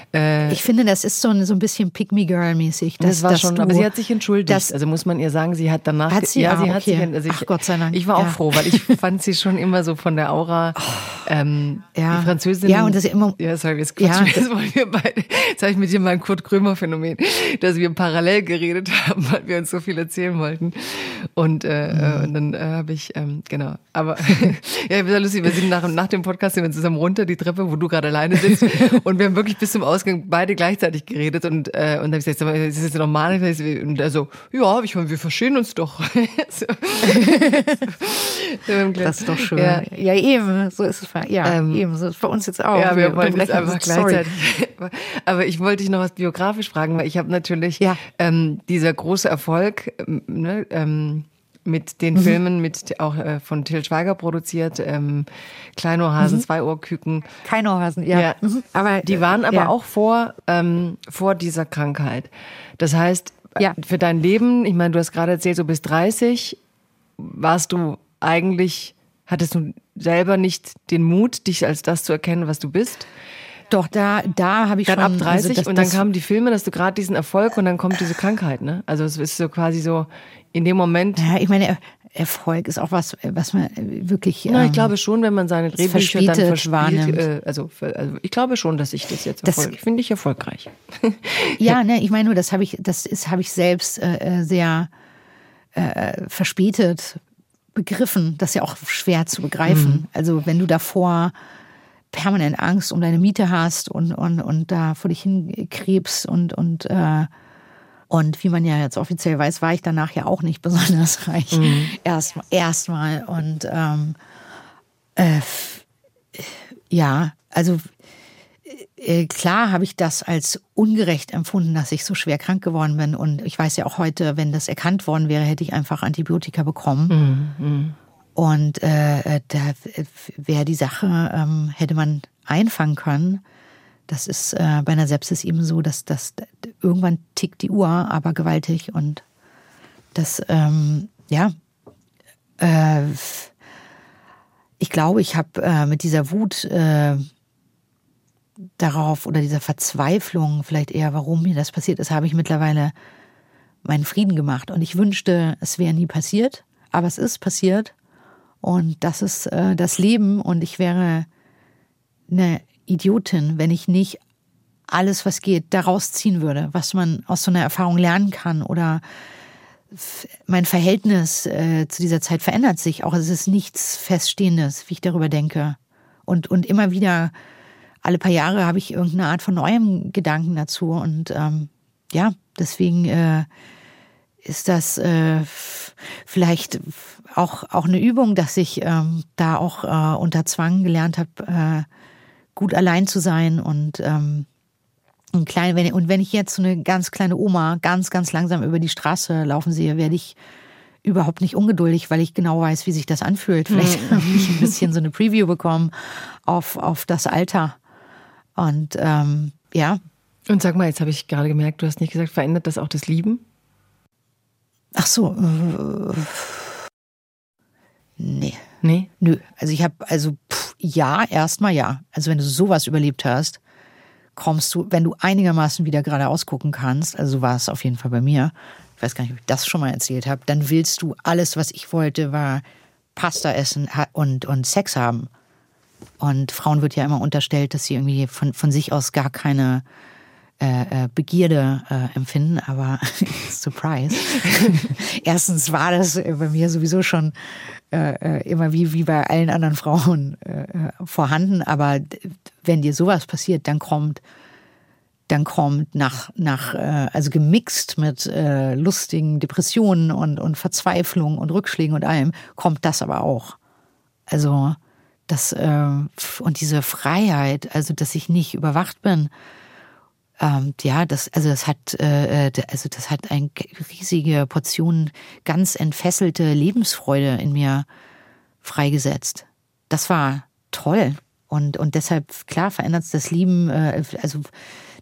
äh, ich finde, das ist so ein, so ein bisschen Pick-Me-Girl-mäßig. Das war schon, du, aber sie hat sich entschuldigt. Das, also muss man ihr sagen, sie hat danach. Hat sie? Ja, ah, sie okay. hat sich. Also ich, Ach Gott sei Dank. Ich war auch ja. froh, weil ich <laughs> fand sie schon immer so von der Aura. Oh, ähm, ja. Die Französin. Ja, und das ist immer. Ja, sorry, jetzt ja, jetzt wollen wir beide. Jetzt habe ich mit dir mal ein Kurt Krömer-Phänomen, dass wir parallel geredet haben, weil wir uns so viel erzählen wollten. Und, äh, mhm. und dann äh, habe ich, ähm, genau. Aber <laughs> ja, sehr lustig, wir sind nach, nach dem Podcast sind wir zusammen runter die Treppe, wo du gerade alleine sitzt. <laughs> und wir haben wirklich bis zum Ausgang beide gleichzeitig geredet. Und, äh, und dann habe ich gesagt, ist das jetzt normal? Und er so, ja, ich meine, wir verstehen uns doch. <laughs> so. das ist doch schön. Ja, ja eben, so ist es. Ja, ähm, eben, so ist es bei uns jetzt auch. Ja, wir, wir wollen jetzt einfach gleichzeitig. <laughs> Aber ich wollte dich noch was biografisch fragen, weil ich habe natürlich ja. ähm, dieser große Erfolg, ähm, ne, ähm, mit den mhm. Filmen, mit auch äh, von Till Schweiger produziert, ähm, Kleinohrhasen, mhm. Zweiohrküken. Keinohrhasen, ja. ja. Mhm. Aber die waren aber ja. auch vor ähm, vor dieser Krankheit. Das heißt, ja. für dein Leben, ich meine, du hast gerade erzählt, so bis 30 warst du eigentlich, hattest du selber nicht den Mut, dich als das zu erkennen, was du bist? Doch, da, da habe ich dann schon. ab 30 also das, und dann kamen die Filme, dass du gerade diesen Erfolg und dann kommt diese Krankheit, ne? Also es ist so quasi so in dem Moment. Ja, ich meine, Erfolg ist auch was, was man wirklich. Na, ich ähm, glaube schon, wenn man seine Drehbücher dann verspielt. Äh, also, also, ich glaube schon, dass ich das jetzt das, finde ich erfolgreich. <laughs> ja, ne, ich meine nur, das habe ich, das ist, habe ich selbst äh, sehr äh, verspätet begriffen. Das ist ja auch schwer zu begreifen. Mhm. Also wenn du davor permanent Angst um deine Miete hast und, und, und da vor dich hinkrebst und, und äh, und wie man ja jetzt offiziell weiß, war ich danach ja auch nicht <laughs> besonders reich. Mhm. Erst erstmal. Und ähm, äh, ja, also äh, klar habe ich das als ungerecht empfunden, dass ich so schwer krank geworden bin. Und ich weiß ja auch heute, wenn das erkannt worden wäre, hätte ich einfach Antibiotika bekommen. Mhm. Und äh, da wäre die Sache, ähm, hätte man einfangen können Das ist äh, bei einer Sepsis eben so, dass das irgendwann tickt die Uhr, aber gewaltig und das, ähm, ja, äh, ich glaube, ich habe äh, mit dieser Wut äh, darauf oder dieser Verzweiflung vielleicht eher, warum mir das passiert ist, habe ich mittlerweile meinen Frieden gemacht. Und ich wünschte, es wäre nie passiert, aber es ist passiert. Und das ist äh, das Leben. Und ich wäre eine Idiotin, wenn ich nicht alles, was geht, daraus ziehen würde, was man aus so einer Erfahrung lernen kann oder mein Verhältnis äh, zu dieser Zeit verändert sich auch. Es ist nichts Feststehendes, wie ich darüber denke. Und, und immer wieder, alle paar Jahre habe ich irgendeine Art von neuem Gedanken dazu. Und ähm, ja, deswegen äh, ist das äh, vielleicht auch, auch eine Übung, dass ich ähm, da auch äh, unter Zwang gelernt habe, äh, gut allein zu sein und ähm, und, klein, wenn, und wenn ich jetzt so eine ganz kleine Oma ganz, ganz langsam über die Straße laufen sehe, werde ich überhaupt nicht ungeduldig, weil ich genau weiß, wie sich das anfühlt. Vielleicht mhm. habe ich ein bisschen so eine Preview bekommen auf, auf das Alter. Und ähm, ja. Und sag mal, jetzt habe ich gerade gemerkt, du hast nicht gesagt, verändert das auch das Lieben? Ach so. Äh, nee. Nee? Nö. Also ich habe, also pff, ja, erstmal ja. Also wenn du sowas überlebt hast, kommst du, wenn du einigermaßen wieder geradeaus gucken kannst, also so war es auf jeden Fall bei mir, ich weiß gar nicht, ob ich das schon mal erzählt habe, dann willst du alles, was ich wollte, war Pasta essen und, und Sex haben. Und Frauen wird ja immer unterstellt, dass sie irgendwie von, von sich aus gar keine äh, äh Begierde äh, empfinden, aber <laughs> Surprise. <laughs> Erstens war das bei mir sowieso schon äh, äh, immer wie, wie bei allen anderen Frauen äh, vorhanden, aber wenn dir sowas passiert, dann kommt dann kommt nach, nach also gemixt mit äh, lustigen Depressionen und, und Verzweiflung und Rückschlägen und allem, kommt das aber auch. Also das äh, und diese Freiheit, also dass ich nicht überwacht bin, ähm, ja, das, also das hat, äh, äh also das hat eine riesige Portion ganz entfesselte Lebensfreude in mir freigesetzt. Das war toll. Und, und deshalb, klar, verändert es das Leben, äh, also,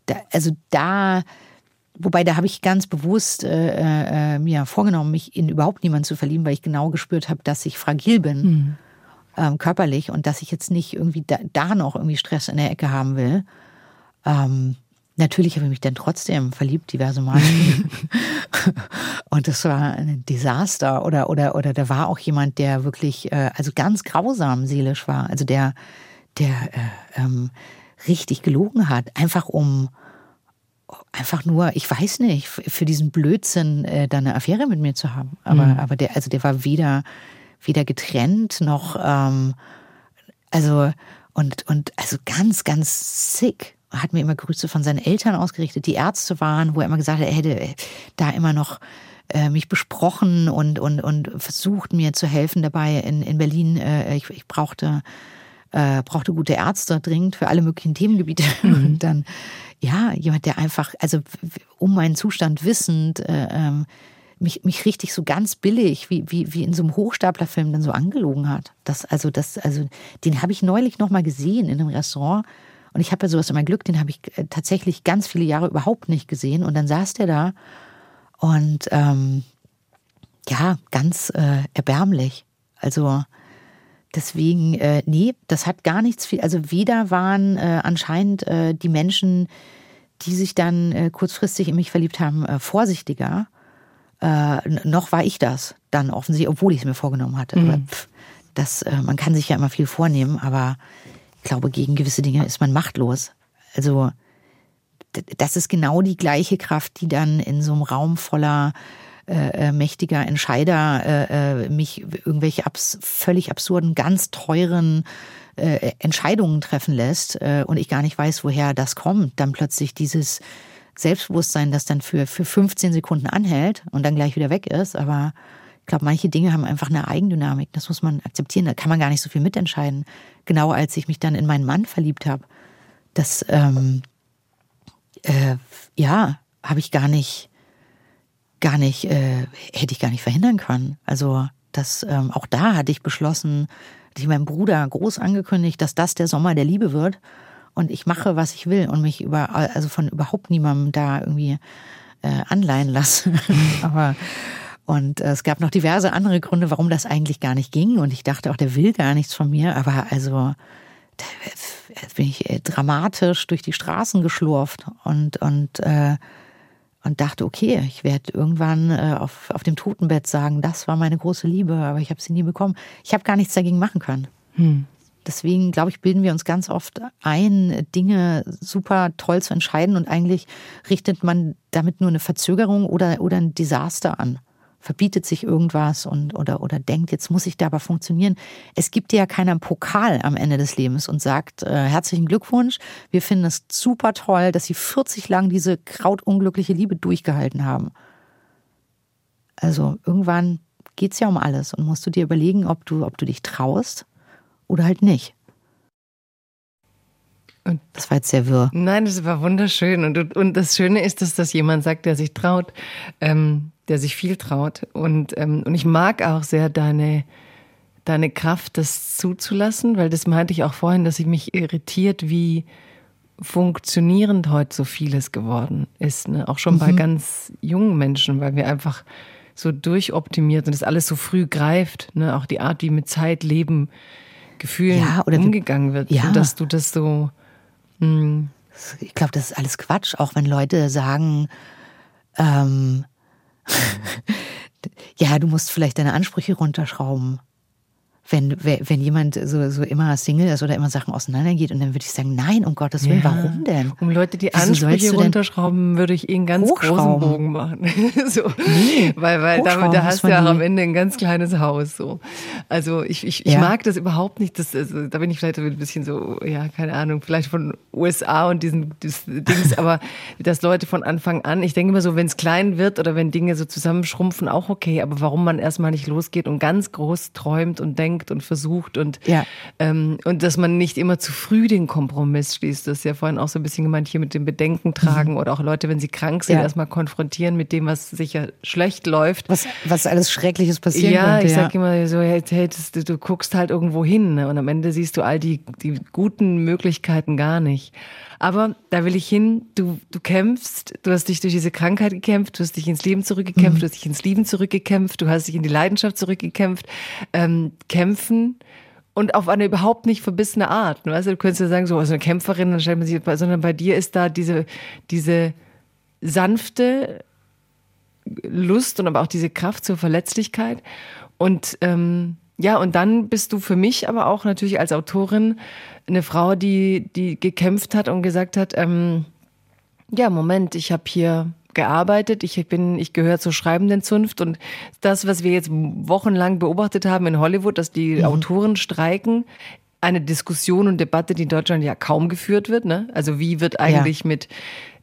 da, also da, wobei da habe ich ganz bewusst äh, äh, mir vorgenommen, mich in überhaupt niemanden zu verlieben, weil ich genau gespürt habe, dass ich fragil bin. Mhm. Ähm, körperlich und dass ich jetzt nicht irgendwie da, da, noch irgendwie Stress in der Ecke haben will. Ähm, Natürlich habe ich mich dann trotzdem verliebt, diverse Mal. <laughs> und das war ein Desaster. Oder, oder, oder da war auch jemand, der wirklich, äh, also ganz grausam seelisch war. Also der, der äh, ähm, richtig gelogen hat. Einfach um, einfach nur, ich weiß nicht, für diesen Blödsinn äh, da eine Affäre mit mir zu haben. Aber, mhm. aber der, also der war weder, weder getrennt noch, ähm, also, und, und, also ganz, ganz sick hat mir immer Grüße von seinen Eltern ausgerichtet, die Ärzte waren, wo er immer gesagt hat, er hätte da immer noch äh, mich besprochen und, und, und versucht mir zu helfen dabei in, in Berlin. Äh, ich, ich brauchte, äh, brauchte gute Ärzte dringend für alle möglichen Themengebiete. <laughs> Mhm. Und dann, ja, jemand, der einfach, also um meinen Zustand wissend, äh, ähm, mich, mich richtig so ganz billig, wie, wie, wie in so einem Hochstaplerfilm dann so angelogen hat. Das, also, das, also, den habe ich neulich nochmal gesehen in einem Restaurant und ich habe ja sowas immer Glück, den habe ich äh, tatsächlich ganz viele Jahre überhaupt nicht gesehen. Und dann saß der da und ähm, ja, ganz äh, erbärmlich. Also deswegen, äh, nee, das hat gar nichts viel. Also weder waren äh, anscheinend äh, die Menschen, die sich dann äh, kurzfristig in mich verliebt haben, äh, vorsichtiger. Äh, noch war ich das dann offensichtlich, obwohl ich es mir vorgenommen hatte. Mhm. Aber, pff, das, äh, man kann sich ja immer viel vornehmen, aber ich glaube, gegen gewisse Dinge ist man machtlos. Also das ist genau die gleiche Kraft, die dann in so einem Raum voller äh, äh mächtiger Entscheider äh, äh, mich irgendwelche abs völlig absurden, ganz teuren äh, Entscheidungen treffen lässt äh, und ich gar nicht weiß, woher das kommt. Dann plötzlich dieses Selbstbewusstsein, das dann für, für 15 Sekunden anhält und dann gleich wieder weg ist. Aber glaube, manche Dinge haben einfach eine Eigendynamik. Das muss man akzeptieren. Da kann man gar nicht so viel mitentscheiden genau als ich mich dann in meinen Mann verliebt habe, das, ähm, äh, ja, habe ich gar nicht, gar nicht, äh, hätte ich gar nicht verhindern können. Also das, ähm, auch da hatte ich beschlossen, hatte ich meinem Bruder groß angekündigt, dass das der Sommer der Liebe wird. und ich mache, was ich will und mich über, also von überhaupt niemandem da irgendwie äh, anleihen lasse. <laughs> Aber und äh, es gab noch diverse andere Gründe, warum das eigentlich gar nicht ging. Und ich dachte auch, der will gar nichts von mir. Aber also da bin ich äh, dramatisch durch die Straßen geschlurft und und äh, und dachte, okay, ich werde irgendwann äh, auf, auf dem Totenbett sagen, das war meine große Liebe, aber ich habe sie nie bekommen. Ich habe gar nichts dagegen machen können. Hm. Deswegen, glaube ich, bilden wir uns ganz oft ein, Dinge super toll zu entscheiden und eigentlich richtet man damit nur eine Verzögerung oder, oder ein Desaster an. Verbietet sich irgendwas und, oder, oder denkt, jetzt muss ich da aber funktionieren. Es gibt dir ja keinen Pokal am Ende des Lebens und sagt, äh, herzlichen Glückwunsch, wir finden es super toll, dass Sie 40 lang diese krautunglückliche Liebe durchgehalten haben. Also irgendwann geht es ja um alles und musst du dir überlegen, ob du, ob du dich traust oder halt nicht. Und das war jetzt sehr wirr. Nein, das war wunderschön. Und, und das Schöne ist, dass das jemand sagt, der sich traut, ähm, der sich viel traut. Und, ähm, und ich mag auch sehr deine, deine Kraft, das zuzulassen, weil das meinte ich auch vorhin, dass ich mich irritiert, wie funktionierend heute so vieles geworden ist. Ne? Auch schon mhm. bei ganz jungen Menschen, weil wir einfach so durchoptimiert und das alles so früh greift. Ne? Auch die Art, wie mit Zeit, Leben, Gefühlen ja, umgegangen wird. Ja. dass du das so. Mh. Hm. Ich glaube, das ist alles Quatsch, auch wenn Leute sagen, ähm, ja, du musst vielleicht deine Ansprüche runterschrauben wenn, wenn jemand so, so immer Single ist oder immer Sachen auseinandergeht und dann würde ich sagen, nein, um Gottes Willen, ja. warum denn? Um Leute die Wieso Ansprüche runterschrauben, würde ich ihnen ganz großen Bogen machen. <laughs> so. Nee, weil weil da, da hast du ja am Ende ein ganz kleines Haus. So. Also ich, ich, ich ja. mag das überhaupt nicht. Das, also, da bin ich vielleicht ein bisschen so, ja, keine Ahnung, vielleicht von USA und diesen Dings, aber <laughs> dass Leute von Anfang an, ich denke immer so, wenn es klein wird oder wenn Dinge so zusammenschrumpfen, auch okay, aber warum man erstmal nicht losgeht und ganz groß träumt und denkt, denkt und versucht und, ja. ähm, und dass man nicht immer zu früh den Kompromiss schließt. Das ist ja vorhin auch so ein bisschen gemeint, hier mit dem Bedenken tragen mhm. oder auch Leute, wenn sie krank sind, ja. erstmal konfrontieren mit dem, was sicher schlecht läuft. Was, was alles Schreckliches passiert. Ja, könnte, ich ja. sag immer so, hey, hey du, du, guckst halt irgendwo hin ne? und am Ende siehst du all die, die guten Möglichkeiten gar nicht. Aber da will ich hin, du, du kämpfst, du hast dich durch diese Krankheit gekämpft, du hast dich ins Leben zurückgekämpft, mhm. du hast dich ins Lieben zurückgekämpft, du hast dich in die Leidenschaft zurückgekämpft. Ähm, kämpfen und auf eine überhaupt nicht verbissene Art. Weißt du, du könntest ja sagen, so, also eine Kämpferin, dann stellt man sich, sondern bei dir ist da diese, diese sanfte Lust und aber auch diese Kraft zur Verletzlichkeit. Und ähm, ja, und dann bist du für mich aber auch natürlich als Autorin eine Frau, die, die gekämpft hat und gesagt hat, ähm, ja, Moment, ich habe hier gearbeitet. Ich bin, ich gehöre zur schreibenden Zunft und das, was wir jetzt wochenlang beobachtet haben in Hollywood, dass die mhm. Autoren streiken, eine Diskussion und Debatte, die in Deutschland ja kaum geführt wird. Ne? Also wie wird eigentlich ja. mit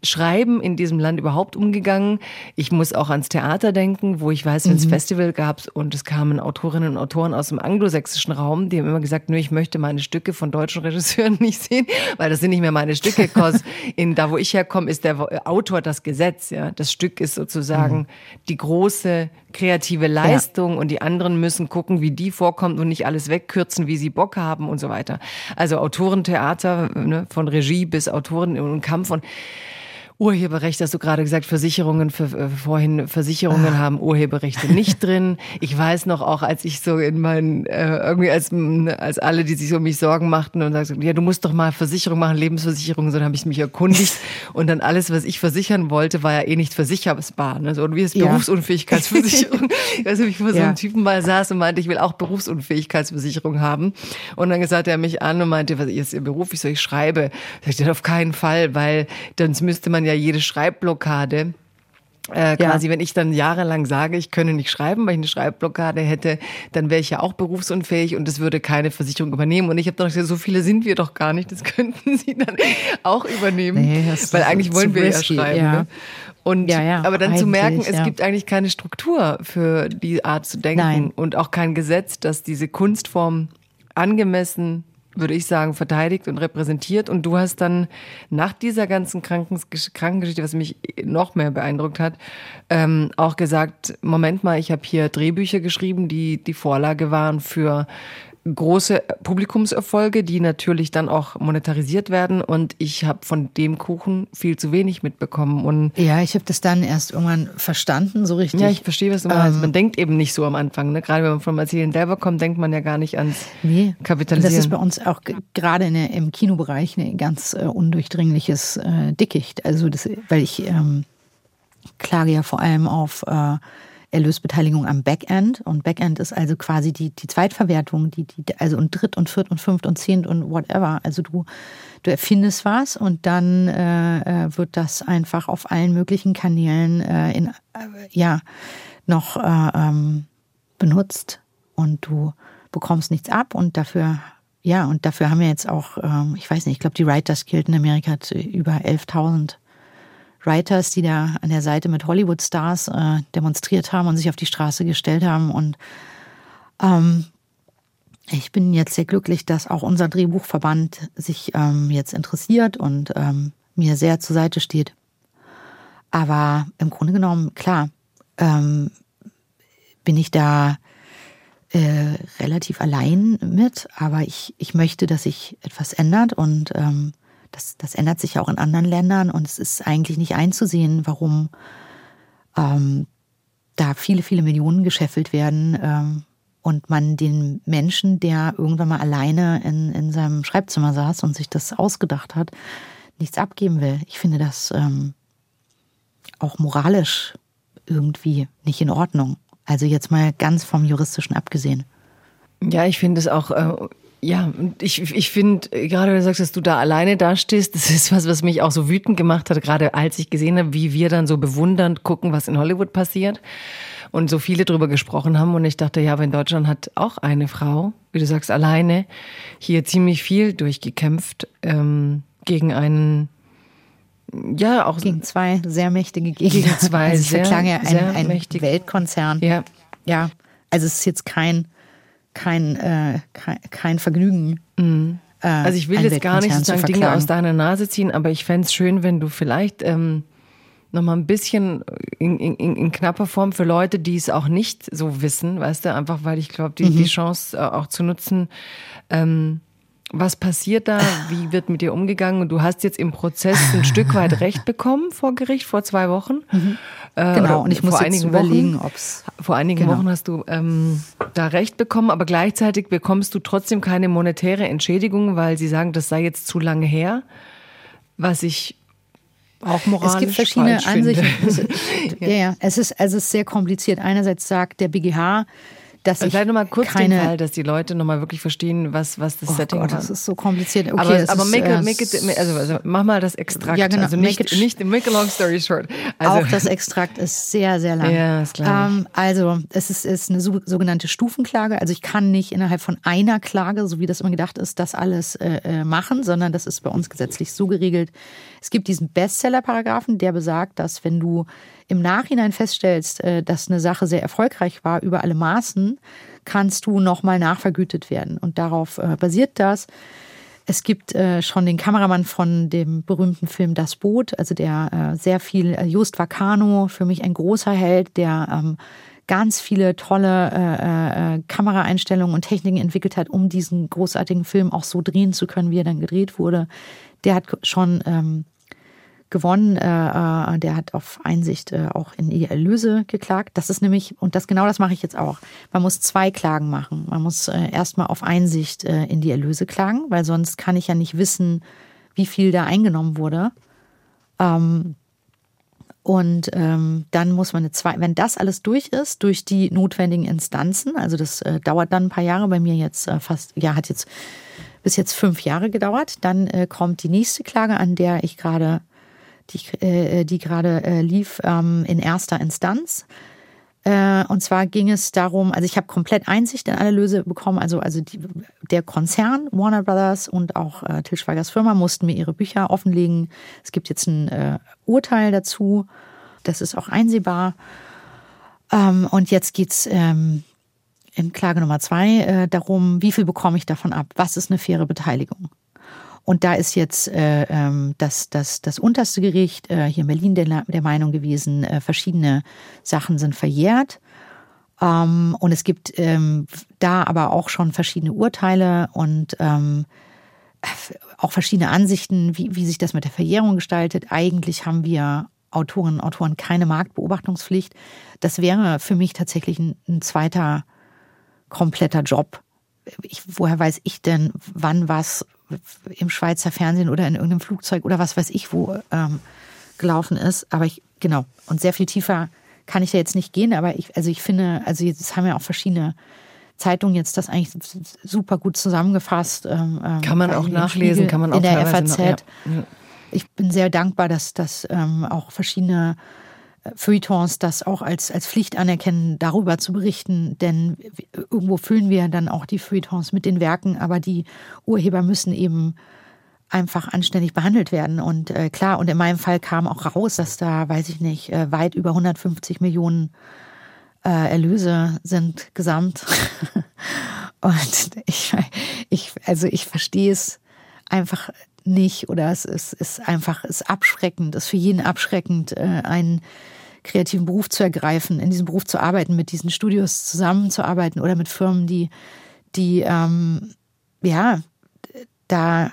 Schreiben in diesem Land überhaupt umgegangen. Ich muss auch ans Theater denken, wo ich weiß, wenn es mhm. Festival gab und es kamen Autorinnen und Autoren aus dem anglosächsischen Raum, die haben immer gesagt, nur ich möchte meine Stücke von deutschen Regisseuren <laughs> nicht sehen, weil das sind nicht mehr meine Stücke. in da, wo ich herkomme, ist der Autor das Gesetz. Ja, das Stück ist sozusagen mhm. die große kreative Leistung ja. und die anderen müssen gucken, wie die vorkommt und nicht alles wegkürzen, wie sie Bock haben und so weiter. Also Autorentheater, ne, von Regie bis Autoren und Kampf und Urheberrecht, hast du gerade gesagt, Versicherungen, für, äh, vorhin Versicherungen ah. haben Urheberrechte nicht drin. Ich weiß noch auch, als ich so in meinen, äh, irgendwie als, als alle, die sich um mich Sorgen machten und sagten, ja, du musst doch mal Versicherung machen, Lebensversicherung, so dann habe ich mich erkundigt <laughs> und dann alles, was ich versichern wollte, war ja eh nicht versicherbar. Ne? So, wie ist ja. Berufsunfähigkeitsversicherung? <laughs> ich weiß nicht, ich vor so einem Typen mal saß und meinte, ich will auch Berufsunfähigkeitsversicherung haben. Und dann gesagt er mich an und meinte, was ist Ihr Beruf? Ich so, ich schreibe. Ich sagte, auf keinen Fall, weil sonst müsste man ja jede Schreibblockade äh, quasi, ja. wenn ich dann jahrelang sage, ich könne nicht schreiben, weil ich eine Schreibblockade hätte, dann wäre ich ja auch berufsunfähig und es würde keine Versicherung übernehmen. Und ich habe doch gesagt, so viele sind wir doch gar nicht, das <laughs> könnten sie dann auch übernehmen. Nee, weil eigentlich wollen wir risky, ja schreiben. Ja. Ne? Und ja, ja, aber dann zu merken, es gibt eigentlich keine Struktur für die Art zu denken Nein. und auch kein Gesetz, dass diese Kunstform angemessen würde ich sagen, verteidigt und repräsentiert. Und du hast dann nach dieser ganzen Krankengeschichte, was mich noch mehr beeindruckt hat, ähm, auch gesagt, Moment mal, ich habe hier Drehbücher geschrieben, die die Vorlage waren für große Publikumserfolge, die natürlich dann auch monetarisiert werden. Und ich habe von dem Kuchen viel zu wenig mitbekommen. Und ja, ich habe das dann erst irgendwann verstanden, so richtig. Ja, ich verstehe, was du meinst. Ähm, man denkt eben nicht so am Anfang. Ne? Gerade wenn man vom Erzählen selber kommt, denkt man ja gar nicht ans nee, Kapitalisieren. Das ist bei uns auch gerade im Kinobereich ein ganz äh, undurchdringliches äh, Dickicht. Also das, weil ich ähm, klage ja vor allem auf äh, Erlösbeteiligung am Backend. Und Backend ist also quasi die, die Zweitverwertung, die, die, also und Dritt und Viert und Fünft und Zehnt und whatever. Also du, du erfindest was und dann äh, äh wird das einfach auf allen möglichen Kanälen äh, in, äh, ja, noch äh, ähm, benutzt und du bekommst nichts ab und dafür ja, und dafür haben wir jetzt auch, ähm, ich weiß nicht, ich glaube, die Writers Guild in Amerika hat über 11.000 Writers, die da an der Seite mit Hollywood-Stars äh, demonstriert haben und sich auf die Straße gestellt haben. Und ähm, ich bin jetzt sehr glücklich, dass auch unser Drehbuchverband sich ähm, jetzt interessiert und ähm, mir sehr zur Seite steht. Aber im Grunde genommen, klar, ähm, bin ich da äh, relativ allein mit, aber ich, ich möchte, dass sich etwas ändert und ähm, das, das ändert sich auch in anderen Ländern und es ist eigentlich nicht einzusehen, warum ähm, da viele, viele Millionen gescheffelt werden ähm, und man den Menschen, der irgendwann mal alleine in, in seinem Schreibzimmer saß und sich das ausgedacht hat, nichts abgeben will. Ich finde das ähm, auch moralisch irgendwie nicht in Ordnung. Also jetzt mal ganz vom juristischen abgesehen. Ja, ich finde es auch äh, ja, ich, ich finde, gerade wenn du sagst, dass du da alleine dastehst, das ist was, was mich auch so wütend gemacht hat, gerade als ich gesehen habe, wie wir dann so bewundernd gucken, was in Hollywood passiert und so viele drüber gesprochen haben. Und ich dachte, ja, aber in Deutschland hat auch eine Frau, wie du sagst, alleine hier ziemlich viel durchgekämpft ähm, gegen einen ja, auch gegen zwei sehr mächtige Gegner. Gegen zwei also sehr, ja ein, ein Weltkonzern. Ja. Ja, also es ist jetzt kein kein, äh, kein, kein, Vergnügen. Mhm. Äh, also ich will jetzt gar nicht sozusagen Dinge aus deiner Nase ziehen, aber ich fände es schön, wenn du vielleicht ähm, noch mal ein bisschen in, in, in, knapper Form für Leute, die es auch nicht so wissen, weißt du, einfach weil ich glaube, die, mhm. die Chance äh, auch zu nutzen, ähm, was passiert da? Wie wird mit dir umgegangen? Und du hast jetzt im Prozess ein Stück weit Recht bekommen vor Gericht vor zwei Wochen. Mhm. Äh, genau. Und ich muss jetzt überlegen, ob es vor einigen genau. Wochen hast du ähm, da Recht bekommen, aber gleichzeitig bekommst du trotzdem keine monetäre Entschädigung, weil sie sagen, das sei jetzt zu lange her. Was ich auch moralisch Es gibt verschiedene Ansichten. <laughs> ja, ja. Es ist, also es ist sehr kompliziert. Einerseits sagt der BGH, dass ich Vielleicht nochmal kurz keine, den Fall, dass die Leute nochmal wirklich verstehen, was, was das oh Setting Gott, das ist so kompliziert. Okay, aber, aber make, it, make it, also, also, mach mal das Extrakt. Ja, genau. Also nicht, make, it, nicht, make a long story short. Also, auch das Extrakt ist sehr, sehr lang. Ja, ist klar. Ähm, also, es ist, ist eine sogenannte Stufenklage. Also, ich kann nicht innerhalb von einer Klage, so wie das immer gedacht ist, das alles äh, äh, machen, sondern das ist bei uns gesetzlich so geregelt. Es gibt diesen Bestseller-Paragraphen, der besagt, dass wenn du im Nachhinein feststellst, äh, dass eine Sache sehr erfolgreich war über alle Maßen, kannst du nochmal nachvergütet werden. Und darauf äh, basiert das. Es gibt äh, schon den Kameramann von dem berühmten Film Das Boot, also der sehr viel, Just Vacano, für mich ein großer Held, der ähm, ganz viele tolle Kameraeinstellungen und Techniken entwickelt hat, um diesen großartigen Film auch so drehen zu können, wie er dann gedreht wurde. Der hat schon ähm, gewonnen. Äh, äh, der hat auf Einsicht äh, auch in die Erlöse geklagt. Das ist nämlich, und das genau das mache ich jetzt auch. Man muss zwei Klagen machen. Man muss äh, erstmal auf Einsicht äh, in die Erlöse klagen, weil sonst kann ich ja nicht wissen, wie viel da eingenommen wurde. Ähm, und ähm, dann muss man eine zwei, wenn das alles durch ist, durch die notwendigen Instanzen, also das äh, dauert dann ein paar Jahre, bei mir jetzt äh, fast, ja, hat jetzt bis jetzt fünf Jahre gedauert, dann äh, kommt die nächste Klage, an der ich gerade die, äh, die gerade äh, lief, ähm, in erster Instanz. Äh, und zwar ging es darum, also ich habe komplett Einsicht in alle Löse bekommen. Also, also die, der Konzern Warner Brothers und auch äh, Til Schweigers Firma mussten mir ihre Bücher offenlegen. Es gibt jetzt ein äh, Urteil dazu. Das ist auch einsehbar. Ähm, und jetzt geht's ähm, in Klage Nummer zwei äh, darum, wie viel bekomme ich davon ab? Was ist eine faire Beteiligung? Und da ist jetzt äh, ähm, das, das, das unterste Gericht äh, hier in Berlin der, der Meinung gewesen, äh, verschiedene Sachen sind verjährt. Ähm, und es gibt ähm, da aber auch schon verschiedene Urteile und ähm, auch verschiedene Ansichten, wie, wie sich das mit der Verjährung gestaltet. Eigentlich haben wir Autorinnen und Autoren keine Marktbeobachtungspflicht. Das wäre für mich tatsächlich ein, ein zweiter kompletter Job. Ich, woher weiß ich denn, wann was im Schweizer Fernsehen oder in irgendeinem Flugzeug oder was weiß ich wo ähm, gelaufen ist? Aber ich, genau. Und sehr viel tiefer kann ich da jetzt nicht gehen, aber ich, also ich finde, also jetzt haben ja auch verschiedene Zeitungen jetzt das eigentlich super gut zusammengefasst. Ähm, ähm kann man auch nachlesen, Spiegel, kann man auch in der FAZ. Noch, ja. Ich bin sehr dankbar, dass das ähm, auch verschiedene Feuilletons das auch als, als Pflicht anerkennen, darüber zu berichten, denn irgendwo füllen wir dann auch die Feuilletons mit den Werken, aber die Urheber müssen eben einfach anständig behandelt werden. Und äh, klar, und in meinem Fall kam auch raus, dass da, weiß ich nicht, äh, weit über 150 Millionen äh, Erlöse sind gesamt. <laughs> und ich, ich, also ich verstehe es einfach nicht oder es ist, ist einfach ist abschreckend, ist für jeden abschreckend, äh, einen kreativen Beruf zu ergreifen, in diesem Beruf zu arbeiten, mit diesen Studios zusammenzuarbeiten oder mit Firmen, die, die ähm, ja, da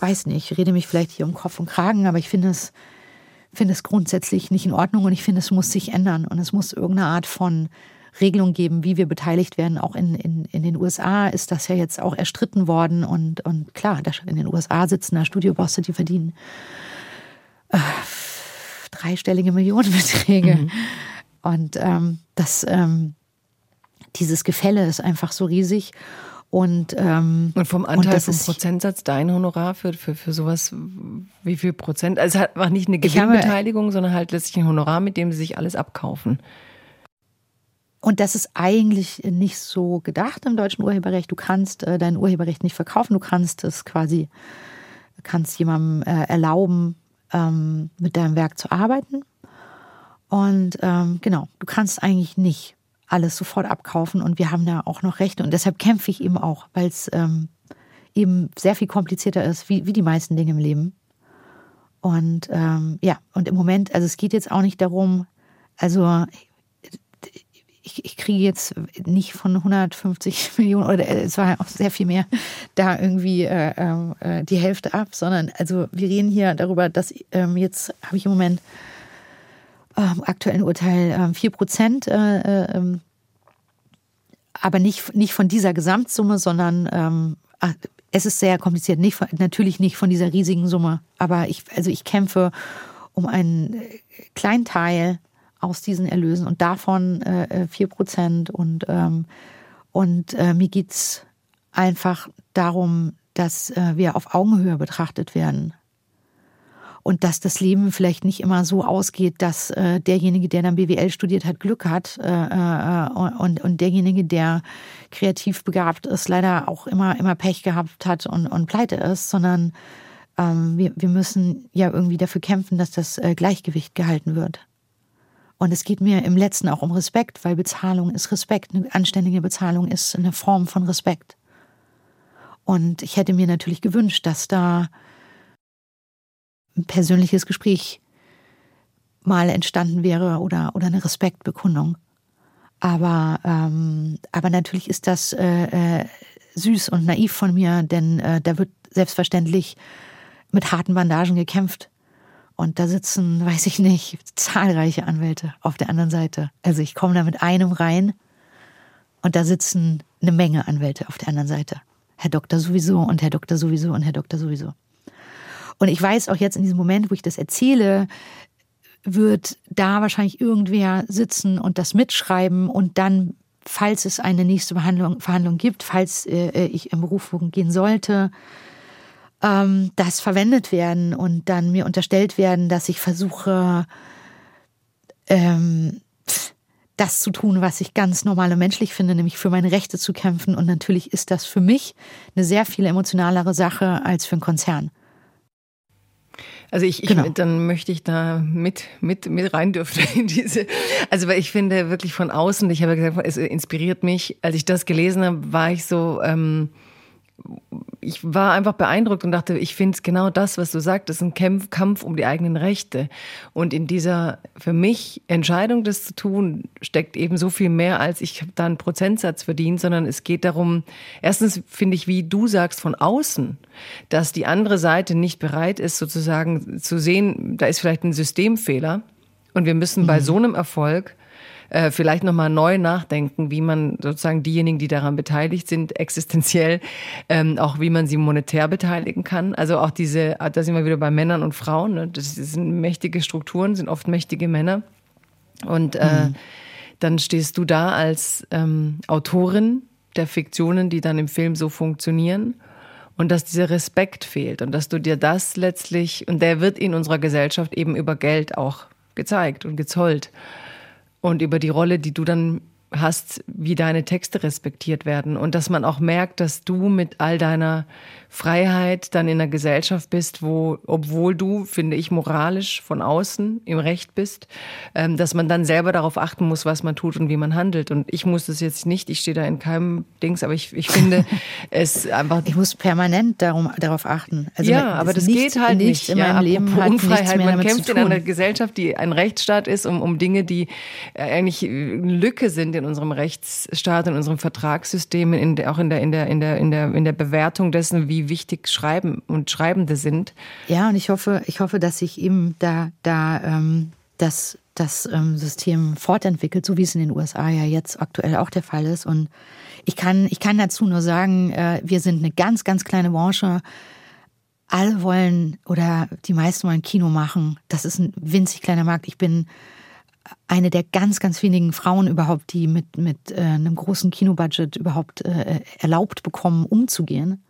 weiß nicht, ich rede mich vielleicht hier um Kopf und Kragen, aber ich finde es, finde es grundsätzlich nicht in Ordnung und ich finde, es muss sich ändern und es muss irgendeine Art von Regelung geben, wie wir beteiligt werden. Auch in, in, in den USA ist das ja jetzt auch erstritten worden und, und klar, in den USA sitzen da Studiobosse, die verdienen äh, dreistellige Millionenbeträge. Mhm. Und ähm, das, ähm, dieses Gefälle ist einfach so riesig. Und, ähm, und vom Anteil, und vom Prozentsatz dein Honorar für, für, für sowas, wie viel Prozent? Also es war nicht eine Gewinnbeteiligung, sondern halt letztlich ein Honorar, mit dem sie sich alles abkaufen. Und das ist eigentlich nicht so gedacht im deutschen Urheberrecht. Du kannst äh, dein Urheberrecht nicht verkaufen, du kannst es quasi, kannst jemandem äh, erlauben, ähm, mit deinem Werk zu arbeiten. Und ähm, genau, du kannst eigentlich nicht alles sofort abkaufen und wir haben da auch noch Rechte. Und deshalb kämpfe ich eben auch, weil es ähm, eben sehr viel komplizierter ist, wie, wie die meisten Dinge im Leben. Und ähm, ja, und im Moment, also es geht jetzt auch nicht darum, also ich, ich kriege jetzt nicht von 150 <laughs> Millionen oder äh, es war auch sehr viel mehr <laughs> da irgendwie äh, äh, die Hälfte ab, sondern also wir reden hier darüber, dass ähm, jetzt habe ich im Moment ähm, aktuellen Urteil ähm, 4 Prozent, äh, äh, ähm, aber nicht, nicht von dieser Gesamtsumme, sondern ähm, ach, es ist sehr kompliziert, nicht von, natürlich nicht von dieser riesigen Summe, aber ich, also ich kämpfe um einen kleinen Teil aus diesen Erlösen und davon äh, 4 Prozent und, ähm, und äh, mir geht's einfach darum, dass äh, wir auf Augenhöhe betrachtet werden und dass das Leben vielleicht nicht immer so ausgeht, dass äh, derjenige, der dann BWL studiert hat, Glück hat äh, äh, und, und derjenige, der kreativ begabt ist, leider auch immer, immer Pech gehabt hat und, und pleite ist, sondern ähm, wir, wir müssen ja irgendwie dafür kämpfen, dass das äh, Gleichgewicht gehalten wird. Und es geht mir im letzten auch um Respekt, weil Bezahlung ist Respekt. Eine anständige Bezahlung ist eine Form von Respekt. Und ich hätte mir natürlich gewünscht, dass da ein persönliches Gespräch mal entstanden wäre oder, oder eine Respektbekundung. Aber, ähm, aber natürlich ist das äh, äh, süß und naiv von mir, denn äh, da wird selbstverständlich mit harten Bandagen gekämpft. Und da sitzen, weiß ich nicht, zahlreiche Anwälte auf der anderen Seite. Also ich komme da mit einem rein und da sitzen eine Menge Anwälte auf der anderen Seite. Herr Doktor sowieso und Herr Doktor sowieso und Herr Doktor sowieso. Und ich weiß auch jetzt in diesem Moment, wo ich das erzähle, wird da wahrscheinlich irgendwer sitzen und das mitschreiben und dann, falls es eine nächste Behandlung, Verhandlung gibt, falls äh, äh ich in Berufung gehen sollte, ähm, das verwendet werden und dann mir unterstellt werden, dass ich versuche, ähm, das zu tun, was ich ganz normal und menschlich finde, nämlich für meine Rechte zu kämpfen. Und natürlich ist das für mich eine sehr viel emotionalere Sache als für einen Konzern. Also ich, ich genau. dann möchte ich da mit, mit, mit rein dürfen <laughs> in diese, also weil ich finde wirklich von außen, ich habe gesagt, es inspiriert mich, als ich das gelesen habe, war ich so, ähm, ich war einfach beeindruckt und dachte, ich finde es genau das, was du sagst, ist ein Kampf, Kampf um die eigenen Rechte. Und in dieser, für mich, Entscheidung, das zu tun, steckt eben so viel mehr, als ich habe da einen Prozentsatz verdient, sondern es geht darum, erstens finde ich, wie du sagst, von außen, dass die andere Seite nicht bereit ist, sozusagen zu sehen, da ist vielleicht ein Systemfehler. Und wir müssen mhm. bei so einem Erfolg äh, vielleicht nochmal neu nachdenken, wie man sozusagen diejenigen, die daran beteiligt sind, existenziell, ähm, auch wie man sie monetär beteiligen kann. Also auch diese, da sind wir wieder bei Männern und Frauen. Ne? Das sind mächtige Strukturen, sind oft mächtige Männer. Und äh, mhm. dann stehst du da als ähm, Autorin der Fiktionen, die dann im Film so funktionieren und dass dieser Respekt fehlt und dass du dir das letztlich, und der wird in unserer Gesellschaft eben über Geld auch gezeigt und gezollt und über die Rolle, die du dann hast, wie deine Texte respektiert werden und dass man auch merkt, dass du mit all deiner Freiheit dann in einer Gesellschaft bist, wo, obwohl du, finde ich, moralisch von außen im Recht bist, ähm, dass man dann selber darauf achten muss, was man tut und wie man handelt. Und ich muss das jetzt nicht, ich stehe da in keinem Dings, aber ich, ich finde <laughs> es einfach. Ich muss permanent darum, darauf achten. Also ja, aber das geht halt nicht. nicht in meinem ja, Leben hat Unfreiheit. man kämpft in einer Gesellschaft, die ein Rechtsstaat ist, um, um Dinge, die äh, eigentlich eine Lücke sind in unserem Rechtsstaat, in unserem Vertragssystem, in der, auch in der, in der, in der, in der, in der Bewertung dessen, wie wichtig Schreiben und Schreibende sind. Ja, und ich hoffe, ich hoffe, dass sich eben da, da ähm, das, das ähm, System fortentwickelt, so wie es in den USA ja jetzt aktuell auch der Fall ist. Und ich kann, ich kann dazu nur sagen, äh, wir sind eine ganz, ganz kleine Branche. Alle wollen oder die meisten wollen Kino machen. Das ist ein winzig kleiner Markt. Ich bin eine der ganz, ganz wenigen Frauen überhaupt, die mit, mit äh, einem großen Kinobudget überhaupt äh, erlaubt bekommen, umzugehen.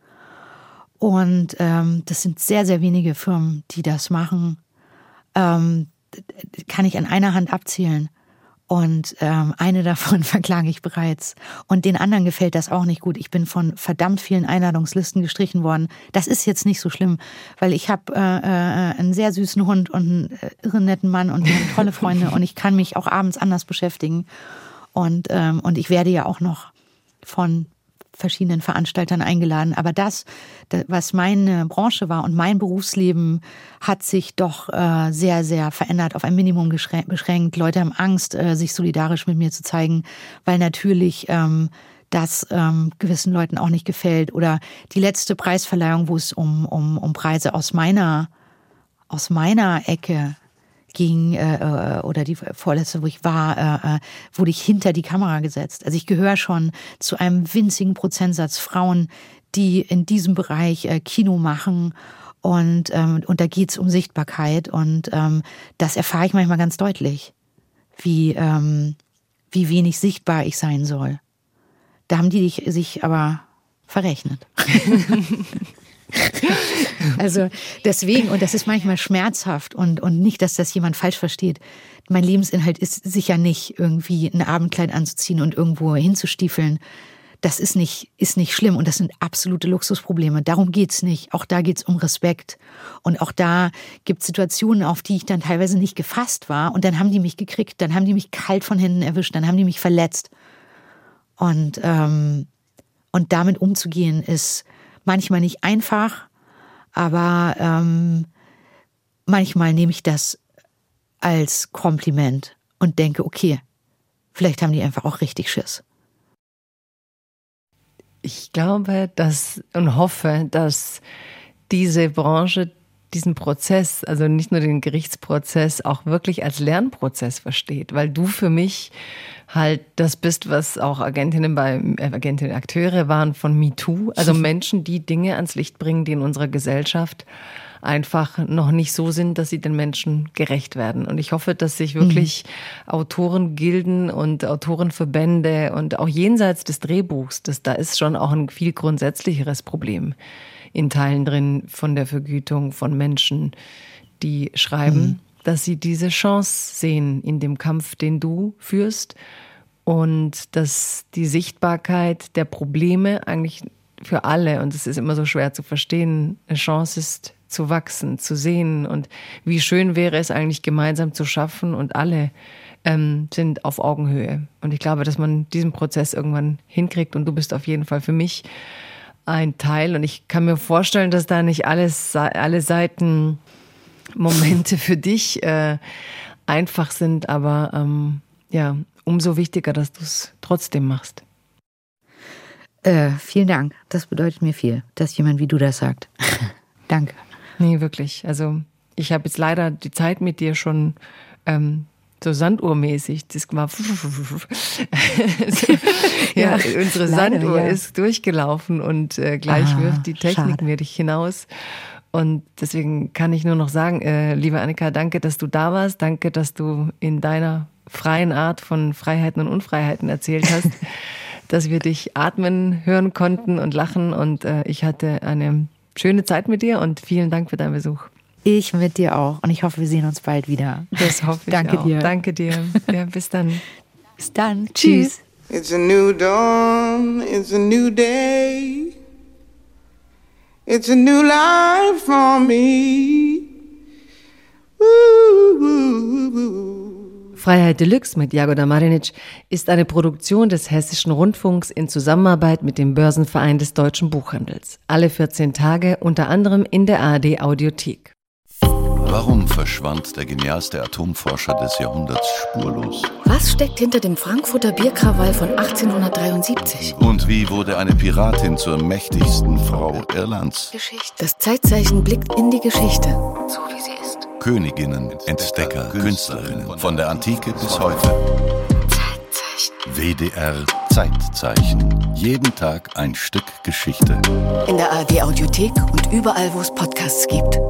Und ähm, das sind sehr, sehr wenige Firmen, die das machen. Ähm, kann ich an einer Hand abzählen. Und ähm, eine davon <laughs> verklage ich bereits. Und den anderen gefällt das auch nicht gut. Ich bin von verdammt vielen Einladungslisten gestrichen worden. Das ist jetzt nicht so schlimm, weil ich habe äh, äh, einen sehr süßen Hund und einen äh, irren netten Mann und tolle Freunde und ich kann mich auch abends anders beschäftigen. Und, ähm, und ich werde ja auch noch von verschiedenen Veranstaltern eingeladen. Aber das, was meine Branche war und mein Berufsleben, hat sich doch äh, sehr, sehr verändert, auf ein Minimum beschränkt. Leute haben Angst, äh, sich solidarisch mit mir zu zeigen, weil natürlich ähm, das ähm, gewissen Leuten auch nicht gefällt. Oder die letzte Preisverleihung, wo es um, um, um Preise aus meiner, aus meiner Ecke ging äh, äh, oder die vorletzte, wo ich war, äh, äh, wurde ich hinter die Kamera gesetzt. Also ich gehöre schon zu einem winzigen Prozentsatz Frauen, die in diesem Bereich äh, Kino machen. Und, ähm, und da geht's um Sichtbarkeit. Und ähm, das erfahre ich manchmal ganz deutlich, wie, ähm, wie wenig sichtbar ich sein soll. Da haben die sich aber verrechnet. <laughs> <laughs> also deswegen, und das ist manchmal schmerzhaft und, und nicht, dass das jemand falsch versteht. Mein Lebensinhalt ist sicher nicht, irgendwie ein Abendkleid anzuziehen und irgendwo hinzustiefeln. Das ist nicht, ist nicht schlimm und das sind absolute Luxusprobleme. Darum geht's nicht. Auch da geht's um Respekt. Und auch da gibt's Situationen, auf die ich dann teilweise nicht gefasst war. Und dann haben die mich gekriegt, dann haben die mich kalt von hinten erwischt, dann haben die mich verletzt. Und, ähm, und damit umzugehen ist, manchmal nicht einfach, aber ähm, manchmal nehme ich das als Kompliment und denke, okay, vielleicht haben die einfach auch richtig Schiss. Ich glaube, dass und hoffe, dass diese Branche diesen Prozess, also nicht nur den Gerichtsprozess, auch wirklich als Lernprozess versteht, weil du für mich halt das bist, was auch Agentinnen bei äh, Agentinnen Akteure waren von MeToo, also <laughs> Menschen, die Dinge ans Licht bringen, die in unserer Gesellschaft einfach noch nicht so sind, dass sie den Menschen gerecht werden. Und ich hoffe, dass sich wirklich mhm. Autorengilden und Autorenverbände und auch jenseits des Drehbuchs, das da ist schon auch ein viel grundsätzlicheres Problem in Teilen drin von der Vergütung von Menschen, die schreiben, mhm. dass sie diese Chance sehen in dem Kampf, den du führst und dass die Sichtbarkeit der Probleme eigentlich für alle, und es ist immer so schwer zu verstehen, eine Chance ist zu wachsen, zu sehen und wie schön wäre es eigentlich gemeinsam zu schaffen und alle ähm, sind auf Augenhöhe. Und ich glaube, dass man diesen Prozess irgendwann hinkriegt und du bist auf jeden Fall für mich ein Teil. Und ich kann mir vorstellen, dass da nicht alles, alle Seiten Momente für dich äh, einfach sind, aber ähm, ja, umso wichtiger, dass du es trotzdem machst. Äh, vielen Dank. Das bedeutet mir viel, dass jemand wie du das sagt. <laughs> Danke. Nee, wirklich. Also ich habe jetzt leider die Zeit mit dir schon ähm, so Sanduhrmäßig. Das war <laughs> <laughs> ja, ja, unsere leider, Sanduhr ja. ist durchgelaufen und äh, gleich ah, wirft die Technik schade. mir dich hinaus. Und deswegen kann ich nur noch sagen, äh, liebe Annika, danke, dass du da warst. Danke, dass du in deiner freien Art von Freiheiten und Unfreiheiten erzählt hast, <laughs> dass wir dich atmen hören konnten und lachen. Und äh, ich hatte eine schöne Zeit mit dir und vielen Dank für deinen Besuch. Ich mit dir auch. Und ich hoffe, wir sehen uns bald wieder. Das hoffe ich Danke auch. dir. Danke dir. Ja, bis dann. <laughs> bis dann. Tschüss. It's a new dawn. It's a new day. It's a new life for me. Freiheit Deluxe mit Jagoda Marinic ist eine Produktion des Hessischen Rundfunks in Zusammenarbeit mit dem Börsenverein des deutschen Buchhandels. Alle 14 Tage unter anderem in der ARD Audiothek. Warum verschwand der genialste Atomforscher des Jahrhunderts spurlos? Was steckt hinter dem Frankfurter Bierkrawall von 1873? Und wie wurde eine Piratin zur mächtigsten Frau Irlands? Das Zeitzeichen blickt in die Geschichte. So wie sie ist. Königinnen, Entdecker, Künstlerinnen, von der Antike bis heute. Zeitzeichen. WDR Zeitzeichen. Jeden Tag ein Stück Geschichte. In der ARD Audiothek und überall, wo es Podcasts gibt.